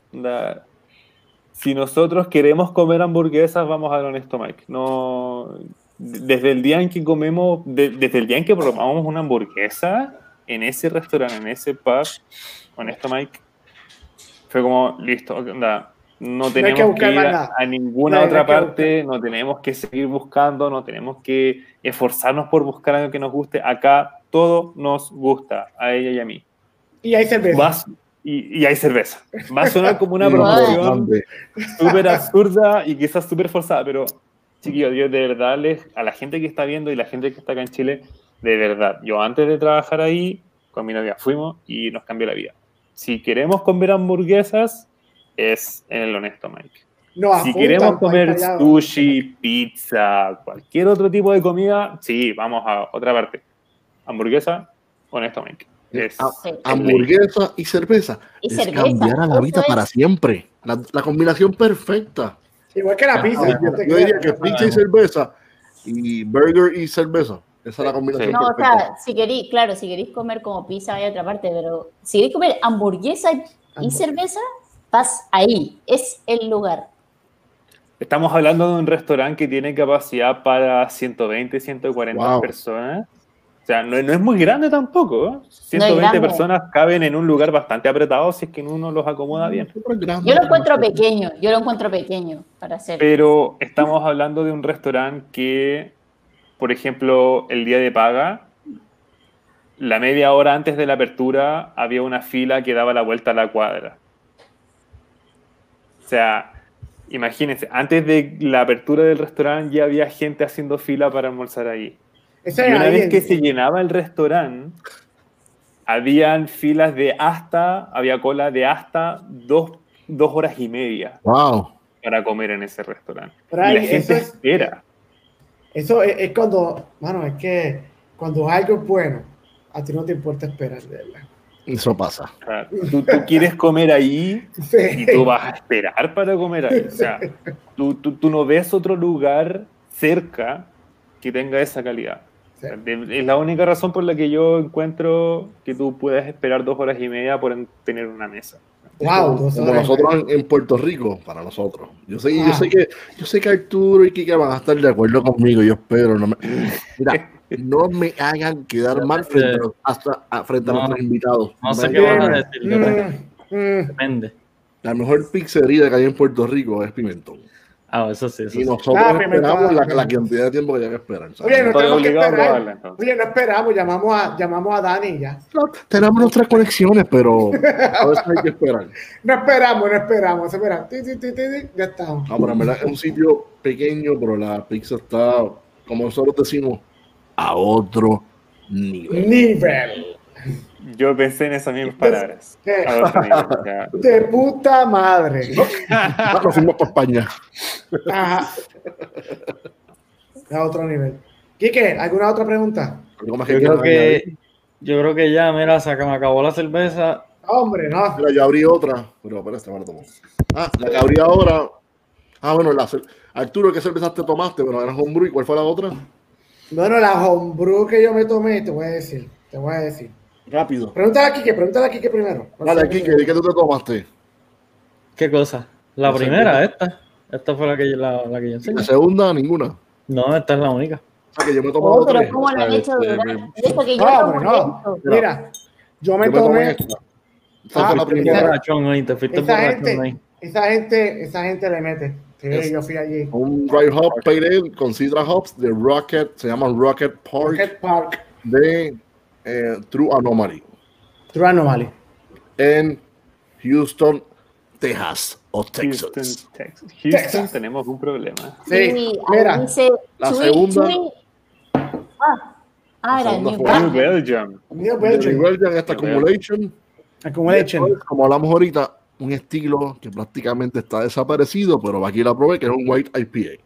Speaker 5: si nosotros queremos comer hamburguesas, vamos a Honesto Mike. No, desde el día en que comemos, de- desde el día en que probamos una hamburguesa en ese restaurante, en ese pub, Honesto Mike, fue como, listo, onda, no tenemos
Speaker 2: que
Speaker 5: ir a, ninguna
Speaker 2: No
Speaker 5: otra parte, no tenemos que seguir buscando, no tenemos que esforzarnos por buscar algo que nos guste. Acá todo nos gusta, a ella y a mí.
Speaker 2: Y hay cerveza.
Speaker 5: Vas- y, y hay cerveza. Va a sonar como una promoción súper absurda y quizás súper forzada, pero chiquillos, yo de verdad les, a la gente que está viendo y la gente que está acá en Chile, de verdad, yo antes de trabajar ahí, con mi novia fuimos y nos cambió la vida. Si queremos comer hamburguesas, es en el Honesto Mike.
Speaker 2: No,
Speaker 5: Si queremos comer sushi, pizza, cualquier otro tipo de comida, sí, vamos a otra parte. Hamburguesa, Honesto Mike. Es
Speaker 1: Ah,
Speaker 4: Sí.
Speaker 1: Hamburguesa y cerveza.
Speaker 4: Y
Speaker 1: es
Speaker 4: cerveza,
Speaker 1: cambiar a la vida
Speaker 4: es.
Speaker 1: para siempre. La, la combinación perfecta.
Speaker 2: Igual que la pizza.
Speaker 1: Yo,
Speaker 2: no te
Speaker 1: yo diría que pizza y cerveza y burger y cerveza. Esa es la combinación
Speaker 5: Sí.
Speaker 4: No, o
Speaker 1: perfecta.
Speaker 4: sea, si queréis, claro, si queréis comer como pizza hay otra parte, pero si queréis comer hamburguesa y- y
Speaker 2: Hamburguesa.
Speaker 4: cerveza, vas ahí, es el lugar.
Speaker 5: Estamos hablando de un restaurante que tiene capacidad para 120, 140
Speaker 1: Wow.
Speaker 5: personas. O sea, no, no es muy grande tampoco. ¿eh? 120
Speaker 4: grande.
Speaker 5: personas caben en un lugar bastante apretado si es que uno los acomoda bien.
Speaker 4: Yo lo encuentro pequeño, yo lo encuentro pequeño para hacer.
Speaker 5: Pero estamos hablando de un restaurante que, por ejemplo, el día de paga, la media hora antes de la apertura había una fila que daba la vuelta a la cuadra. O sea, imagínense, antes de la apertura del restaurante ya había gente haciendo fila para almorzar ahí. Y una vez que se llenaba el restaurante, habían filas de hasta, había cola de hasta dos, dos horas y media
Speaker 1: Wow.
Speaker 5: para comer en ese restaurante.
Speaker 2: Pero
Speaker 5: y la gente
Speaker 2: eso es-
Speaker 5: espera.
Speaker 2: Eso es, es cuando, mano, es que cuando algo es bueno, a ti no te importa esperar, de verdad.
Speaker 1: Eso pasa.
Speaker 5: O sea, tú, tú quieres comer ahí y
Speaker 2: Sí.
Speaker 5: tú vas a esperar para comer ahí. O sea, tú, tú, tú no ves otro lugar cerca que tenga esa calidad. O sea, de- Es la única razón por la que yo encuentro que tú puedes esperar dos horas y media por en- tener una mesa.
Speaker 2: Wow,
Speaker 1: como, como nosotros en, en Puerto Rico, para nosotros. Yo sé, yo sé que yo sé que Arturo y Kike van a estar de acuerdo conmigo, yo espero. No me, mira, no me hagan quedar mal frente a, los- hasta- a- frente a nuestros invitados.
Speaker 3: No sé qué van a decir, depende.
Speaker 2: Mm, mm.
Speaker 3: depende.
Speaker 1: La mejor pizzería que hay en Puerto Rico es Pimentón.
Speaker 3: Ah, eso sí, eso
Speaker 1: Y nosotros
Speaker 2: Ah,
Speaker 1: esperamos la, cantidad de tiempo que haya que esperar. ¿sabes?
Speaker 2: Oye, no
Speaker 5: Estoy
Speaker 2: tenemos que
Speaker 5: obligado a
Speaker 2: esperar.
Speaker 5: probarla, entonces.
Speaker 2: Oye, no esperamos, llamamos a, llamamos a Dani y ya.
Speaker 1: No, tenemos nuestras conexiones, pero a veces hay que esperar.
Speaker 2: No esperamos, no esperamos, espera. Ti, ti, ti, ti, ti, ya estamos.
Speaker 1: No, pero en verdad es un sitio pequeño, pero la pizza está, como nosotros decimos, a otro nivel.
Speaker 2: Nivel.
Speaker 5: Yo pensé en esas mismas palabras.
Speaker 2: De puta madre.
Speaker 1: Ah, nos fuimos para España.
Speaker 2: Ajá. A otro nivel. Quique, ¿alguna otra pregunta?
Speaker 3: Yo
Speaker 1: que
Speaker 3: creo que Yo creo que ya, mira, se me acabó la cerveza.
Speaker 2: Hombre, no.
Speaker 1: Mira, ya abrí otra, pero me la tomo. Ah, la que abrí ahora. Ah, bueno, la Arturo, ¿qué cerveza te tomaste? Bueno, era homebrew, ¿y cuál fue la otra?
Speaker 2: Bueno, la homebrew que yo me tomé, te voy a decir. Te voy a decir.
Speaker 1: Rápido.
Speaker 2: Pregúntale a Kike, pregúntale a Kike primero.
Speaker 1: Dale, aquí, ¿qué, ¿qué tú te tomaste?
Speaker 3: ¿Qué cosa? La
Speaker 1: No sé,
Speaker 3: primera, esta. Esta fue la que, yo- la, la que yo enseñé.
Speaker 1: La segunda, ninguna.
Speaker 3: No, esta es la única.
Speaker 1: O sea, que yo me he tomado
Speaker 4: Oh, pero
Speaker 1: tres.
Speaker 4: ¿cómo lo han
Speaker 1: Este,
Speaker 4: hecho durar?
Speaker 1: me-
Speaker 4: Eso que yo
Speaker 2: No, no. Mira, yo me
Speaker 1: yo me tomé
Speaker 2: tomé.
Speaker 1: esta. Esa
Speaker 2: Ah,
Speaker 1: la primera.
Speaker 3: te
Speaker 2: Esa gente, esa gente, esa gente le mete. Sí,
Speaker 1: Es-
Speaker 2: yo fui allí.
Speaker 1: Un dry hop pale ale con Citra hops de Rocket, se llama Rocket Park
Speaker 2: Rocket Park,
Speaker 1: de eh, True Anomaly
Speaker 2: True Anomaly.
Speaker 1: en Houston, Texas o Texas.
Speaker 5: Houston, Texas. Houston,
Speaker 2: Texas.
Speaker 5: tenemos un problema.
Speaker 2: Sí,
Speaker 4: ahí
Speaker 2: mira.
Speaker 4: dice
Speaker 1: La
Speaker 4: Chui-
Speaker 1: segunda-
Speaker 4: Chui- Ah, ah, era
Speaker 1: segunda
Speaker 4: New
Speaker 1: fue-
Speaker 5: New
Speaker 4: Belgium.
Speaker 5: Belgium.
Speaker 2: New Belgium.
Speaker 1: Esta accumulation.
Speaker 2: Accumulation.
Speaker 1: Después, Como hablamos ahorita, un estilo que prácticamente está desaparecido, pero aquí la probé, que es un White IPA.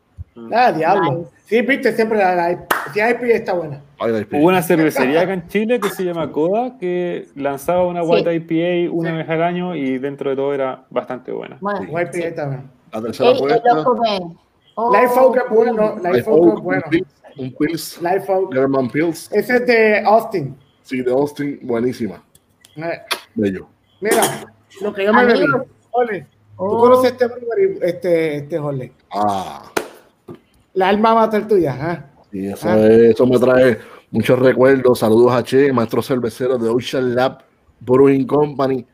Speaker 2: Ah, diablo.
Speaker 4: Nice.
Speaker 2: Sí, viste, siempre la, la, hay IPA está buena.
Speaker 1: White IPA.
Speaker 5: Hubo una cervecería acá en Chile que se llama Coda que lanzaba una
Speaker 4: Sí.
Speaker 5: White IPA una
Speaker 2: Sí.
Speaker 5: vez al año y dentro de todo era bastante buena.
Speaker 4: Bueno,
Speaker 2: IPA está buena.
Speaker 1: La tercera
Speaker 4: lo come. Oh,
Speaker 2: Life Oak es bueno. Life
Speaker 1: Life
Speaker 2: Oak es bueno.
Speaker 1: un Pils, un Pils,
Speaker 2: Life Oak.
Speaker 1: German Pils.
Speaker 2: Ese es de Austin.
Speaker 1: Sí, de Austin, buenísima.
Speaker 2: Eh,
Speaker 1: Bello.
Speaker 2: Mira, lo que yo me bebí. ¿tú
Speaker 4: Oh.
Speaker 2: conoces este brewery, este, este Jorge?
Speaker 1: Ah,
Speaker 2: La alma mater tuya, ¿ah?
Speaker 1: y eso,
Speaker 2: Ah.
Speaker 1: es- eso me trae muchos recuerdos. Saludos a Che, maestro cervecero de Ocean Lab Brewing Company.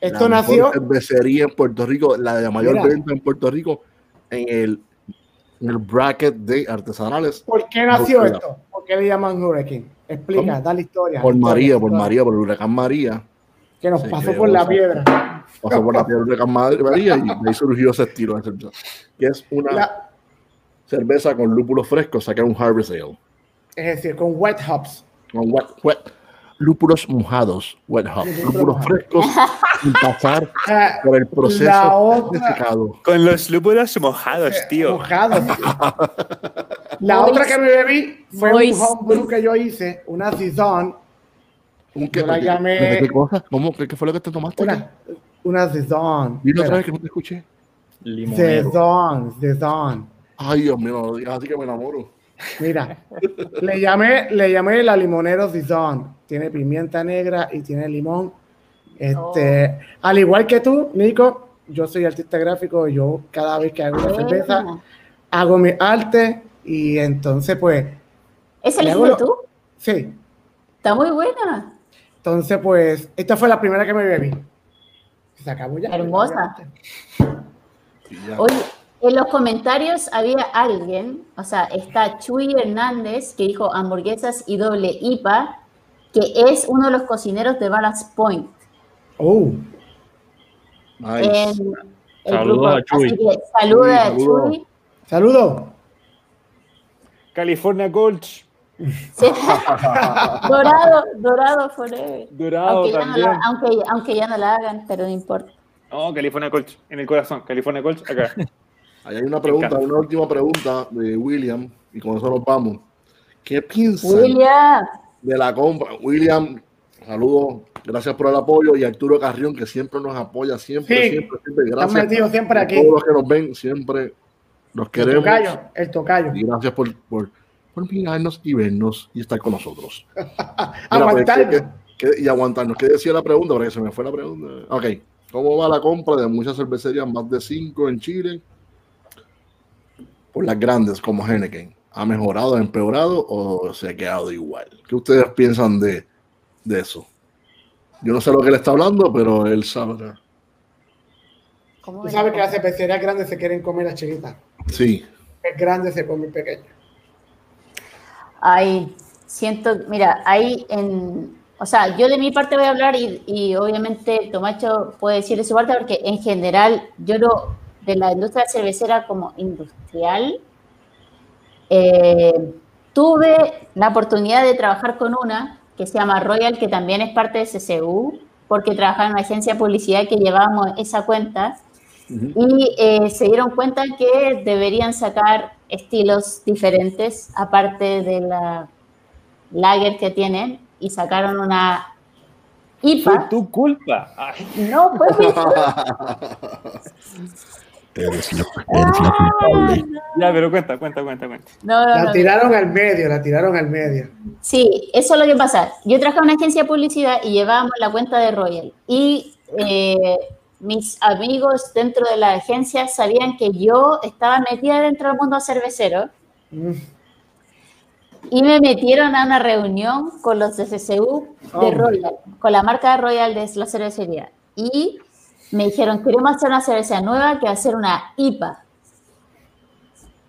Speaker 2: Esto
Speaker 1: la
Speaker 2: nació,
Speaker 1: cervecería en Puerto Rico, la de mayor
Speaker 2: Mira.
Speaker 1: venta en Puerto Rico, en el, en el bracket de artesanales.
Speaker 2: ¿por qué nació esto? ¿Por qué le llaman Hurricane? Explica,
Speaker 1: ¿Cómo?
Speaker 2: da la historia.
Speaker 1: Por
Speaker 2: la historia,
Speaker 1: María,
Speaker 2: la
Speaker 1: por
Speaker 2: historia.
Speaker 1: María, por el huracán María.
Speaker 2: Que nos
Speaker 1: Sí,
Speaker 2: pasó por la piedra.
Speaker 1: Pasó por la piedra del huracán María y de ahí surgió ese estilo de cerveza. Que es una
Speaker 2: La-
Speaker 1: cerveza con lúpulo fresco, saca un Harvest Ale.
Speaker 2: es decir, con wet hops.
Speaker 1: Con wet, wet- lúpulos mojados, wet hop,
Speaker 2: Lúpulos
Speaker 1: lúpulos
Speaker 2: mojados.
Speaker 1: frescos sin pasar
Speaker 2: Ah,
Speaker 1: por el proceso
Speaker 2: La
Speaker 1: de
Speaker 2: otra-
Speaker 1: secado.
Speaker 5: Con los lúpulos mojados,
Speaker 2: Mojado. La
Speaker 4: Moist.
Speaker 2: otra que me bebí fue un homebrew que yo hice, una Zizón,
Speaker 1: ¿Un qué,
Speaker 2: Yo la
Speaker 1: qué-
Speaker 2: llamé-
Speaker 1: qué- qué cosa? ¿Cómo? ¿Qué, qué fue lo que te tomaste?
Speaker 2: una, una Zizón.
Speaker 1: Dile otra vez que no te escuché.
Speaker 3: Limonero.
Speaker 2: Zizón.
Speaker 1: Ay, Dios mío, no lo digas así que me enamoro.
Speaker 2: Mira, le llamé, le llamé la limonero Zizón. Tiene pimienta negra y tiene limón. Este, al igual que tú, Nico, yo soy artista gráfico. Yo cada vez que hago una cerveza hago mi arte y entonces pues
Speaker 4: ¿Esa
Speaker 2: Le
Speaker 4: la hiciste tú?
Speaker 2: sí.
Speaker 4: Está muy buena.
Speaker 2: Entonces pues esta fue la primera que me bebí. Se acabó ya.
Speaker 4: Hermosa.
Speaker 1: Ya.
Speaker 4: Oye, en los comentarios había alguien, o sea, está Chuy Hernández, que dijo hamburguesas y doble IPA, que es uno de los cocineros de Ballast Point.
Speaker 2: Oh,
Speaker 1: Nice.
Speaker 4: el
Speaker 3: Saludos a Chuy.
Speaker 4: Saluda a
Speaker 1: Chuy, saludos.
Speaker 5: California Colch,
Speaker 4: Sí. dorado, dorado forever.
Speaker 5: Dorado
Speaker 4: Aunque ya, no
Speaker 5: también.
Speaker 4: la, aunque, aunque ya no la hagan, pero no importa.
Speaker 5: No, California Colch, en el corazón. California Colch, acá.
Speaker 1: Ahí hay una pregunta, una última pregunta de William, y con eso nos vamos. ¿Qué piensan
Speaker 4: William,
Speaker 1: de la compra? William, saludos, gracias por el apoyo, y Arturo Carrión, que siempre nos apoya, siempre,
Speaker 2: Sí,
Speaker 1: siempre, siempre.
Speaker 2: Están
Speaker 1: Gracias
Speaker 2: metidos siempre
Speaker 1: a
Speaker 2: aquí.
Speaker 1: todos los que nos ven, siempre los
Speaker 2: El
Speaker 1: queremos.
Speaker 2: tocayo, el tocayo.
Speaker 1: Y gracias por, por, por mirarnos y vernos y estar con nosotros. Pues,
Speaker 2: Aguantarnos.
Speaker 1: ¿qué- qué- qué- y aguantarnos. ¿Qué decía la pregunta? Porque se me fue la pregunta. Ok. ¿Cómo va la compra de muchas cervecerías, más de cinco en Chile? Por las grandes como Henneken. ¿Ha mejorado, ha empeorado o se ha quedado igual? ¿Qué ustedes piensan de, de eso? Yo no sé lo que le está hablando, pero él sabe.
Speaker 4: ¿cómo
Speaker 2: Tú sabes que las cervecerías grandes se quieren comer las chiquitas.
Speaker 1: Sí.
Speaker 2: El grande se come el pequeño.
Speaker 4: Ay, siento, mira, ahí en, o sea, yo de mi parte voy a hablar y, y obviamente Tomacho puede decir de su parte porque en general yo lo, de la industria cervecera como industrial, eh, tuve la oportunidad de trabajar con una que se llama Royal, que también es parte de CCU, porque trabajaba en una agencia de publicidad que llevábamos esa cuenta Y eh, se dieron cuenta que deberían sacar estilos diferentes, aparte de la lager que tienen, y sacaron una
Speaker 5: Fue
Speaker 4: IPA.
Speaker 5: tu culpa. Ay,
Speaker 4: No, fue mi
Speaker 6: Eres la, eres la culpable.
Speaker 5: ya, pero cuenta, cuenta, cuenta, cuenta.
Speaker 4: No, no,
Speaker 2: La
Speaker 4: no.
Speaker 2: tiraron al medio, la tiraron al medio.
Speaker 4: Sí, eso es lo que pasa. Yo trabajaba en una agencia de publicidad y llevábamos la cuenta de Royal. Y eh, mis amigos dentro de la agencia sabían que yo estaba metida dentro del mundo cervecero
Speaker 2: Mm.
Speaker 4: y me metieron a una reunión con los de CCU de
Speaker 2: Hombre.
Speaker 4: Royal, con la marca Royal de la cervecería. Y me dijeron, queremos hacer una cerveza nueva que va a ser una IPA.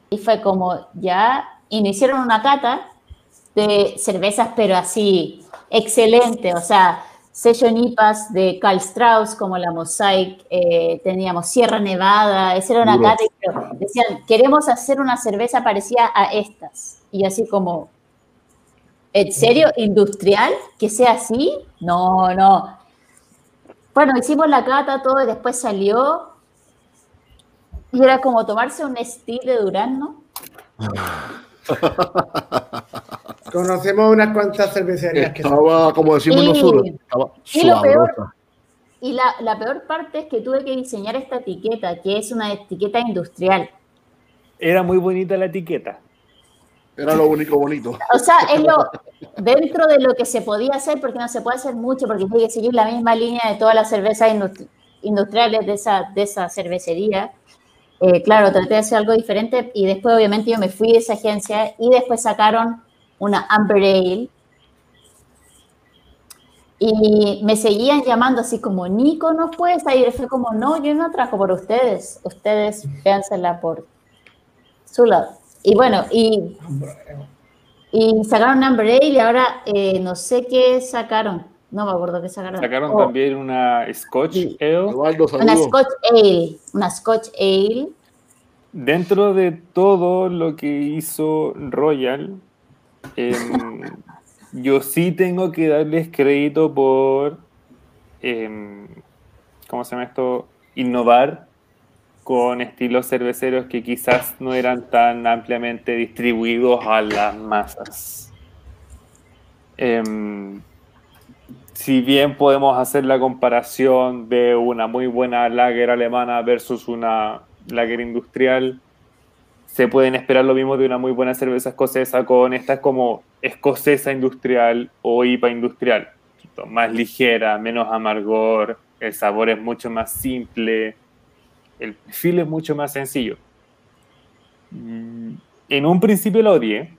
Speaker 4: Y fue como, ya, y me hicieron una cata de cervezas, pero así, excelente, o sea, session IPAs de Carl Strauss, como la Mosaic, eh, teníamos Sierra Nevada, esa era una
Speaker 1: Duro.
Speaker 4: cata, y pero decían, queremos hacer una cerveza parecida a estas, y así como, ¿en serio? ¿Industrial? ¿Que sea así? No, no. Bueno, hicimos la cata, todo, y después salió, y era como tomarse un estilo de durazno,
Speaker 2: Conocemos unas cuantas cervecerías que
Speaker 1: Estaba, como decimos
Speaker 4: Y-
Speaker 1: nosotros, estaba
Speaker 4: y lo peor-. Y la, la peor parte es que tuve que diseñar esta etiqueta, que es una etiqueta industrial.
Speaker 5: Era muy bonita la etiqueta.
Speaker 1: Era lo único bonito.
Speaker 4: O sea, es lo dentro de lo que se podía hacer, porque no se puede hacer mucho, porque tiene que seguir la misma línea de todas las cervezas industri- industriales de esa, de esa cervecería. Eh, claro, traté de hacer algo diferente y después obviamente yo me fui de esa agencia y después sacaron una Amber Ale y me seguían llamando así como, Nico, ¿no puedes ir? Fue como, no, yo no trabajo por ustedes, ustedes véansela por su lado. Y bueno, y y sacaron Number 8 y ahora eh, no sé qué sacaron. No me acuerdo qué sacaron.
Speaker 5: Sacaron
Speaker 4: Oh,
Speaker 5: también una Scotch
Speaker 4: Sí.
Speaker 5: Ale.
Speaker 1: Eduardo,
Speaker 4: Una
Speaker 1: saludos.
Speaker 4: Scotch Ale. Una Scotch Ale.
Speaker 5: Dentro de todo lo que hizo Royal, em, yo sí tengo que darles crédito por, em, ¿cómo se llama esto? Innovar con estilos cerveceros que quizás no eran tan ampliamente distribuidos a las masas. Em, si bien podemos hacer la comparación de una muy buena lager alemana versus una lager industrial, se pueden esperar lo mismo de una muy buena cerveza escocesa con esta como escocesa industrial o IPA industrial. Más ligera, menos amargor, el sabor es mucho más simple, el perfil es mucho más sencillo. Mm, En un principio lo odié,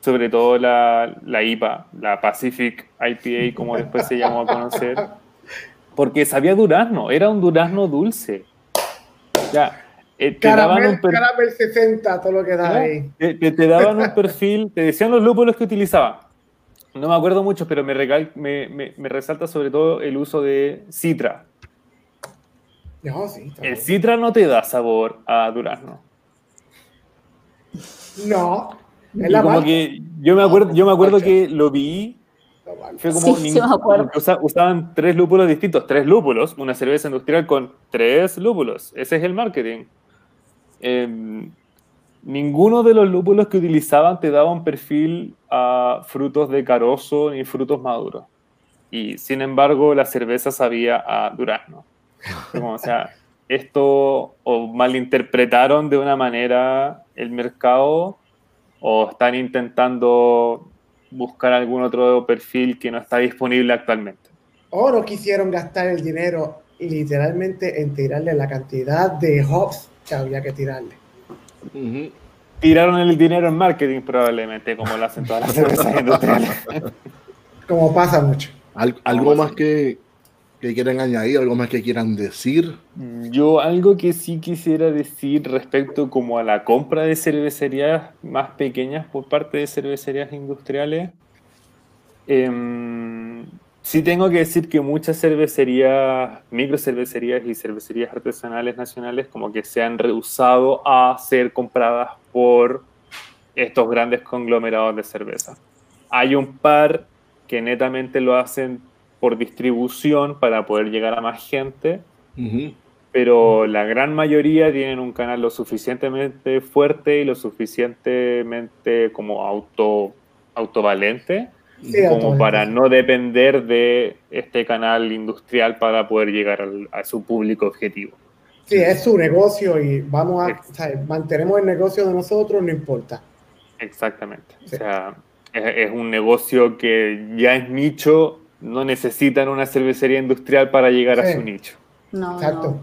Speaker 5: sobre todo la, la IPA, la Pacific IPA, como después se llamó a conocer, porque sabía durazno, era un durazno dulce. Ya, eh, te daban
Speaker 2: Caramel,
Speaker 5: un per-
Speaker 2: Caramel 60, todo lo que da ahí.
Speaker 5: te, te- te daban un perfil, te decían los lúpulos que utilizaban. No me acuerdo mucho, pero me, recal- me, me- me resalta sobre todo el uso de citra.
Speaker 2: No, sí, está
Speaker 5: El citra no te da sabor a durazno.
Speaker 2: No. Es la
Speaker 5: como
Speaker 2: marca.
Speaker 5: que yo me acuerdo, yo me acuerdo que lo vi, fue como,
Speaker 4: Sí, sí me acuerdo.
Speaker 5: como que usa- usaban tres lúpulos distintos, tres lúpulos, una cerveza industrial con tres lúpulos. Ese es el marketing. Em, ninguno de los lúpulos que utilizaban te daba un perfil a frutos de carozo ni frutos maduros. Y sin embargo, la cerveza sabía a durazno. Como, o sea, esto o malinterpretaron de una manera el mercado o están intentando buscar algún otro perfil que no está disponible actualmente.
Speaker 2: O no quisieron gastar el dinero literalmente en tirarle la cantidad de hops que había que tirarle.
Speaker 5: Tiraron el dinero en marketing probablemente, como lo hacen todas las cervezas industriales.
Speaker 2: Como pasa mucho.
Speaker 1: Al- ¿Algo más que, que quieran añadir? ¿Algo más que quieran decir?
Speaker 5: Yo algo que sí quisiera decir respecto como a la compra de cervecerías más pequeñas por parte de cervecerías industriales. em, sí tengo que decir que muchas cervecerías, microcervecerías y cervecerías artesanales nacionales como que se han rehusado a ser compradas por estos grandes conglomerados de cerveza. Hay un par que netamente lo hacen por distribución para poder llegar a más gente,
Speaker 1: Ujú.
Speaker 5: pero la gran mayoría tienen un canal lo suficientemente fuerte y lo suficientemente como auto autovalente
Speaker 2: Sí,
Speaker 5: como para no depender de este canal industrial para poder llegar al- a su público objetivo.
Speaker 2: Sí, es su negocio y vamos a, o sea, mantenemos el negocio de nosotros, no importa.
Speaker 5: Exactamente.
Speaker 2: Sí.
Speaker 5: O sea, es, es un negocio que ya es nicho, no necesitan una cervecería industrial para llegar a su nicho.
Speaker 4: No,
Speaker 2: Exacto.
Speaker 4: no,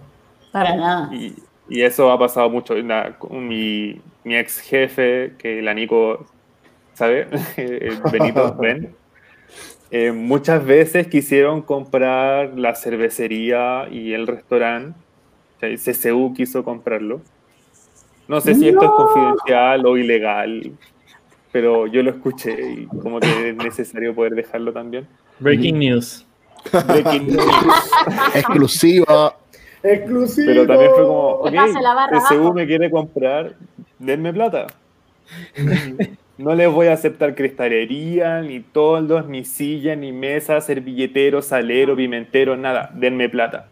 Speaker 4: para nada.
Speaker 5: Y, y eso ha pasado mucho. La- mi, mi ex jefe, que la Nico, ¿sabe? El Benito Ben. eh, muchas veces quisieron comprar la cervecería y el restaurante. O sea, CCU quiso comprarlo. No sé si esto es confidencial o ilegal, pero yo lo escuché y como que es necesario poder dejarlo también.
Speaker 3: Breaking news.
Speaker 5: Breaking news.
Speaker 1: Exclusiva.
Speaker 2: Exclusivo.
Speaker 5: Pero también fue como, ok,
Speaker 4: abajo.
Speaker 5: me quiere comprar, denme plata. No les voy a aceptar cristalería, ni toldos, ni silla, ni mesa, servilletero, salero, pimentero, nada. Denme plata.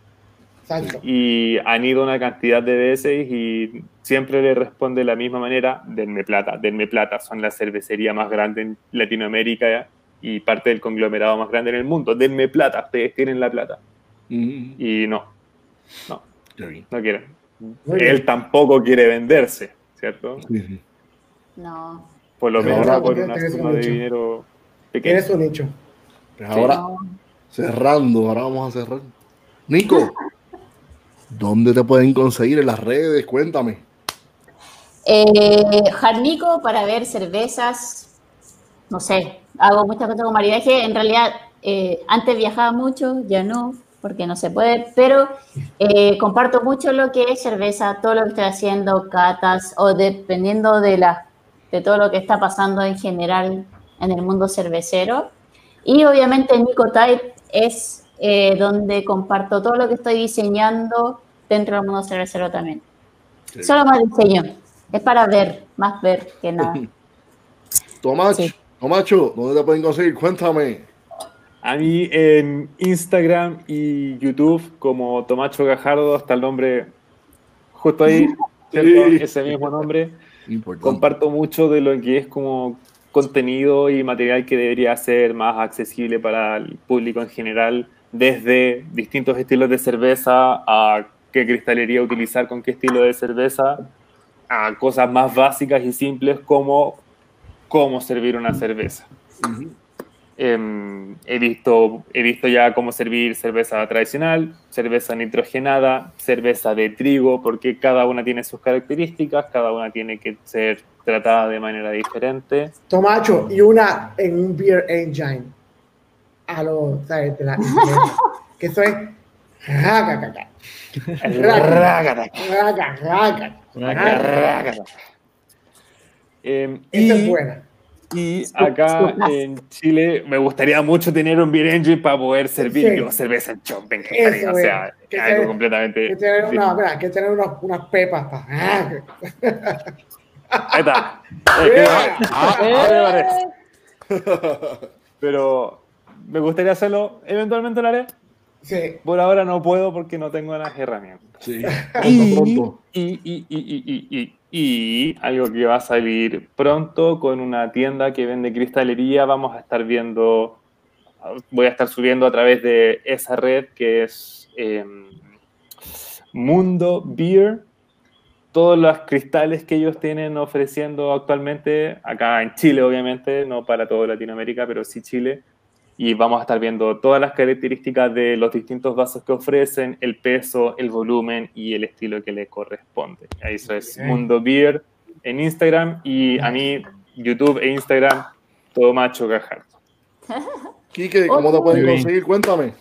Speaker 2: Exacto.
Speaker 5: Y han ido una cantidad de veces y siempre le responde de la misma manera, denme plata, denme plata. Son la cervecería más grande en Latinoamérica y parte del conglomerado más grande en el mundo. Denme plata, ustedes tienen la plata.
Speaker 1: Mm,
Speaker 5: Y no, no, no quieren. Él tampoco quiere venderse, ¿cierto?
Speaker 1: Sí, sí.
Speaker 4: No.
Speaker 5: Por lo menos
Speaker 1: ahora
Speaker 5: por una suma de dinero
Speaker 2: Tiene
Speaker 5: pequeño.
Speaker 2: su nicho.
Speaker 1: Pues ahora, cerrando, ahora vamos a cerrar. Nico, ¿dónde te pueden conseguir en las redes? Cuéntame.
Speaker 4: Eh, Jarnico para ver cervezas, no sé, hago muchas cosas con maridaje. En realidad, eh, antes viajaba mucho, ya no, porque no se puede, pero eh, comparto mucho lo que es cerveza, todo lo que estoy haciendo, catas, o dependiendo de, la, de todo lo que está pasando en general en el mundo cervecero. Y obviamente Nico Type es eh, donde comparto todo lo que estoy diseñando dentro del mundo cervecero también. Solo más diseño. Es para ver, más ver que nada.
Speaker 1: Tomach,
Speaker 4: Sí.
Speaker 1: Tomacho, ¿dónde te pueden conseguir? Cuéntame.
Speaker 5: A mí en Instagram y YouTube como Tomacho Gajardo, hasta el nombre justo ahí, ¿cierto?
Speaker 1: Sí.
Speaker 5: ese mismo nombre.
Speaker 1: Importante.
Speaker 5: Comparto mucho de lo que es como contenido y material que debería ser más accesible para el público en general, desde distintos estilos de cerveza a qué cristalería utilizar con qué estilo de cerveza, a cosas más básicas y simples como cómo servir una cerveza.
Speaker 1: Ujú.
Speaker 5: Em, he, visto, he visto ya cómo servir cerveza tradicional, cerveza nitrogenada, cerveza de trigo, porque cada una tiene sus características, cada una tiene que ser tratada de manera diferente.
Speaker 2: Tomacho y una en un beer engine. A lo, ¿sabes? De la, que eso es. raga, raga, raga, raga.
Speaker 5: rágata. Em,
Speaker 2: Esa es buena.
Speaker 5: Y acá en Chile me gustaría mucho tener un beer engine para poder servir
Speaker 2: Sí.
Speaker 5: yo cerveza en chompen, o sea,
Speaker 2: es. Que
Speaker 5: algo completamente...
Speaker 2: Que tener, una, que tener unos, unas pepas para.
Speaker 5: Ahí está. Eh,
Speaker 2: Yeah.
Speaker 5: ah, ah, parece. Pero me gustaría hacerlo, eventualmente lo haré.
Speaker 2: Sí.
Speaker 5: Por ahora no puedo porque no tengo las herramientas.
Speaker 1: Sí.
Speaker 5: Y,
Speaker 1: Pronto, pronto.
Speaker 5: y, y, y, y, y, y- algo que va a salir pronto con una tienda que vende cristalería, vamos a estar viendo, voy a estar subiendo a través de esa red que es em, Mundo Beer, todos los cristales que ellos tienen ofreciendo actualmente, acá en Chile obviamente, no para toda Latinoamérica, pero sí Chile, y vamos a estar viendo todas las características de los distintos vasos que ofrecen, el peso, el volumen y el estilo que le corresponde. Eso es. Mundo Beer en Instagram y a mí YouTube e Instagram, todo macho Gajardo.
Speaker 1: Quique, ¿cómo te pueden conseguir? Cuéntame.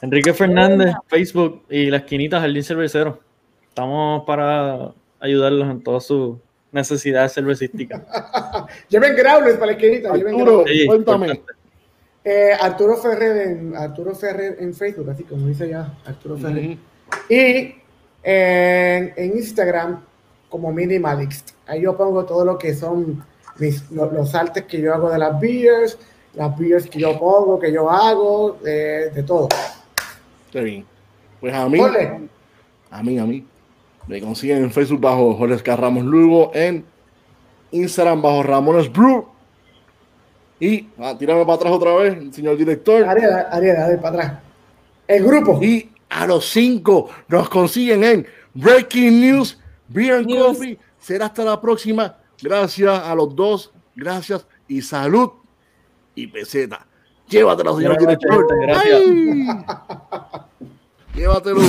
Speaker 3: Enrique Fernández, Facebook y la esquinita Jardín Cervecero. Estamos para ayudarlos en todas sus necesidades cervecísticas.
Speaker 2: Lleven growlers para la esquinita. Lleven.
Speaker 3: Sí,
Speaker 1: cuéntame.
Speaker 3: importante.
Speaker 2: Eh, Arturo Ferrer en Arturo Ferrer en Facebook, así como dice ya Arturo Ferrer. Y en, en Instagram como Minimalist. Ahí yo pongo todo lo que son mis, lo- los artes que yo hago de las beers, las beers que yo pongo, que yo hago, eh, de todo.
Speaker 1: Qué bien. Pues a mí, a mí, a mí, me consiguen en Facebook bajo Jorge Oscar Ramos Lugo, en Instagram bajo Ramones Brew Y ah, tírame para atrás otra vez, señor director.
Speaker 2: Ariel, Ariel, Ariel, para atrás. El grupo.
Speaker 1: Y a los cinco nos consiguen en Breaking News, Beer and
Speaker 3: News.
Speaker 1: Coffee. Será hasta la próxima. Gracias a los dos. Gracias y salud. Y peseta. Llévatelo, señor director.
Speaker 3: Gracias.
Speaker 1: Ay. Llévatelo.